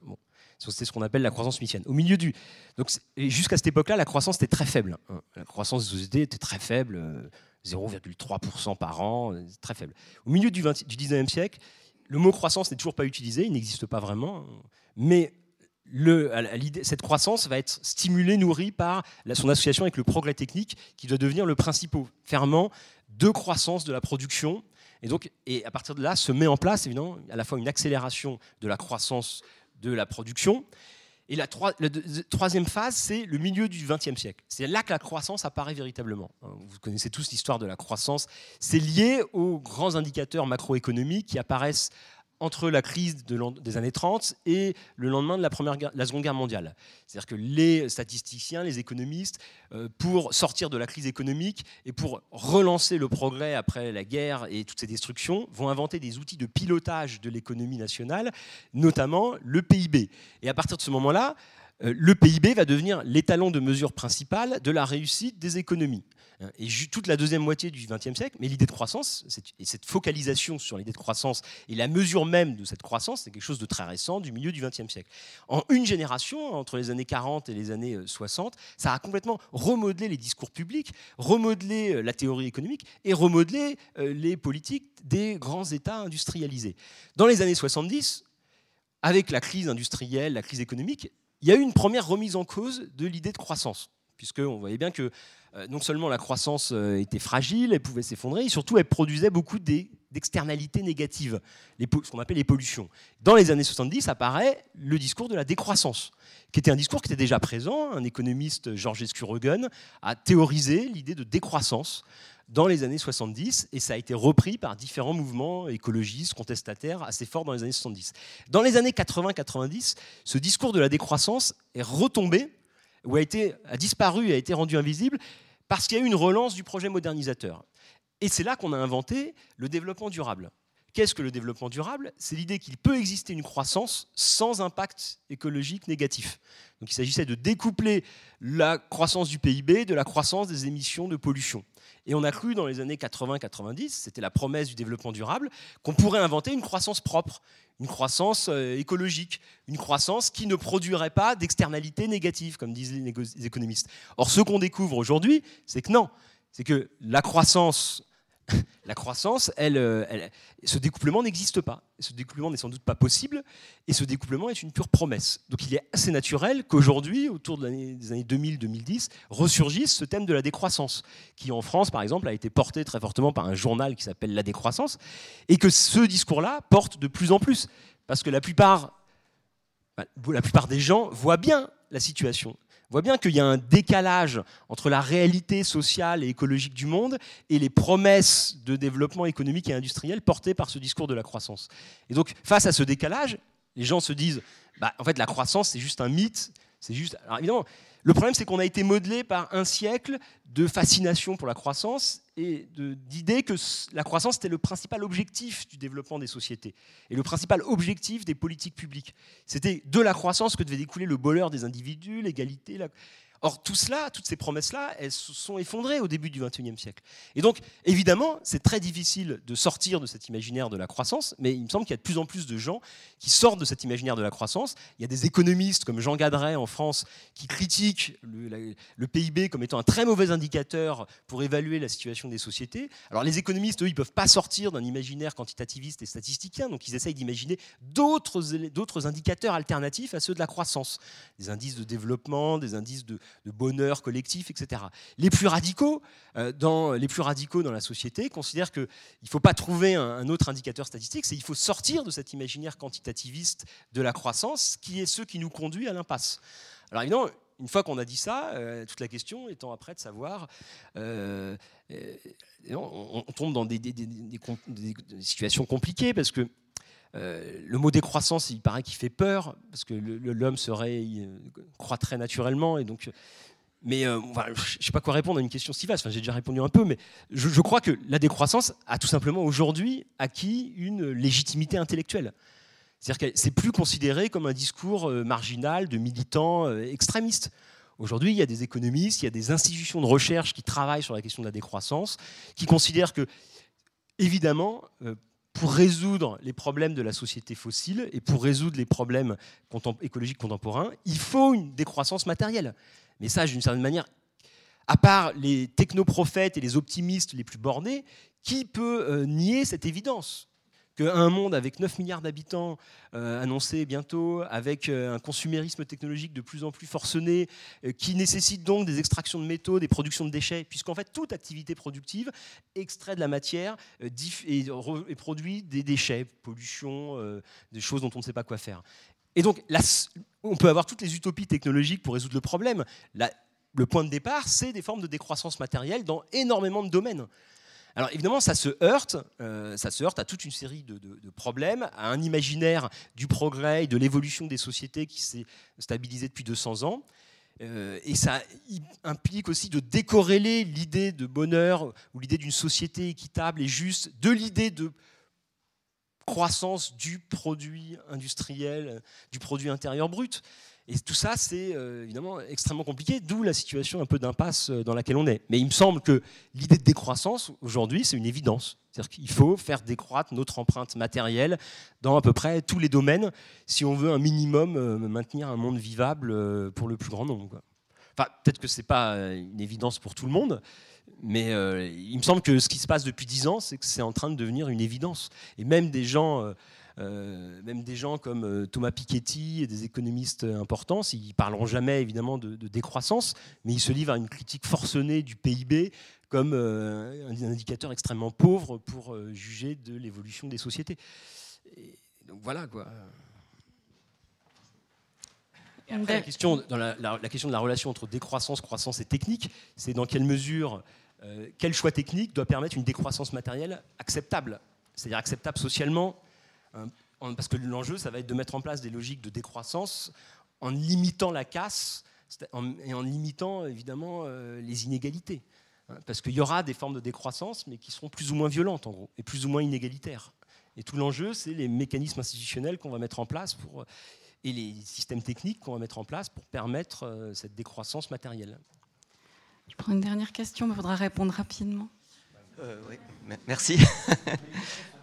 c'est ce qu'on appelle la croissance smithienne. Au milieu du. Donc, jusqu'à cette époque-là, la croissance était très faible. Hein. La croissance des sociétés était très faible, 0,3% euh, par an, euh, très faible. Au milieu du, 20, du 19e siècle, le mot croissance n'est toujours pas utilisé, il n'existe pas vraiment, hein. Cette croissance va être stimulée, nourrie par son association avec le progrès technique qui doit devenir le principal ferment de croissance de la production. Et donc, et à partir de là, se met en place évidemment à la fois une accélération de la croissance de la production. Et la, troisième phase, c'est le milieu du XXe siècle. C'est là que la croissance apparaît véritablement. Vous connaissez tous l'histoire de la croissance. C'est lié aux grands indicateurs macroéconomiques qui apparaissent entre la crise des années 30 et le lendemain de la, première la Seconde Guerre mondiale. C'est-à-dire que les statisticiens, les économistes, euh, pour sortir de la crise économique et pour relancer le progrès après la guerre et toutes ces destructions, vont inventer des outils de pilotage de l'économie nationale, notamment le PIB. Et à partir de ce moment-là, euh, le PIB va devenir l'étalon de mesure principale de la réussite des économies. Hein, et toute la deuxième moitié du XXe siècle, mais l'idée de croissance, et cette focalisation sur l'idée de croissance et la mesure même de cette croissance, c'est quelque chose de très récent du milieu du XXe siècle. En une génération, entre les années 40 et les années 60, euh, ça a complètement remodelé les discours publics, remodelé euh, la théorie économique et remodelé euh, les politiques des grands États industrialisés. Dans les années 70, avec la crise industrielle, la crise économique, il y a eu une première remise en cause de l'idée de croissance, puisqu'on voyait bien que euh, non seulement la croissance euh, était fragile, elle pouvait s'effondrer, et surtout elle produisait beaucoup d'externalités négatives, ce qu'on appelle les pollutions. Dans les années 70 apparaît le discours de la décroissance, qui était un discours qui était déjà présent. Un économiste, Georges Escurogen, a théorisé l'idée de décroissance dans les années 70, et ça a été repris par différents mouvements écologistes, contestataires, assez forts dans les années 70. Dans les années 80-90, ce discours de la décroissance est retombé ou a, été, a disparu, a été rendu invisible, parce qu'il y a eu une relance du projet modernisateur. Et c'est là qu'on a inventé le développement durable. Qu'est-ce que le développement durable? C'est l'idée qu'il peut exister une croissance sans impact écologique négatif. Donc il s'agissait de découpler la croissance du PIB de la croissance des émissions de pollution. Et on a cru dans les années 80-90, c'était la promesse du développement durable, qu'on pourrait inventer une croissance propre, une croissance euh, écologique, une croissance qui ne produirait pas d'externalités négatives, comme disent les économistes. Or, ce qu'on découvre aujourd'hui, c'est que non, c'est que la croissance la croissance, euh, ce découplement n'existe pas. Ce découplement n'est sans doute pas possible, et ce découplement est une pure promesse. Donc il est assez naturel qu'aujourd'hui, autour des années 2000-2010, ressurgisse ce thème de la décroissance, qui en France, par exemple, a été porté très fortement par un journal qui s'appelle La décroissance, et que ce discours-là porte de plus en plus, parce que la plupart, bah, la plupart des gens voient bien la situation on voit bien qu'il y a un décalage entre la réalité sociale et écologique du monde et les promesses de développement économique et industriel portées par ce discours de la croissance. Et donc, face à ce décalage, les gens se disent, bah, en fait, la croissance, c'est juste un mythe. C'est juste. Alors évidemment, le problème, c'est qu'on a été modelé par un siècle de fascination pour la croissance et d'idée que la croissance était le principal objectif du développement des sociétés et le principal objectif des politiques publiques. C'était de la croissance que devait découler le bonheur des individus, l'égalité. Or, tout cela, toutes ces promesses-là, elles se sont effondrées au début du XXIe siècle. Et donc, évidemment, c'est très difficile de sortir de cet imaginaire de la croissance, mais il me semble qu'il y a de plus en plus de gens qui sortent de cet imaginaire de la croissance. Il y a des économistes comme Jean Gadret en France qui critiquent le, PIB comme étant un très mauvais indicateur pour évaluer la situation des sociétés. Alors, les économistes, eux, ils ne peuvent pas sortir d'un imaginaire quantitativiste et statisticien, donc ils essayent d'imaginer d'autres indicateurs alternatifs à ceux de la croissance. Des indices de développement, des indices de de bonheur collectif, etc. Les plus radicaux, euh, dans, les plus radicaux dans la société considèrent qu'il ne faut pas trouver un, autre indicateur statistique, c'est qu'il faut sortir de cet imaginaire quantitativiste de la croissance, qui est ce qui nous conduit à l'impasse. Alors évidemment, une fois qu'on a dit ça, euh, toute la question étant après de savoir, euh, on, tombe dans des, situations compliquées parce que euh, le mot décroissance, il paraît qu'il fait peur, parce que l'homme serait, croîtrait naturellement. Et donc, mais euh, je ne sais pas quoi répondre à une question si vaste. Enfin, J'ai déjà répondu un peu, mais je, crois que la décroissance a tout simplement aujourd'hui acquis une légitimité intellectuelle. C'est-à-dire que c'est plus considéré comme un discours euh, marginal de militants extrémistes. Aujourd'hui, il y a des économistes, il y a des institutions de recherche qui travaillent sur la question de la décroissance, qui considèrent que, évidemment, pour résoudre les problèmes de la société fossile et pour résoudre les problèmes écologiques contemporains, il faut une décroissance matérielle. Mais ça, d'une certaine manière, à part les technoprophètes et les optimistes les plus bornés, qui peut euh, nier cette évidence? Qu'un monde avec 9 milliards d'habitants euh, annoncé bientôt, avec euh, un consumérisme technologique de plus en plus forcené, euh, qui nécessite donc des extractions de métaux, des productions de déchets, puisqu'en fait toute activité productive extrait de la matière et, produit des déchets, pollution, des choses dont on ne sait pas quoi faire. Et donc on peut avoir toutes les utopies technologiques pour résoudre le problème. le point de départ, c'est des formes de décroissance matérielle dans énormément de domaines. Alors évidemment, ça se heurte, euh, ça se heurte à toute une série de, problèmes, à un imaginaire du progrès et de l'évolution des sociétés qui s'est stabilisé depuis 200 ans. Euh, et ça implique aussi de décorréler l'idée de bonheur ou l'idée d'une société équitable et juste de l'idée de croissance du produit industriel, du produit intérieur brut. Et tout ça, c'est euh, évidemment extrêmement compliqué, d'où la situation un peu d'impasse euh, dans laquelle on est. Mais il me semble que l'idée de décroissance, aujourd'hui, c'est une évidence. C'est-à-dire qu'il faut faire décroître notre empreinte matérielle dans à peu près tous les domaines si on veut un minimum euh, maintenir un monde vivable pour le plus grand nombre. Enfin, peut-être que ce n'est pas une évidence pour tout le monde, mais il me semble que ce qui se passe depuis dix ans, c'est que c'est en train de devenir une évidence. Et même des gens même des gens comme euh, Thomas Piketty et des économistes importants, ils parleront jamais évidemment de, décroissance, mais ils se livrent à une critique forcenée du PIB comme euh, un indicateur extrêmement pauvre pour juger de l'évolution des sociétés. donc voilà quoi. la, question, dans la, question de la relation entre décroissance, croissance et technique, c'est dans quelle mesure quel choix technique doit permettre une décroissance matérielle acceptable, c'est-à-dire acceptable socialement parce que l'enjeu, ça va être de mettre en place des logiques de décroissance en limitant la casse et en limitant évidemment euh, les inégalités. Hein, parce qu'il y aura des formes de décroissance, mais qui seront plus ou moins violentes en gros, et plus ou moins inégalitaires. Et tout l'enjeu, c'est les mécanismes institutionnels qu'on va mettre en place pour, et les systèmes techniques qu'on va mettre en place pour permettre euh, cette décroissance matérielle. Je prends une dernière question, mais il faudra répondre rapidement. Euh, oui, merci.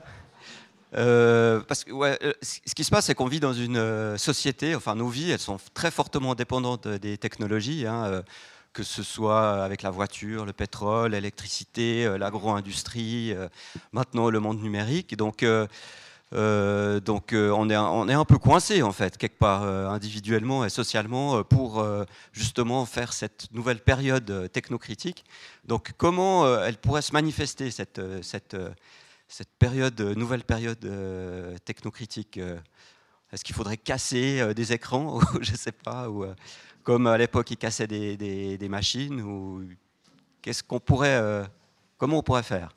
Euh, parce que euh, ce qui se passe, c'est qu'on vit dans une euh, société, enfin nos vies, elles sont très fortement dépendantes des technologies, hein, que ce soit avec la voiture, le pétrole, l'électricité, l'agro-industrie, maintenant le monde numérique. Donc, donc on, est, on est un peu coincé en fait, quelque part, individuellement et socialement, pour justement faire cette nouvelle période technocritique. Donc comment elle pourrait se manifester, cette, cette cette période, euh, nouvelle période euh, technocritique euh, Est-ce qu'il faudrait casser des écrans Je ne sais pas. Ou, comme à l'époque, ils cassaient des, machines ou qu'est-ce qu'on pourrait, Comment on pourrait faire?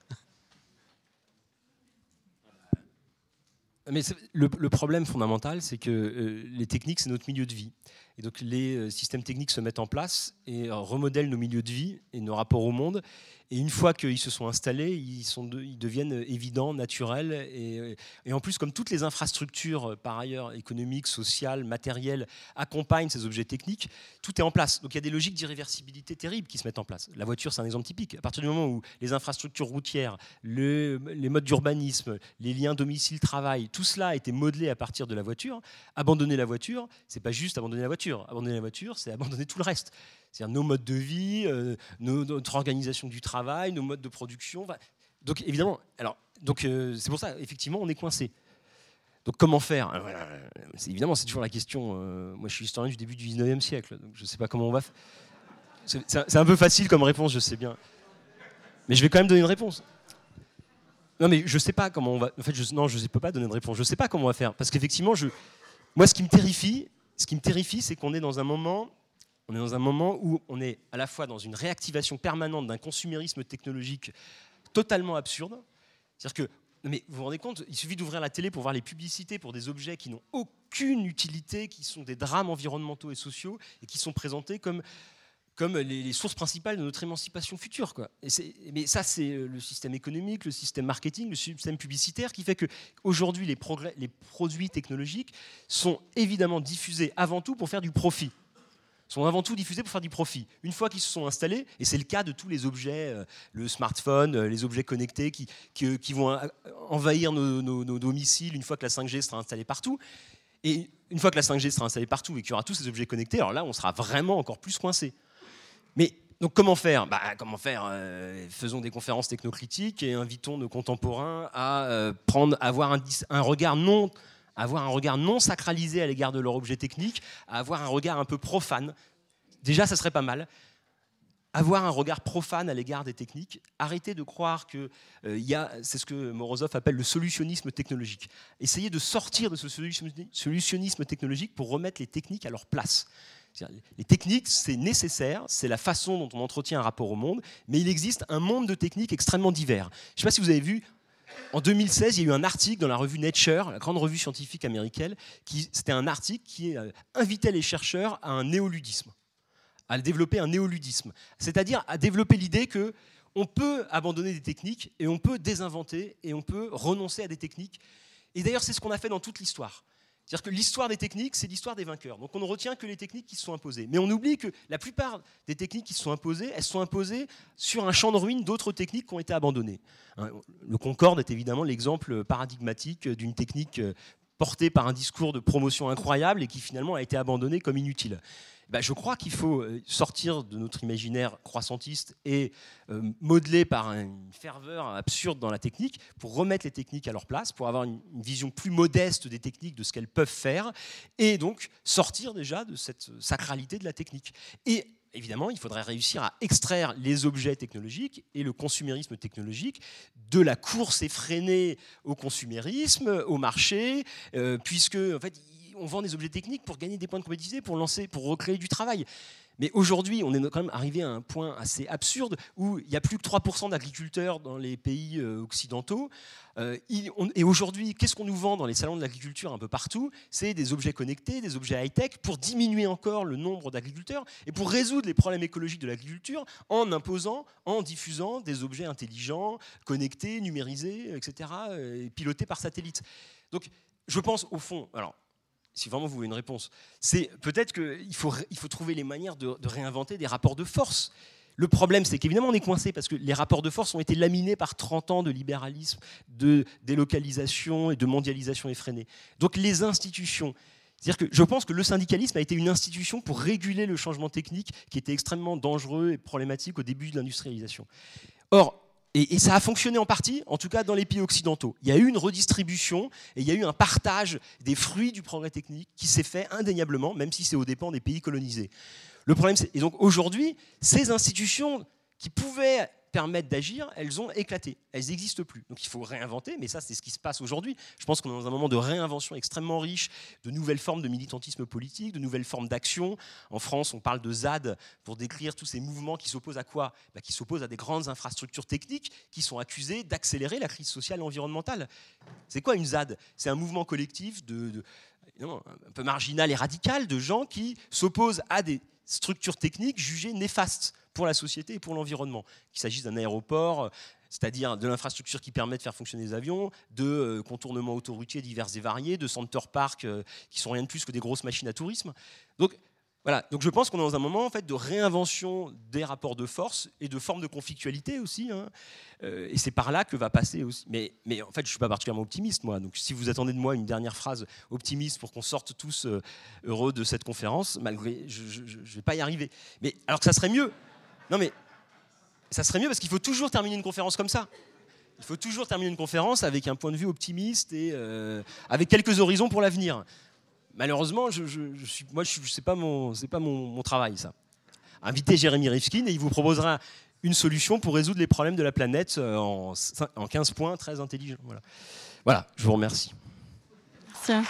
Mais le, problème fondamental, c'est que les techniques, c'est notre milieu de vie. Et donc les systèmes techniques se mettent en place et remodèlent nos milieux de vie et nos rapports au monde. Et une fois qu'ils se sont installés, ils, sont ils deviennent évidents, naturels. Et, en plus, comme toutes les infrastructures, par ailleurs, économiques, sociales, matérielles, accompagnent ces objets techniques, tout est en place. Donc il y a des logiques d'irréversibilité terribles qui se mettent en place. La voiture, c'est un exemple typique. À partir du moment où les infrastructures routières, les modes d'urbanisme, les liens domicile-travail, tout cela a été modelé à partir de la voiture, abandonner la voiture, c'est pas juste abandonner la voiture. Abandonner la voiture, c'est abandonner tout le reste. C'est-à-dire nos modes de vie, euh, notre organisation du travail, nos modes de production. Donc évidemment, alors donc euh, c'est pour ça effectivement on est coincé. Donc comment faire? Évidemment, c'est toujours la question. Euh, moi, je suis historien du début du 19e siècle, donc je ne sais pas comment on va faire. C'est un peu facile comme réponse, je sais bien. Mais je vais quand même donner une réponse. Non, mais je ne sais pas comment on va. En fait, non, je ne peux pas donner de réponse. Je ne sais pas comment on va faire. Parce qu'effectivement, moi, ce qui me terrifie, ce qui me terrifie, c'est qu'on est dans un moment on est dans un moment où on est à la fois dans une réactivation permanente d'un consumérisme technologique totalement absurde. C'est-à-dire que, mais vous vous rendez compte, il suffit d'ouvrir la télé pour voir les publicités pour des objets qui n'ont aucune utilité, qui sont des drames environnementaux et sociaux, et qui sont présentés comme, comme les, sources principales de notre émancipation future. Quoi. Mais ça, c'est le système économique, le système marketing, le système publicitaire qui fait qu'aujourd'hui, les, les produits technologiques sont évidemment diffusés avant tout pour faire du profit sont avant tout diffusés pour faire du profit. Une fois qu'ils se sont installés, et c'est le cas de tous les objets, euh, le smartphone, euh, les objets connectés qui, euh, qui, vont envahir nos, nos, domiciles une fois que la 5G sera installée partout. Et une fois que la 5G sera installée partout et qu'il y aura tous ces objets connectés, alors là, on sera vraiment encore plus coincé. Mais comment faire? Bah, Comment faire? Faisons des conférences technocritiques et invitons nos contemporains à prendre, avoir un, regard non sacralisé à l'égard de leur objet technique, à avoir un regard un peu profane. Déjà, ça serait pas mal. Avoir un regard profane à l'égard des techniques, arrêter de croire que euh, y a, c'est ce que Morozov appelle le solutionnisme technologique. Essayer de sortir de ce solutionnisme technologique pour remettre les techniques à leur place. Les techniques, c'est nécessaire, c'est la façon dont on entretient un rapport au monde, mais il existe un monde de techniques extrêmement divers. Je ne sais pas si vous avez vu, en 2016, il y a eu un article dans la revue Nature, la grande revue scientifique américaine, qui c'était un article qui euh, invitait les chercheurs à un néoludisme, à développer un néoludisme, c'est-à-dire à développer l'idée que on peut abandonner des techniques et on peut désinventer et on peut renoncer à des techniques. Et d'ailleurs, c'est ce qu'on a fait dans toute l'histoire. C'est-à-dire que l'histoire des techniques, c'est l'histoire des vainqueurs. Donc on ne retient que les techniques qui se sont imposées. Mais on oublie que la plupart des techniques qui se sont imposées, elles sont imposées sur un champ de ruines d'autres techniques qui ont été abandonnées. Hein, le Concorde est évidemment l'exemple paradigmatique d'une technique euh, portée par un discours de promotion incroyable et qui finalement a été abandonnée comme inutile. Bah, je crois qu'il faut euh, sortir de notre imaginaire croissantiste et euh, modeler par une ferveur absurde dans la technique pour remettre les techniques à leur place, pour avoir une, vision plus modeste des techniques, de ce qu'elles peuvent faire, et donc sortir déjà de cette sacralité de la technique. Et évidemment, il faudrait réussir à extraire les objets technologiques et le consumérisme technologique de la course effrénée au consumérisme, au marché, euh, puisque en fait, on vend des objets techniques pour gagner des points de compétitivité, pour lancer, pour recréer du travail. Mais aujourd'hui, on est quand même arrivé à un point assez absurde où il n'y a plus que 3% d'agriculteurs dans les pays euh, occidentaux. Euh, et aujourd'hui, qu'est-ce qu'on nous vend dans les salons de l'agriculture un peu partout? C'est des objets connectés, des objets high-tech pour diminuer encore le nombre d'agriculteurs et pour résoudre les problèmes écologiques de l'agriculture en imposant, en diffusant des objets intelligents, connectés, numérisés, etc., euh, pilotés par satellite. Donc, je pense au fond, alors si vraiment vous voulez une réponse, c'est peut-être qu'il faut, il faut trouver les manières de, réinventer des rapports de force. Le problème, c'est qu'évidemment, on est coincé parce que les rapports de force ont été laminés par 30 ans de libéralisme, de délocalisation et de mondialisation effrénée. Donc les institutions, c'est-à-dire que je pense que le syndicalisme a été une institution pour réguler le changement technique qui était extrêmement dangereux et problématique au début de l'industrialisation. Or, et, ça a fonctionné en partie, en tout cas dans les pays occidentaux. Il y a eu une redistribution et il y a eu un partage des fruits du progrès technique qui s'est fait indéniablement, même si c'est aux dépens des pays colonisés. Le problème, et donc aujourd'hui, ces institutions qui pouvaient permettent d'agir, elles ont éclaté. Elles n'existent plus. Donc il faut réinventer, mais ça c'est ce qui se passe aujourd'hui. Je pense qu'on est dans un moment de réinvention extrêmement riche, de nouvelles formes de militantisme politique, de nouvelles formes d'action. En France, on parle de ZAD pour décrire tous ces mouvements qui s'opposent à quoi? Bah, Qui s'opposent à des grandes infrastructures techniques qui sont accusées d'accélérer la crise sociale et environnementale. C'est quoi une ZAD? C'est un mouvement collectif de, un peu marginal et radical de gens qui s'opposent à des structures techniques jugées néfastes pour la société et pour l'environnement. Qu'il s'agisse d'un aéroport, euh, c'est-à-dire de l'infrastructure qui permet de faire fonctionner les avions, de euh, contournements autoroutiers divers et variés, de center parks euh, qui sont rien de plus que des grosses machines à tourisme. Donc voilà, donc je pense qu'on est dans un moment en fait de réinvention des rapports de force et de formes de conflictualité aussi. Hein. et c'est par là que va passer aussi. Mais, en fait, je suis pas particulièrement optimiste moi. Donc si vous attendez de moi une dernière phrase optimiste pour qu'on sorte tous heureux de cette conférence, malgré, je ne vais pas y arriver. Mais alors que ça serait mieux. Non mais ça serait mieux parce qu'il faut toujours terminer une conférence comme ça. Il faut toujours terminer une conférence avec un point de vue optimiste et euh, avec quelques horizons pour l'avenir. Malheureusement, je, suis, moi, je, sais pas mon, c'est pas mon, travail ça. Invitez Jérémy Rifkin et il vous proposera une solution pour résoudre les problèmes de la planète euh, en, en 15 points très intelligents. Voilà. voilà, je vous remercie. Merci.